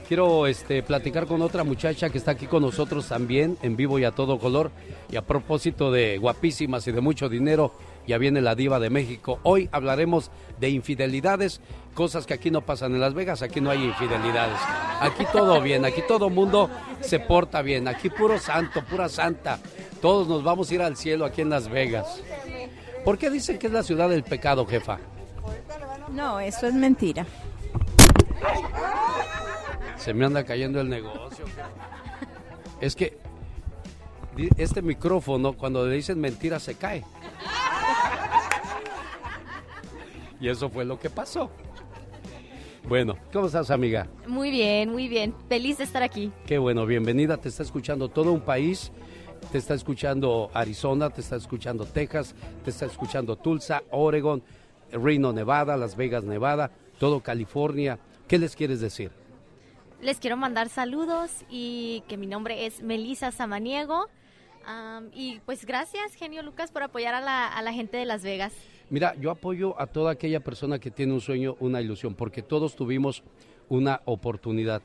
Quiero este, platicar con otra muchacha que está aquí con nosotros también, en vivo y a todo color. Y a propósito de guapísimas y de mucho dinero, ya viene la diva de México. Hoy hablaremos de infidelidades, cosas que aquí no pasan en Las Vegas, aquí no hay infidelidades. Aquí todo bien, aquí todo mundo se porta bien, aquí puro santo, pura santa. Todos nos vamos a ir al cielo aquí en Las Vegas. ¿Por qué dicen que es la ciudad del pecado, jefa? No, eso es mentira. Se me anda cayendo el negocio. Es que este micrófono, cuando le dicen mentira, se cae. Y eso fue lo que pasó. Bueno, ¿cómo estás, amiga? Muy bien, muy bien. Feliz de estar aquí. Qué bueno, bienvenida. Te está escuchando todo un país. Te está escuchando Arizona, te está escuchando Texas, te está escuchando Tulsa, Oregon, Reno, Nevada, Las Vegas, Nevada, todo California. ¿Qué les quieres decir? Les quiero mandar saludos y que mi nombre es Melisa Samaniego. Am, y pues gracias, Genio Lucas, por apoyar a la, a la gente de Las Vegas. Mira, yo apoyo a toda aquella persona que tiene un sueño, una ilusión, porque todos tuvimos una oportunidad.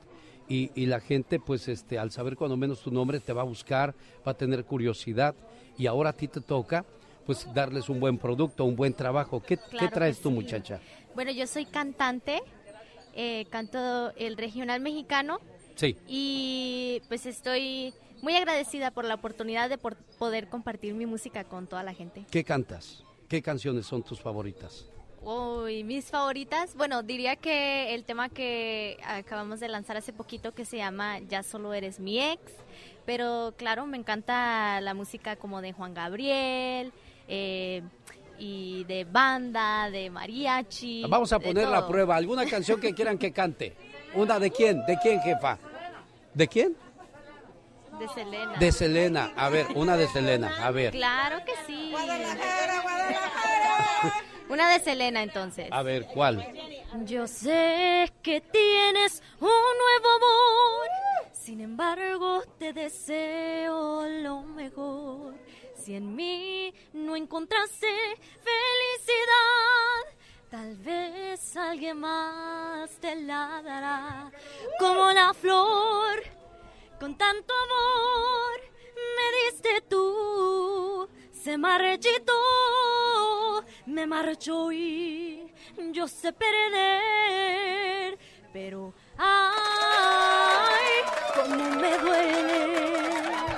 Y, y la gente, pues, este, al saber cuando menos tu nombre, te va a buscar, va a tener curiosidad. Y ahora a ti te toca, pues, darles un buen producto, un buen trabajo. ¿Qué, Claro ¿qué traes tú, sí. muchacha? Bueno, yo soy cantante, eh, canto el regional mexicano Sí. y pues estoy muy agradecida por la oportunidad de por- poder compartir mi música con toda la gente. ¿Qué cantas? ¿Qué canciones son tus favoritas? Uy, mis favoritas. Bueno, diría que el tema que acabamos de lanzar hace poquito que se llama Ya solo eres mi ex. Pero claro, me encanta la música como de Juan Gabriel eh, y de banda, de mariachi. Vamos a de ponerla a todo. prueba. ¿Alguna canción que quieran que cante? ¿Una de quién? ¿De quién, jefa? ¿De quién? De Selena. De Selena. A ver, una de Selena. A ver. Claro que sí. Una de Selena entonces. A ver, ¿cuál? Yo sé que tienes un nuevo amor, sin embargo te deseo lo mejor. Si en mí no encontraste felicidad, tal vez alguien más te la dará. Como la flor, con tanto amor me diste tú, se marchitó, me marchó y yo sé perder, pero ay, cómo me duele.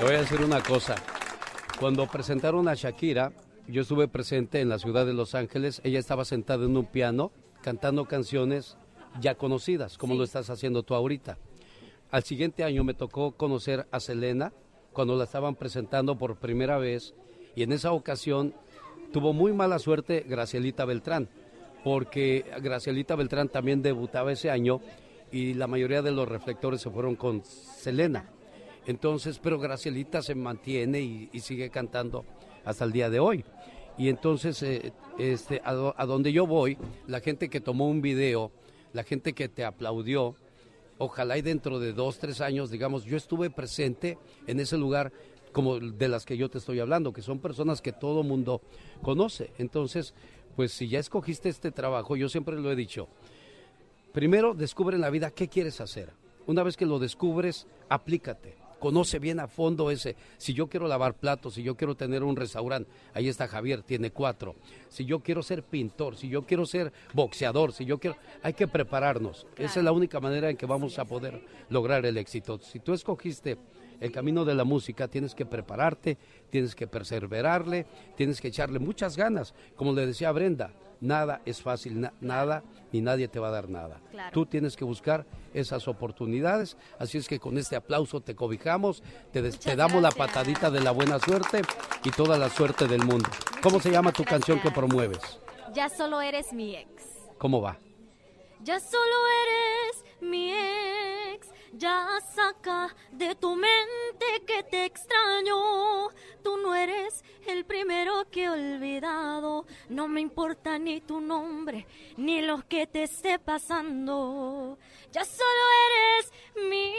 Te voy a decir una cosa. Cuando presentaron a Shakira, yo estuve presente en la ciudad de Los Ángeles. Ella estaba sentada en un piano cantando canciones ya conocidas, como lo estás haciendo tú ahorita. Al siguiente año me tocó conocer a Selena cuando la estaban presentando por primera vez y en esa ocasión tuvo muy mala suerte Gracielita Beltrán, porque Gracielita Beltrán también debutaba ese año y la mayoría de los reflectores se fueron con Selena. Entonces, pero Gracielita se mantiene y, sigue cantando hasta el día de hoy. Y entonces, eh, este, a, a donde yo voy, la gente que tomó un video, la gente que te aplaudió, ojalá y dentro de dos, tres años, digamos, yo estuve presente en ese lugar como de las que yo te estoy hablando, que son personas que todo mundo conoce. Entonces, pues si ya escogiste este trabajo, yo siempre lo he dicho, primero descubre en la vida qué quieres hacer. Una vez que lo descubres, aplícate. Conoce bien a fondo ese. Si yo quiero lavar platos, si yo quiero tener un restaurante, ahí está Javier, tiene cuatro. Si yo quiero ser pintor, si yo quiero ser boxeador, si yo quiero... Hay que prepararnos. Esa es la única manera en que vamos a poder lograr el éxito. Si tú escogiste el camino de la música, tienes que prepararte, tienes que perseverarle, tienes que echarle muchas ganas. Como le decía Brenda, nada es fácil, na- nada ni nadie te va a dar nada. Claro. Tú tienes que buscar esas oportunidades, así es que con este aplauso te cobijamos, te damos la patadita de la buena suerte y toda la suerte del mundo. ¿Cómo se llama tu canción que promueves? Ya solo eres mi ex. ¿Cómo va? Ya solo eres mi ex. Ya saca de tu mente que te extraño. Tú no eres el primero que he olvidado. No me importa ni tu nombre, ni lo que te esté pasando. Ya solo eres mi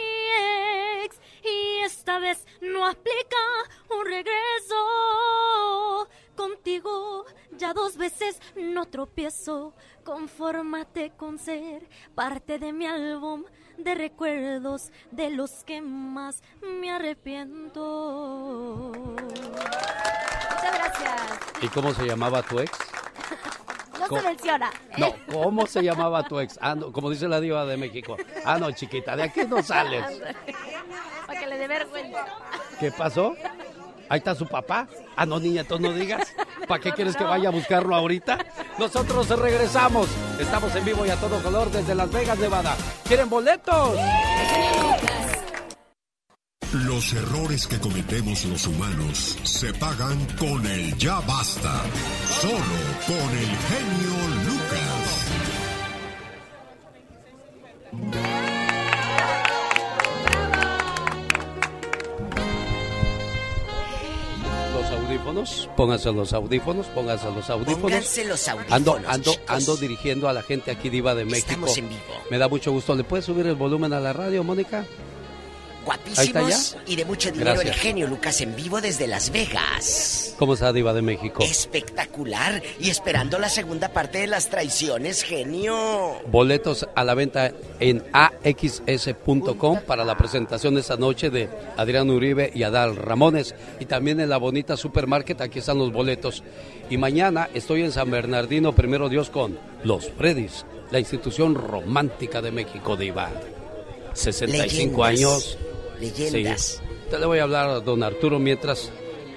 ex. Y esta vez no aplica un regreso. Contigo ya dos veces no tropiezo. Confórmate con ser parte de mi álbum de recuerdos de los que más me arrepiento. Muchas gracias. ¿Y cómo se llamaba tu ex? No ¿Cómo? se menciona. No, ¿cómo se llamaba tu ex? Ah, no, como dice la diva de México. Ah, no, chiquita, de aquí no sales. Para que le dé vergüenza. ¿Qué pasó? Ahí está su papá. Ah, no, niña, tú no digas. ¿Para qué quieres que vaya a buscarlo ahorita? Nosotros regresamos. Estamos en vivo y a todo color desde Las Vegas, Nevada. ¿Quieren boletos? Los errores que cometemos los humanos se pagan con el ya basta. Solo con el genio Lucas. Audífonos, pónganse los audífonos, pónganse los audífonos. Pónganse los audífonos, Ando, ando, chicos. ando dirigiendo a la gente aquí diva de México. Estamos en vivo. Me da mucho gusto. ¿Le puedes subir el volumen a la radio, Mónica? Guapísimos y de mucho dinero Gracias. el genio Lucas en vivo desde Las Vegas. ¿Cómo está diva de México? Espectacular. Y esperando la segunda parte de las traiciones, genio. Boletos a la venta en axs.com para la presentación esta noche de Adrián Uribe y Adal Ramones. Y también en la bonita supermarket, aquí están los boletos. Y mañana estoy en San Bernardino, primero Dios, con Los Freddy's, la institución romántica de México, Diva. 65 Leyendas. años. Leyendas. Sí. Te le voy a hablar a don Arturo mientras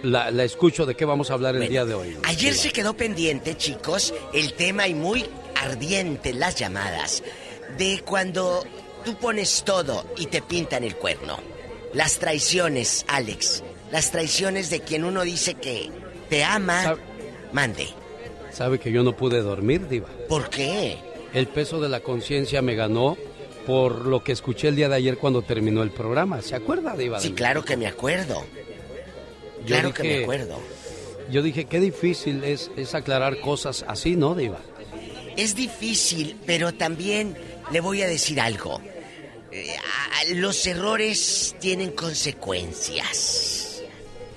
la, la escucho de qué vamos a hablar el día de hoy. Ayer se quedó pendiente, chicos, el tema y muy ardiente las llamadas de cuando tú pones todo y te pintan el cuerno. Las traiciones, Alex. Las traiciones de quien uno dice que te ama. Mande. ¿Sabe que yo no pude dormir, Diva? ¿Por qué? El peso de la conciencia me ganó por lo que escuché el día de ayer cuando terminó el programa. ¿Se acuerda, Diva? Sí, claro que me acuerdo. Yo Claro que dije- me acuerdo. Yo dije, qué difícil es, es aclarar cosas así, ¿no, Diva? Es difícil, pero también le voy a decir algo. Eh, los errores tienen consecuencias.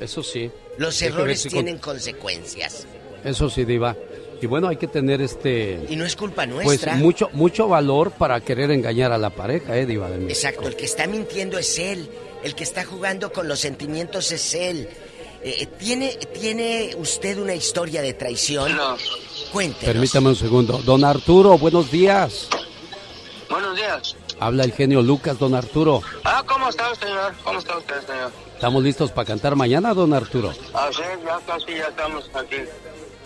Eso sí. Los que errores si con- tienen consecuencias. Eso sí, Diva. Y bueno, hay que tener este... Y no es culpa Pues nuestra. mucho, mucho valor para querer engañar a la pareja, ¿eh, Diva de México? Exacto, el que está mintiendo es él. El que está jugando con los sentimientos es él. Eh, ¿tiene, ¿Tiene usted una historia de traición? Cuéntenos. Permítame un segundo. Don Arturo, buenos días. Buenos días. Habla el genio Lucas, don Arturo. Ah, ¿cómo está, señor? ¿Cómo está usted, señor? ¿Estamos listos para cantar mañana, don Arturo? Ah, sí, ya casi ya estamos aquí.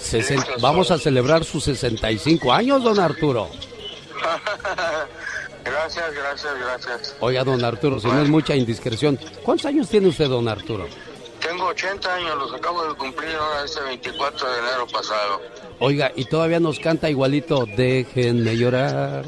Sesen- Vamos a celebrar sus 65 años, don Arturo. gracias, gracias, gracias. Oiga, don Arturo, si no es mucha indiscreción, ¿cuántos años tiene usted, don Arturo? Tengo 80 años, los acabo de cumplir ahora este 24 de enero pasado. Oiga, y todavía nos canta igualito, déjenme llorar.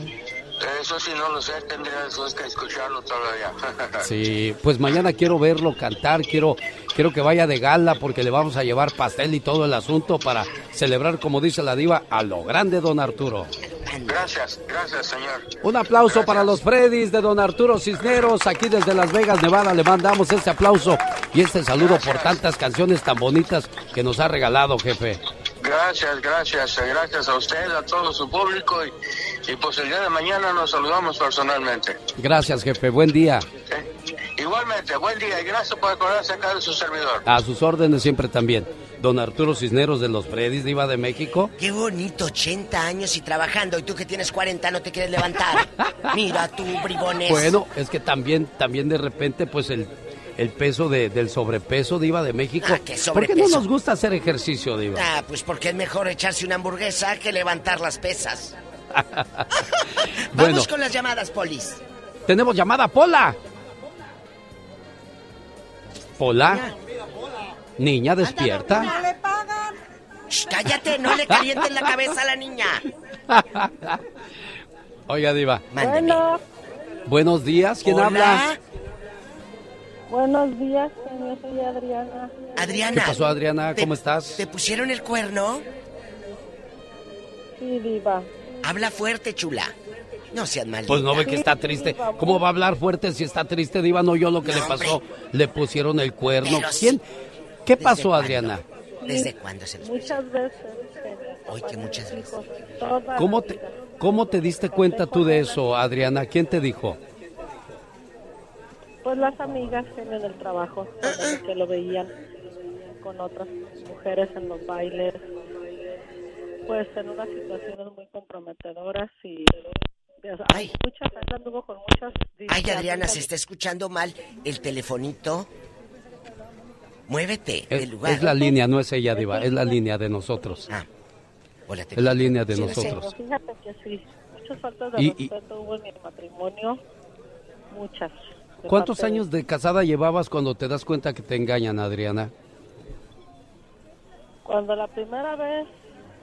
Eso sí no lo sé, tendría eso es que escucharlo todavía. Sí, pues mañana quiero verlo cantar, quiero, quiero que vaya de gala porque le vamos a llevar pastel y todo el asunto para celebrar, como dice la diva, a lo grande, don Arturo. Gracias, gracias, señor. Un aplauso para los Freddys de don Arturo Cisneros, aquí desde Las Vegas, Nevada. Le mandamos este aplauso y este saludo por tantas canciones tan bonitas que nos ha regalado, jefe. Gracias, gracias, gracias a usted, a todo su público y, y pues el día de mañana nos saludamos personalmente. Gracias, jefe. Buen día. Igualmente, buen día y gracias por acordarse acá de su servidor. A sus órdenes siempre también. Don Arturo Cisneros de los Freddys, diva de México. Qué bonito, 80 años y trabajando. Y tú que tienes 40 no te quieres levantar. Mira tú, bribones. Bueno, es que también, también de repente, pues el, el peso de- del sobrepeso, diva de México. Ah, ¿qué ¿Por qué no nos gusta hacer ejercicio, diva? Ah, pues porque es mejor echarse una hamburguesa que levantar las pesas. Bueno, Vamos con las llamadas, Polis. tenemos llamada Pola. Pola. Niña, despierta. le pagan. Shh, cállate, no le calientes la cabeza a la niña. Oiga, diva. Bueno, Buenos días, ¿quién Hola. habla? buenos días, señor, soy Adriana. Adriana. ¿Qué pasó, Adriana? ¿Cómo estás? ¿Te pusieron el cuerno? Sí, diva. Habla fuerte, chula. No seas maldita. Pues no ve que está triste. ¿Cómo va a hablar fuerte si está triste, diva? No yo lo que le pasó. Le pusieron el cuerno. Pero. ¿Quién? ¿Qué ¿Desde pasó, cuándo? Adriana? ¿Desde cuándo se los Muchas veces. Hoy que muchas veces. Toda ¿Cómo te. ¿Cómo te diste cuenta tú de eso, Adriana? ¿Quién te dijo? Pues las amigas en el trabajo, que lo veían con otras mujeres en los bailes, pues en unas situaciones muy comprometedoras y... Ay. Muchas con muchas... Ay, Adriana, se está escuchando mal el telefonito. Muévete Es, del lugar. es la línea, no es ella, diva. Es la línea de nosotros. Ah. Hola, te Es la línea de Sí, nosotros. pero Fíjate que sí, muchas faltas de Y- y- respeto hubo en mi matrimonio, muchas. ¿Cuántos parte años de casada llevabas cuando te das cuenta que te engañan, Adriana? Cuando la primera vez,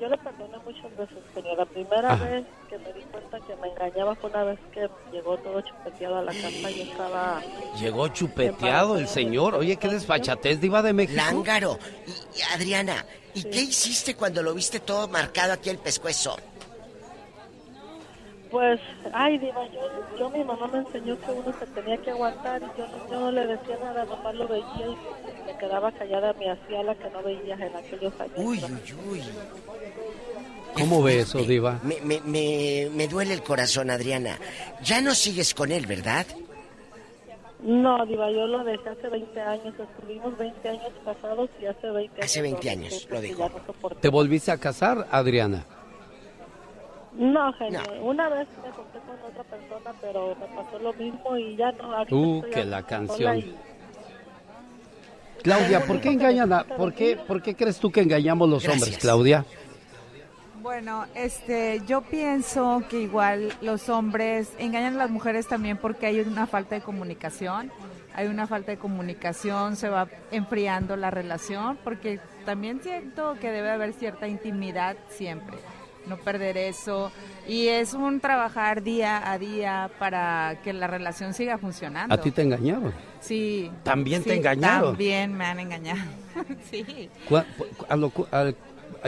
yo le perdoné muchas veces, pero la primera Ajá. vez que me di cuenta que me engañaba fue una vez que llegó todo chupeteado a la casa y estaba... Llegó chupeteado el señor. Oye, qué desfachatez, diva de México. Lángaro. Y, y, Adriana, ¿y qué hiciste cuando lo viste todo marcado aquí el pescuezo? Pues, ay, Diva, yo, yo mi mamá me enseñó que uno se tenía que aguantar y yo, no- yo no le decía nada, nomás lo veía y me quedaba callada, me hacía la que no veía en aquellos años. Uy, uy, uy. ¿Cómo ve eso, diva? Me, me, me, me duele el corazón, Adriana. Ya no sigues con él, ¿verdad? No, Diva, yo lo dejé hace 20 años, estuvimos 20 años casados y hace 20 años... Hace 20 lo años lo porque dejó. no. ¿Te volviste a casar, Adriana? No, genio, una vez me junté con otra persona, pero me pasó lo mismo y ya no... Uh, estoy que la canción. y- Claudia, ¿por qué engañan a, por qué, por qué crees tú que engañamos los hombres, Claudia? Bueno, este, yo pienso que igual los hombres engañan a las mujeres también porque hay una falta de comunicación. Hay una falta de comunicación, se va enfriando la relación, porque también siento que debe haber cierta intimidad siempre, no perder eso. Y es un trabajar día a día para que la relación siga funcionando. ¿A ti te engañaron? Sí. ¿También te engañaron? También me han engañado. sí. ¿Cuá- a lo cu- al-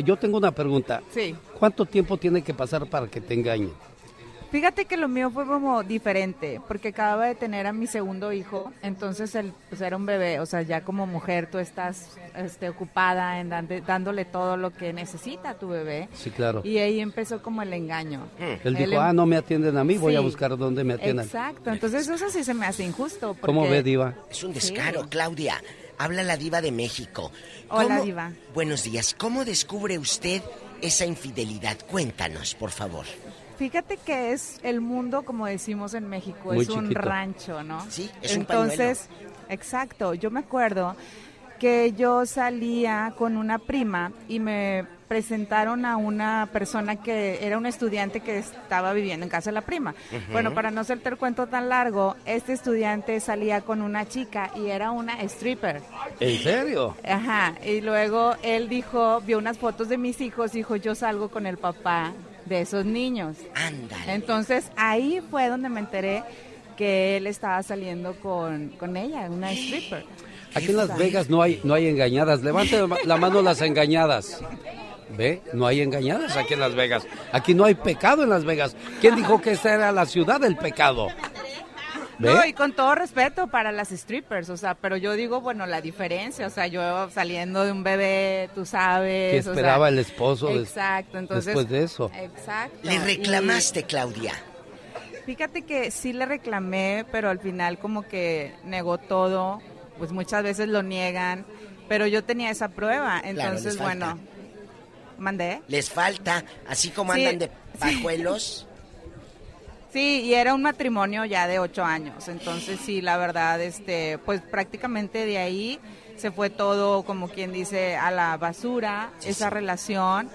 yo tengo una pregunta. Sí. ¿Cuánto tiempo tiene que pasar para que te engañen? Fíjate que lo mío fue como diferente, porque acababa de tener a mi segundo hijo, entonces él pues era un bebé, o sea, ya como mujer tú estás este, ocupada en dande- dándole todo lo que necesita a tu bebé. Sí, claro. Y ahí empezó como el engaño. Él dijo, em- ah, no me atienden a mí, voy a buscar dónde me atiendan. Exacto, entonces eso sí se me hace injusto. ¿Cómo ve, Diva? Es un descaro, Claudia. Habla la diva de México. Hola, ¿Cómo- diva. Buenos días. ¿Cómo descubre usted esa infidelidad? Cuéntanos, por favor. Fíjate que es el mundo, como decimos en México, Muy es un rancho, ¿no? Sí, es un Entonces, exacto, yo me acuerdo que yo salía con una prima y me presentaron a una persona que era un estudiante que estaba viviendo en casa de la prima. Bueno, para no hacerte el cuento tan largo, este estudiante salía con una chica y era una stripper. ¿En serio? Ajá, y luego él dijo, vio unas fotos de mis hijos, dijo, yo salgo con el papá de esos niños. Ándale. Entonces ahí fue donde me enteré que él estaba saliendo con, con ella, una stripper. Aquí en Las Vegas no hay, no hay engañadas. Levante la mano las engañadas. ¿Ve? No hay engañadas aquí en Las Vegas. Aquí no hay pecado en Las Vegas. ¿Quién dijo que esta era la ciudad del pecado? ¿Ve? No, y con todo respeto para las strippers, o sea, pero yo digo, bueno, la diferencia, o sea, yo saliendo de un bebé, tú sabes. ¿Qué o sea, esperaba el esposo Exacto, entonces. después de eso? Exacto. Le y- reclamaste, Claudia. Fíjate que sí le reclamé, pero al final como que negó todo, pues muchas veces lo niegan, pero yo tenía esa prueba, entonces bueno, mandé. Les falta, así como Sí, andan de pajuelos. Sí, y era un matrimonio ya de ocho años, entonces sí, la verdad, este, pues prácticamente de ahí se fue todo, como quien dice, a la basura, esa relación,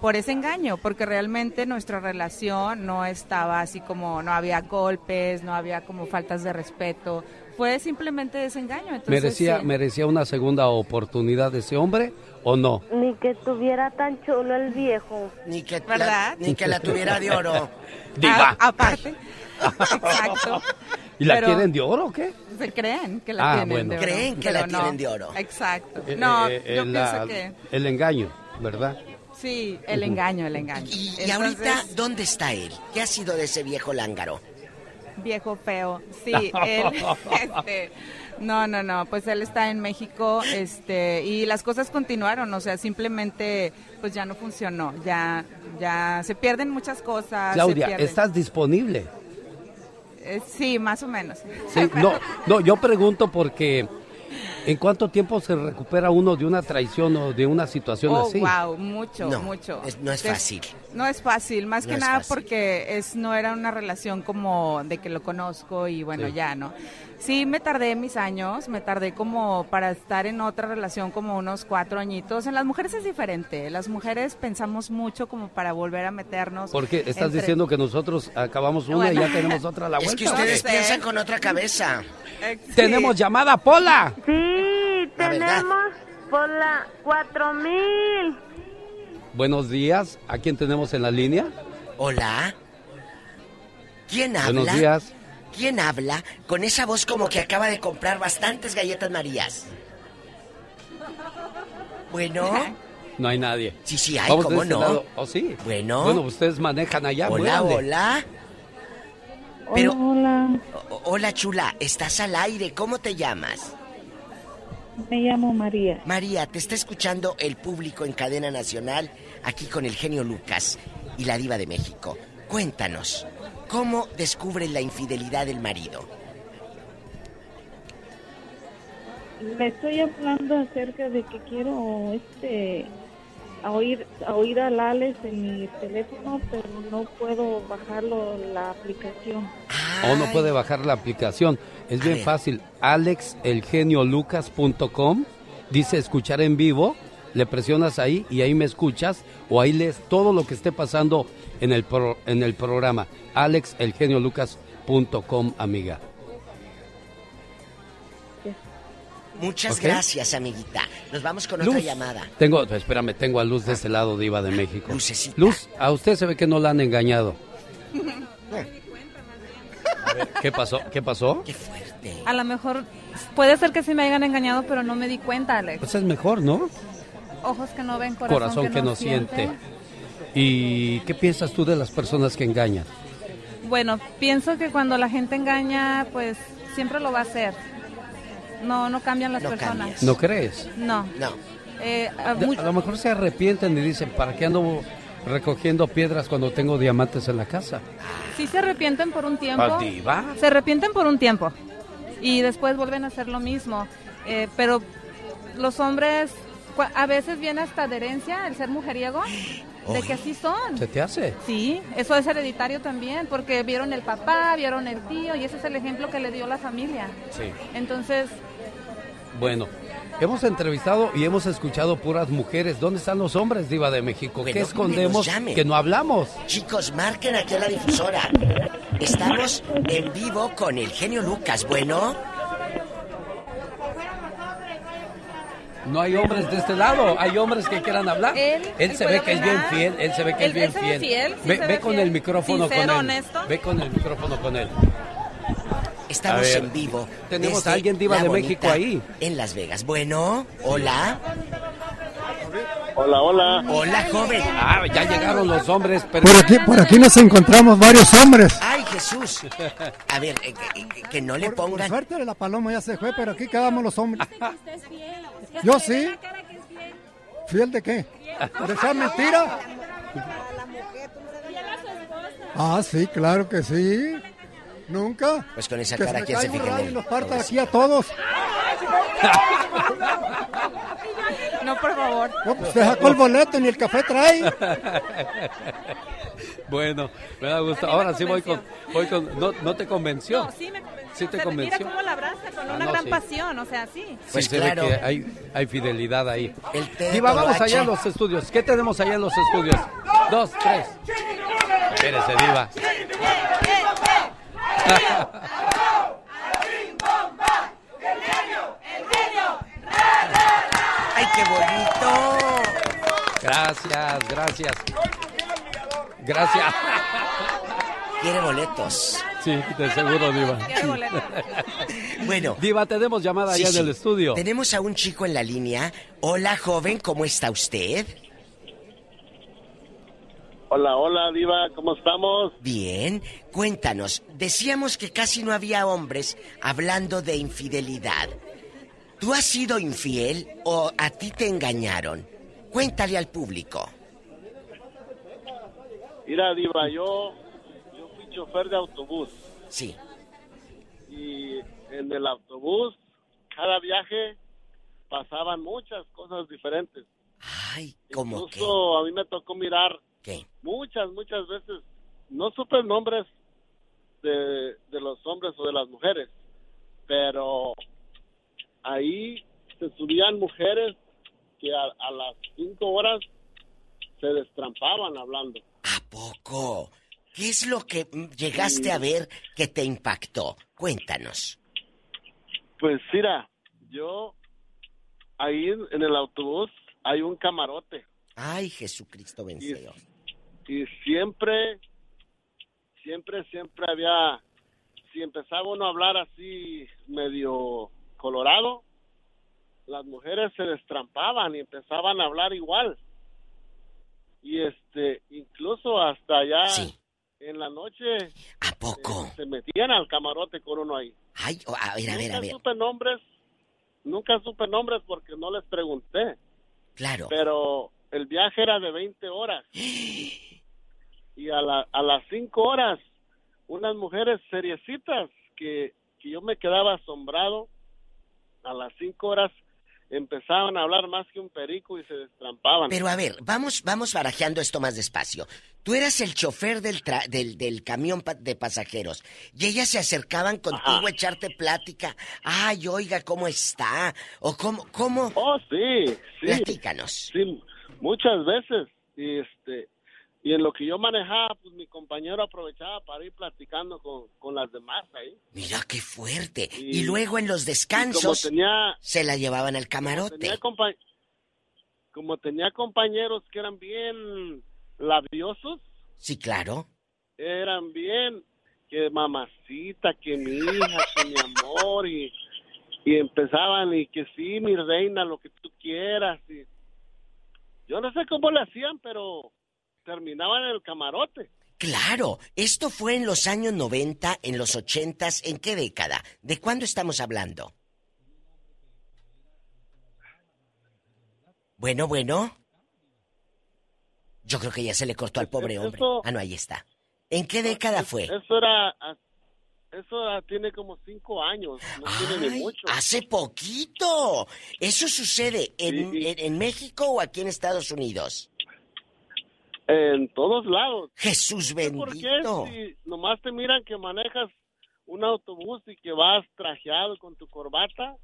por ese engaño, porque realmente nuestra relación no estaba así como, no había golpes, no había como faltas de respeto, fue simplemente desengaño. Entonces, ¿Merecía, sí. ¿Merecía una segunda oportunidad ese hombre o no? Ni que tuviera tan chulo el viejo. Ni que, ¿Verdad? ni que la tuviera de oro. Diva. A- aparte, exacto. ¿Y la Pero- quieren de oro o qué? Se creen que la Ah, tienen bueno. de oro. Creen que pero la no. tienen de oro. Exacto. Eh, No, eh, yo el, la- pienso que el engaño, ¿verdad? sí, el engaño, el engaño. Y Entonces, ahorita, ¿dónde está él? ¿Qué ha sido de ese viejo lángaro? viejo feo. Sí, él, este, no, no, no, pues él está en México, este, y las cosas continuaron, o sea, simplemente, pues ya no funcionó, ya, ya se pierden muchas cosas. Claudia. ¿estás disponible? Eh, sí, más o menos. Sí, no, no, yo pregunto porque ¿en cuánto tiempo se recupera uno de una traición o de una situación Oh, así? wow, mucho, No, mucho. es- no es fácil. No es fácil, más No que nada fácil. porque es no era una relación como de que lo conozco y bueno, Sí. ya, ¿no? Sí, me tardé mis años, me tardé como para estar en otra relación como unos cuatro añitos. En las mujeres es diferente, las mujeres pensamos mucho como para volver a meternos. Porque estás entre- diciendo que nosotros acabamos una y ya tenemos otra a la Es vuelta. que ustedes No sé. piensan con otra cabeza. Eh, sí. Tenemos llamada, Pola. Sí, tenemos por la 4000. Buenos días, ¿a quién tenemos en la línea? Hola. ¿Quién habla? Buenos días. ¿Quién habla con esa voz como que acaba de comprar bastantes galletas Marías? Bueno, No hay nadie. sí, sí hay, Vamos ¿cómo este no? lado. ¿Oh, sí? Bueno. Bueno, ustedes manejan allá. hola, hola. Pero, Hola, o- hola chula, estás al aire, ¿cómo te llamas? me llamo María. María, te está escuchando el público en cadena nacional, aquí con el genio Lucas y la diva de México. Cuéntanos, ¿cómo descubres la infidelidad del marido? Le estoy hablando acerca de que quiero este a oír a oír al Alex en mi teléfono, pero no puedo bajarlo la aplicación. O no puede bajar la aplicación. Es bien fácil. alexelgeniolucas.com dice escuchar en vivo. Le presionas ahí y ahí me escuchas o ahí lees todo lo que esté pasando en el, pro- en el programa. alexelgeniolucas.com, amiga. Muchas gracias, amiguita. Nos vamos con Luz. otra llamada. Tengo, espérame, tengo a Luz de este lado, Diva de México. Lucecita. Luz, a usted se ve que no la han engañado. ¿Qué pasó? ¿Qué pasó? Qué fuerte. A lo mejor puede ser que sí me hayan engañado, pero no me di cuenta, Alex. Pues es mejor, ¿no? Ojos que no ven, corazón, Corazón que no siente. ¿Y qué piensas tú de las personas que engañan? Bueno, pienso que cuando la gente engaña, pues siempre lo va a hacer. No, no cambian las No personas. cambias. ¿No crees? No. No. Eh, a lo mejor se arrepienten y dicen, ¿para qué ando recogiendo piedras cuando tengo diamantes en la casa? sí se arrepienten por un tiempo. Se arrepienten por un tiempo. Y después vuelven a hacer lo mismo. Eh, pero los hombres, a veces viene hasta de herencia el ser mujeriego. de que así son. ¿Se te hace? Sí, eso es hereditario también, porque vieron el papá, vieron el tío, y ese es el ejemplo que le dio la familia. Sí. Entonces, Bueno, hemos entrevistado y hemos escuchado puras mujeres. ¿Dónde están los hombres, Diva de México? Bueno, ¿Qué que escondemos que no hablamos? Chicos, marquen aquí a la difusora. Estamos en vivo con el genio Lucas. Bueno, No hay hombres de este lado, hay hombres que quieran hablar. Él, él se ve que es bien fiel, él se ve que Él- es bien él se ve fiel. fiel, sí ve se ve ve con fiel. el micrófono Sincero, con él. honesto. Ve con el micrófono con él. estamos ver, en vivo. tenemos a alguien diva de México ahí. En Las Vegas. Bueno, hola. Hola, hola. Hola, joven. Ah, ya llegaron los hombres, pero... Por aquí, por aquí nos encontramos varios hombres. Ay, Jesús. A ver, eh, que, que no le Por pongan. suerte la paloma ya se fue, pero aquí quedamos los hombres. Yo sí. ¿Fiel de qué? ¿De esa mentira? Ah, sí, claro que sí. ¿Nunca? Pues con esa Que cara, me ¿quién se fija en él? y nos parta aquí a todos. no, por favor. No, pues te sacó el boleto ni el café trae. Bueno, me da gusto. Ahora sí voy con, voy con... ¿No, no te convenció? No, sí me convenció. Sí te O sea, convenció. Mira cómo la abraza con Ah, una no, gran sí. pasión, o sea, sí. Sí, Pues se claro. ve que hay, hay fidelidad ahí. El Diva, vamos allá a los estudios. ¿Qué tenemos allá en los estudios? Dos, tres. Espérese, Diva. ¡Ay, qué bonito! Gracias, gracias. Gracias. Quiere boletos. Sí, de seguro, Diva. Bueno. Diva, tenemos llamada Sí, allá sí. en el estudio. Tenemos a un chico en la línea. Hola, joven, ¿cómo está usted? Hola, hola, Diva, ¿cómo estamos? Bien. Cuéntanos, decíamos que casi no había hombres hablando de infidelidad. ¿Tú has sido infiel o a ti te engañaron? Cuéntale al público. Mira, Diva, yo, yo fui chofer de autobús. Sí. Y en el autobús, cada viaje pasaban muchas cosas diferentes. Ay, ¿cómo qué? Incluso a mí me tocó mirar ¿Qué? muchas, muchas veces, no supe nombres de, de los hombres o de las mujeres, pero ahí se subían mujeres que a, a las cinco horas se destrampaban hablando. Poco. ¿Qué es lo que mm, llegaste a ver que te impactó? Cuéntanos. Pues mira, yo ahí en, el autobús hay un camarote Ay, Jesucristo venceo. y siempre, siempre, siempre había, si empezaba uno a hablar así medio colorado, las mujeres se destrampaban y empezaban a hablar igual. Y este, incluso hasta allá en la noche ¿A poco? se metían al camarote con uno ahí. Ay, a ver, a ver, nunca a ver. supe nombres, nunca supe nombres porque no les pregunté. Claro. Pero el viaje era de 20 horas. Y a, la- a las 5 horas, unas mujeres seriecitas que, que yo me quedaba asombrado, a las 5 horas empezaban a hablar más que un perico y se destrampaban. Pero a ver, vamos, vamos barajeando esto más despacio. Tú eras el chofer del, tra- del, del camión pa- de pasajeros y ellas se acercaban contigo a echarte plática. Ay, oiga, ¿cómo está? O cómo, cómo. Oh, sí, sí. Platícanos. Sí, muchas veces. Y este y en lo que yo manejaba, pues mi compañero aprovechaba para ir platicando con, con las demás ahí. Mira qué fuerte. Y- Y, luego en los descansos como tenía- se la llevaban al Tenía camarote. compa- como tenía compañeros que eran bien labiosos, Sí, claro. eran bien que mamacita, que mi hija, que mi amor y, y empezaban y que sí, mi reina, lo que tú quieras. Y yo no sé cómo le hacían, pero terminaban en el camarote. Claro, esto fue en los años 90, en los 80, ¿en qué década? ¿De cuándo estamos hablando? Bueno, bueno. Yo creo que ya se le cortó al pobre Eso- hombre. Ah, no, ahí está. ¿En qué década fue? Eso era, eso era- tiene como cinco años, no tiene ni mucho. hace poquito. ¿Eso sucede en, Sí. en- en México o aquí en Estados Unidos? En todos lados. Jesús ¿Por qué bendito. si nomás te miran que manejas un autobús y que vas trajeado con tu corbata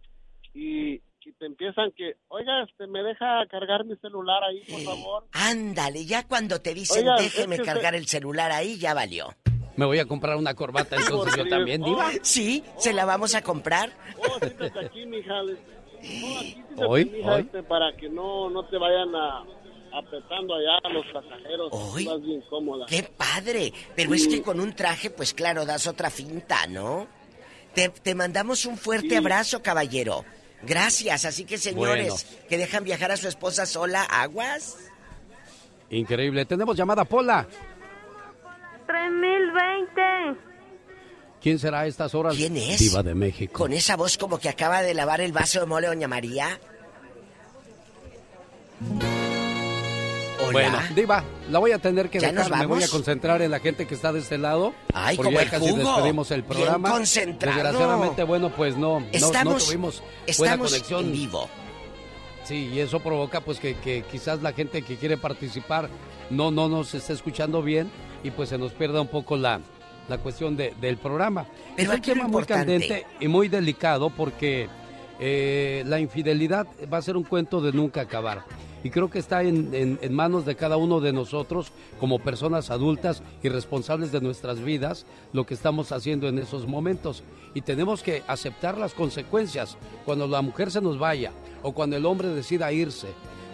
y, y te empiezan que, oiga, este, ¿me deja cargar mi celular ahí, por favor? Ándale, ya cuando te dicen Oiga, déjeme es que cargar se- el celular ahí, ya valió. Me voy a comprar una corbata entonces yo también, Diva. Sí, se la vamos a comprar. Oh, siéntate aquí, mija. No, aquí siéntate, Hoy, mija, hoy. este, para que no, no te vayan a apretando allá a los pasajeros. Hoy. Vas bien cómoda. ¡Qué padre! Pero es que con un traje, pues claro, das otra finta, ¿no? Te, te mandamos un fuerte Sí. abrazo, caballero. Gracias. Así que, señores, que dejan viajar a su esposa sola, aguas. Increíble. Tenemos llamada Pola. 3020. ¿Quién será a estas horas? ¿Quién es? Diva de México. Con esa voz como que acaba de lavar el vaso de mole, doña María. Hola. Bueno, Diva, la voy a tener que ¿Ya dejar. nos Me voy a concentrar en la gente que está de este lado. Ay, porque como ya el casi jugo. despedimos el Bien programa. concentrado. Desgraciadamente, bueno, pues no, no, Estamos- no tuvimos buena estamos conexión. en vivo. Sí, y eso provoca pues que, que quizás la gente que quiere participar no, no nos esté escuchando bien y pues se nos pierda un poco la, la cuestión de- del programa. Pero es un tema muy candente y muy delicado porque eh, la infidelidad va a ser un cuento de nunca acabar. Y creo que está en, en- en manos de cada uno de nosotros, como personas adultas y responsables de nuestras vidas, lo que estamos haciendo en esos momentos. Y tenemos que aceptar las consecuencias. Cuando la mujer se nos vaya o cuando el hombre decida irse,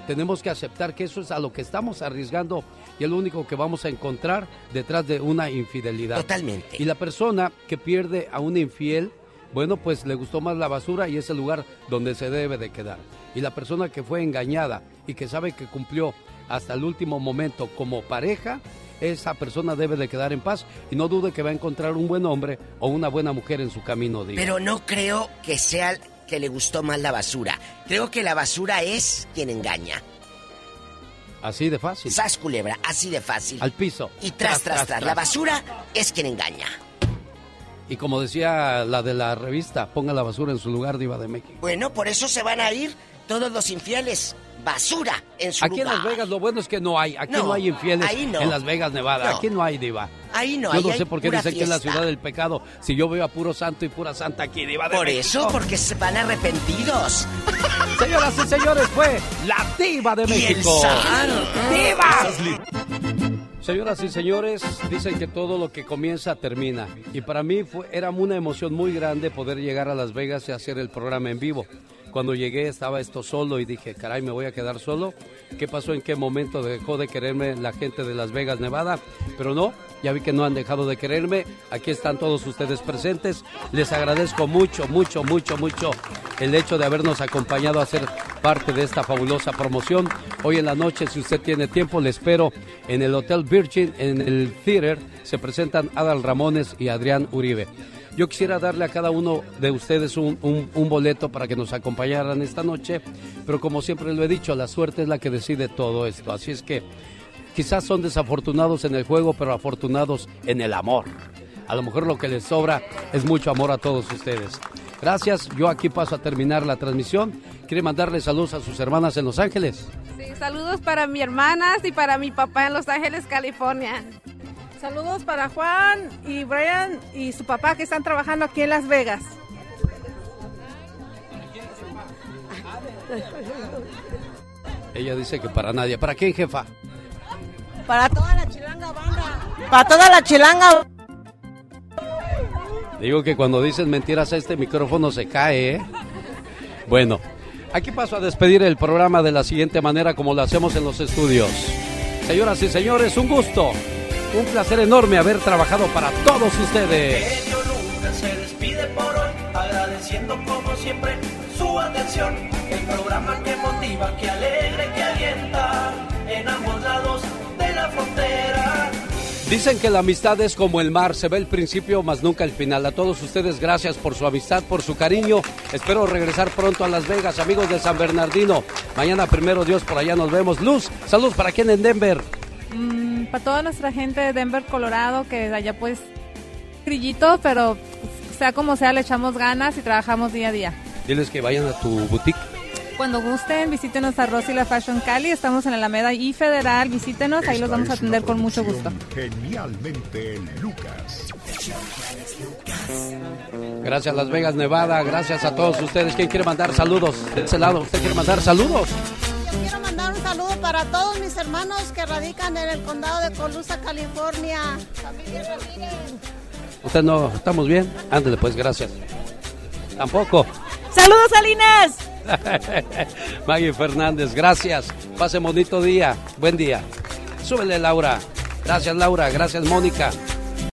tenemos que aceptar que eso es a lo que estamos arriesgando y es lo único que vamos a encontrar detrás de una infidelidad. Totalmente. Y la persona que pierde a un infiel, bueno, pues le gustó más la basura y es el lugar donde se debe de quedar. Y la persona que fue engañada y que sabe que cumplió hasta el último momento como pareja, esa persona debe de quedar en paz y no dude que va a encontrar un buen hombre o una buena mujer en su camino. Diva. Pero no creo que sea que le gustó más la basura. Creo que la basura es quien engaña. Así de fácil. Sas culebra, así de fácil. Al piso. Y tras, tras, tras. La basura es quien engaña. Y como decía la de la revista, ponga la basura en su lugar, Diva de México. Bueno, por eso se van a ir todos los infieles. Basura en su Aquí en lugar. Las Vegas lo bueno es que no hay. Aquí no, No, hay infieles ahí no. en Las Vegas, Nevada. No. Aquí no hay, Diva. Ahí no, Yo ahí no sé por qué dicen que es la ciudad del pecado. Si yo veo a puro santo y pura santa aquí, Diva de Por México. eso, porque se van arrepentidos. Señoras y señores, fue la Diva de Y el México. Sahara. ¡Diva! Señoras y señores, dicen que todo lo que comienza termina. Y para mí fue, era una emoción muy grande poder llegar a Las Vegas y hacer el programa en vivo. Cuando llegué estaba esto solo y dije, caray, me voy a quedar solo. ¿Qué pasó? ¿En qué momento dejó de quererme la gente de Las Vegas, Nevada? Pero no, ya vi que no han dejado de quererme. Aquí están todos ustedes presentes. Les agradezco mucho, mucho, mucho, mucho el hecho de habernos acompañado a ser parte de esta fabulosa promoción. Hoy en la noche, si usted tiene tiempo, le espero en el Hotel Virgin, en el Theater. Se presentan Adal Ramones y Adrián Uribe. Yo quisiera darle a cada uno de ustedes un, boleto para que nos acompañaran esta noche, pero como siempre lo he dicho, la suerte es la que decide todo esto. Así es que quizás son desafortunados en el juego, pero afortunados en el amor. A lo mejor lo que les sobra es mucho amor a todos ustedes. Gracias, yo aquí paso a terminar la transmisión. ¿Quiere mandarle saludos a sus hermanas en Los Ángeles? Sí, saludos para mi hermanas y para mi papá en Los Ángeles, California. Saludos para Juan y Brian y su papá que están trabajando aquí en Las Vegas. Ella dice que para nadie. ¿Para quién, jefa? Para toda la chilanga banda. Para toda la chilanga. Digo que cuando dicen mentiras a este micrófono se cae, ¿eh? Bueno, aquí paso a despedir el programa de la siguiente manera como lo hacemos en los estudios. Señoras y señores, un gusto, un placer enorme haber trabajado para todos ustedes. Genio Lucas se despide por hoy, agradeciendo como siempre su atención. El programa que motiva, que alegra, que alienta en ambos lados de la frontera. Dicen que la amistad es como el mar, se ve el principio, mas nunca el final. A todos ustedes, gracias por su amistad, por su cariño. Espero regresar pronto a Las Vegas, amigos de San Bernardino. Mañana, primero Dios, por allá nos vemos. Luz, saludos para quien en Denver. Mm, para toda nuestra gente de Denver, Colorado, que de allá pues grillito, pero sea como sea, le echamos ganas y trabajamos día a día. Diles que vayan a tu boutique. Cuando gusten, visítenos a Rosy La Fashion Cali. Estamos en la Alameda y Federal. Visítenos, ahí los vamos a atender con mucho gusto. Genialmente Lucas. Gracias Las Vegas, Nevada. Gracias a todos ustedes. ¿Quién quiere mandar saludos? De ese lado, ¿usted quiere mandar saludos? Quiero mandar un saludo para todos mis hermanos que radican en el condado de Colusa, California. Familia Ramírez. ¿Usted no? ¿Estamos bien? Ándale, pues, gracias. Tampoco. ¡Saludos, Salinas! Maggie Fernández, gracias. Pase bonito día. Buen día. Súbele, Laura. Gracias, Laura. Gracias, Mónica.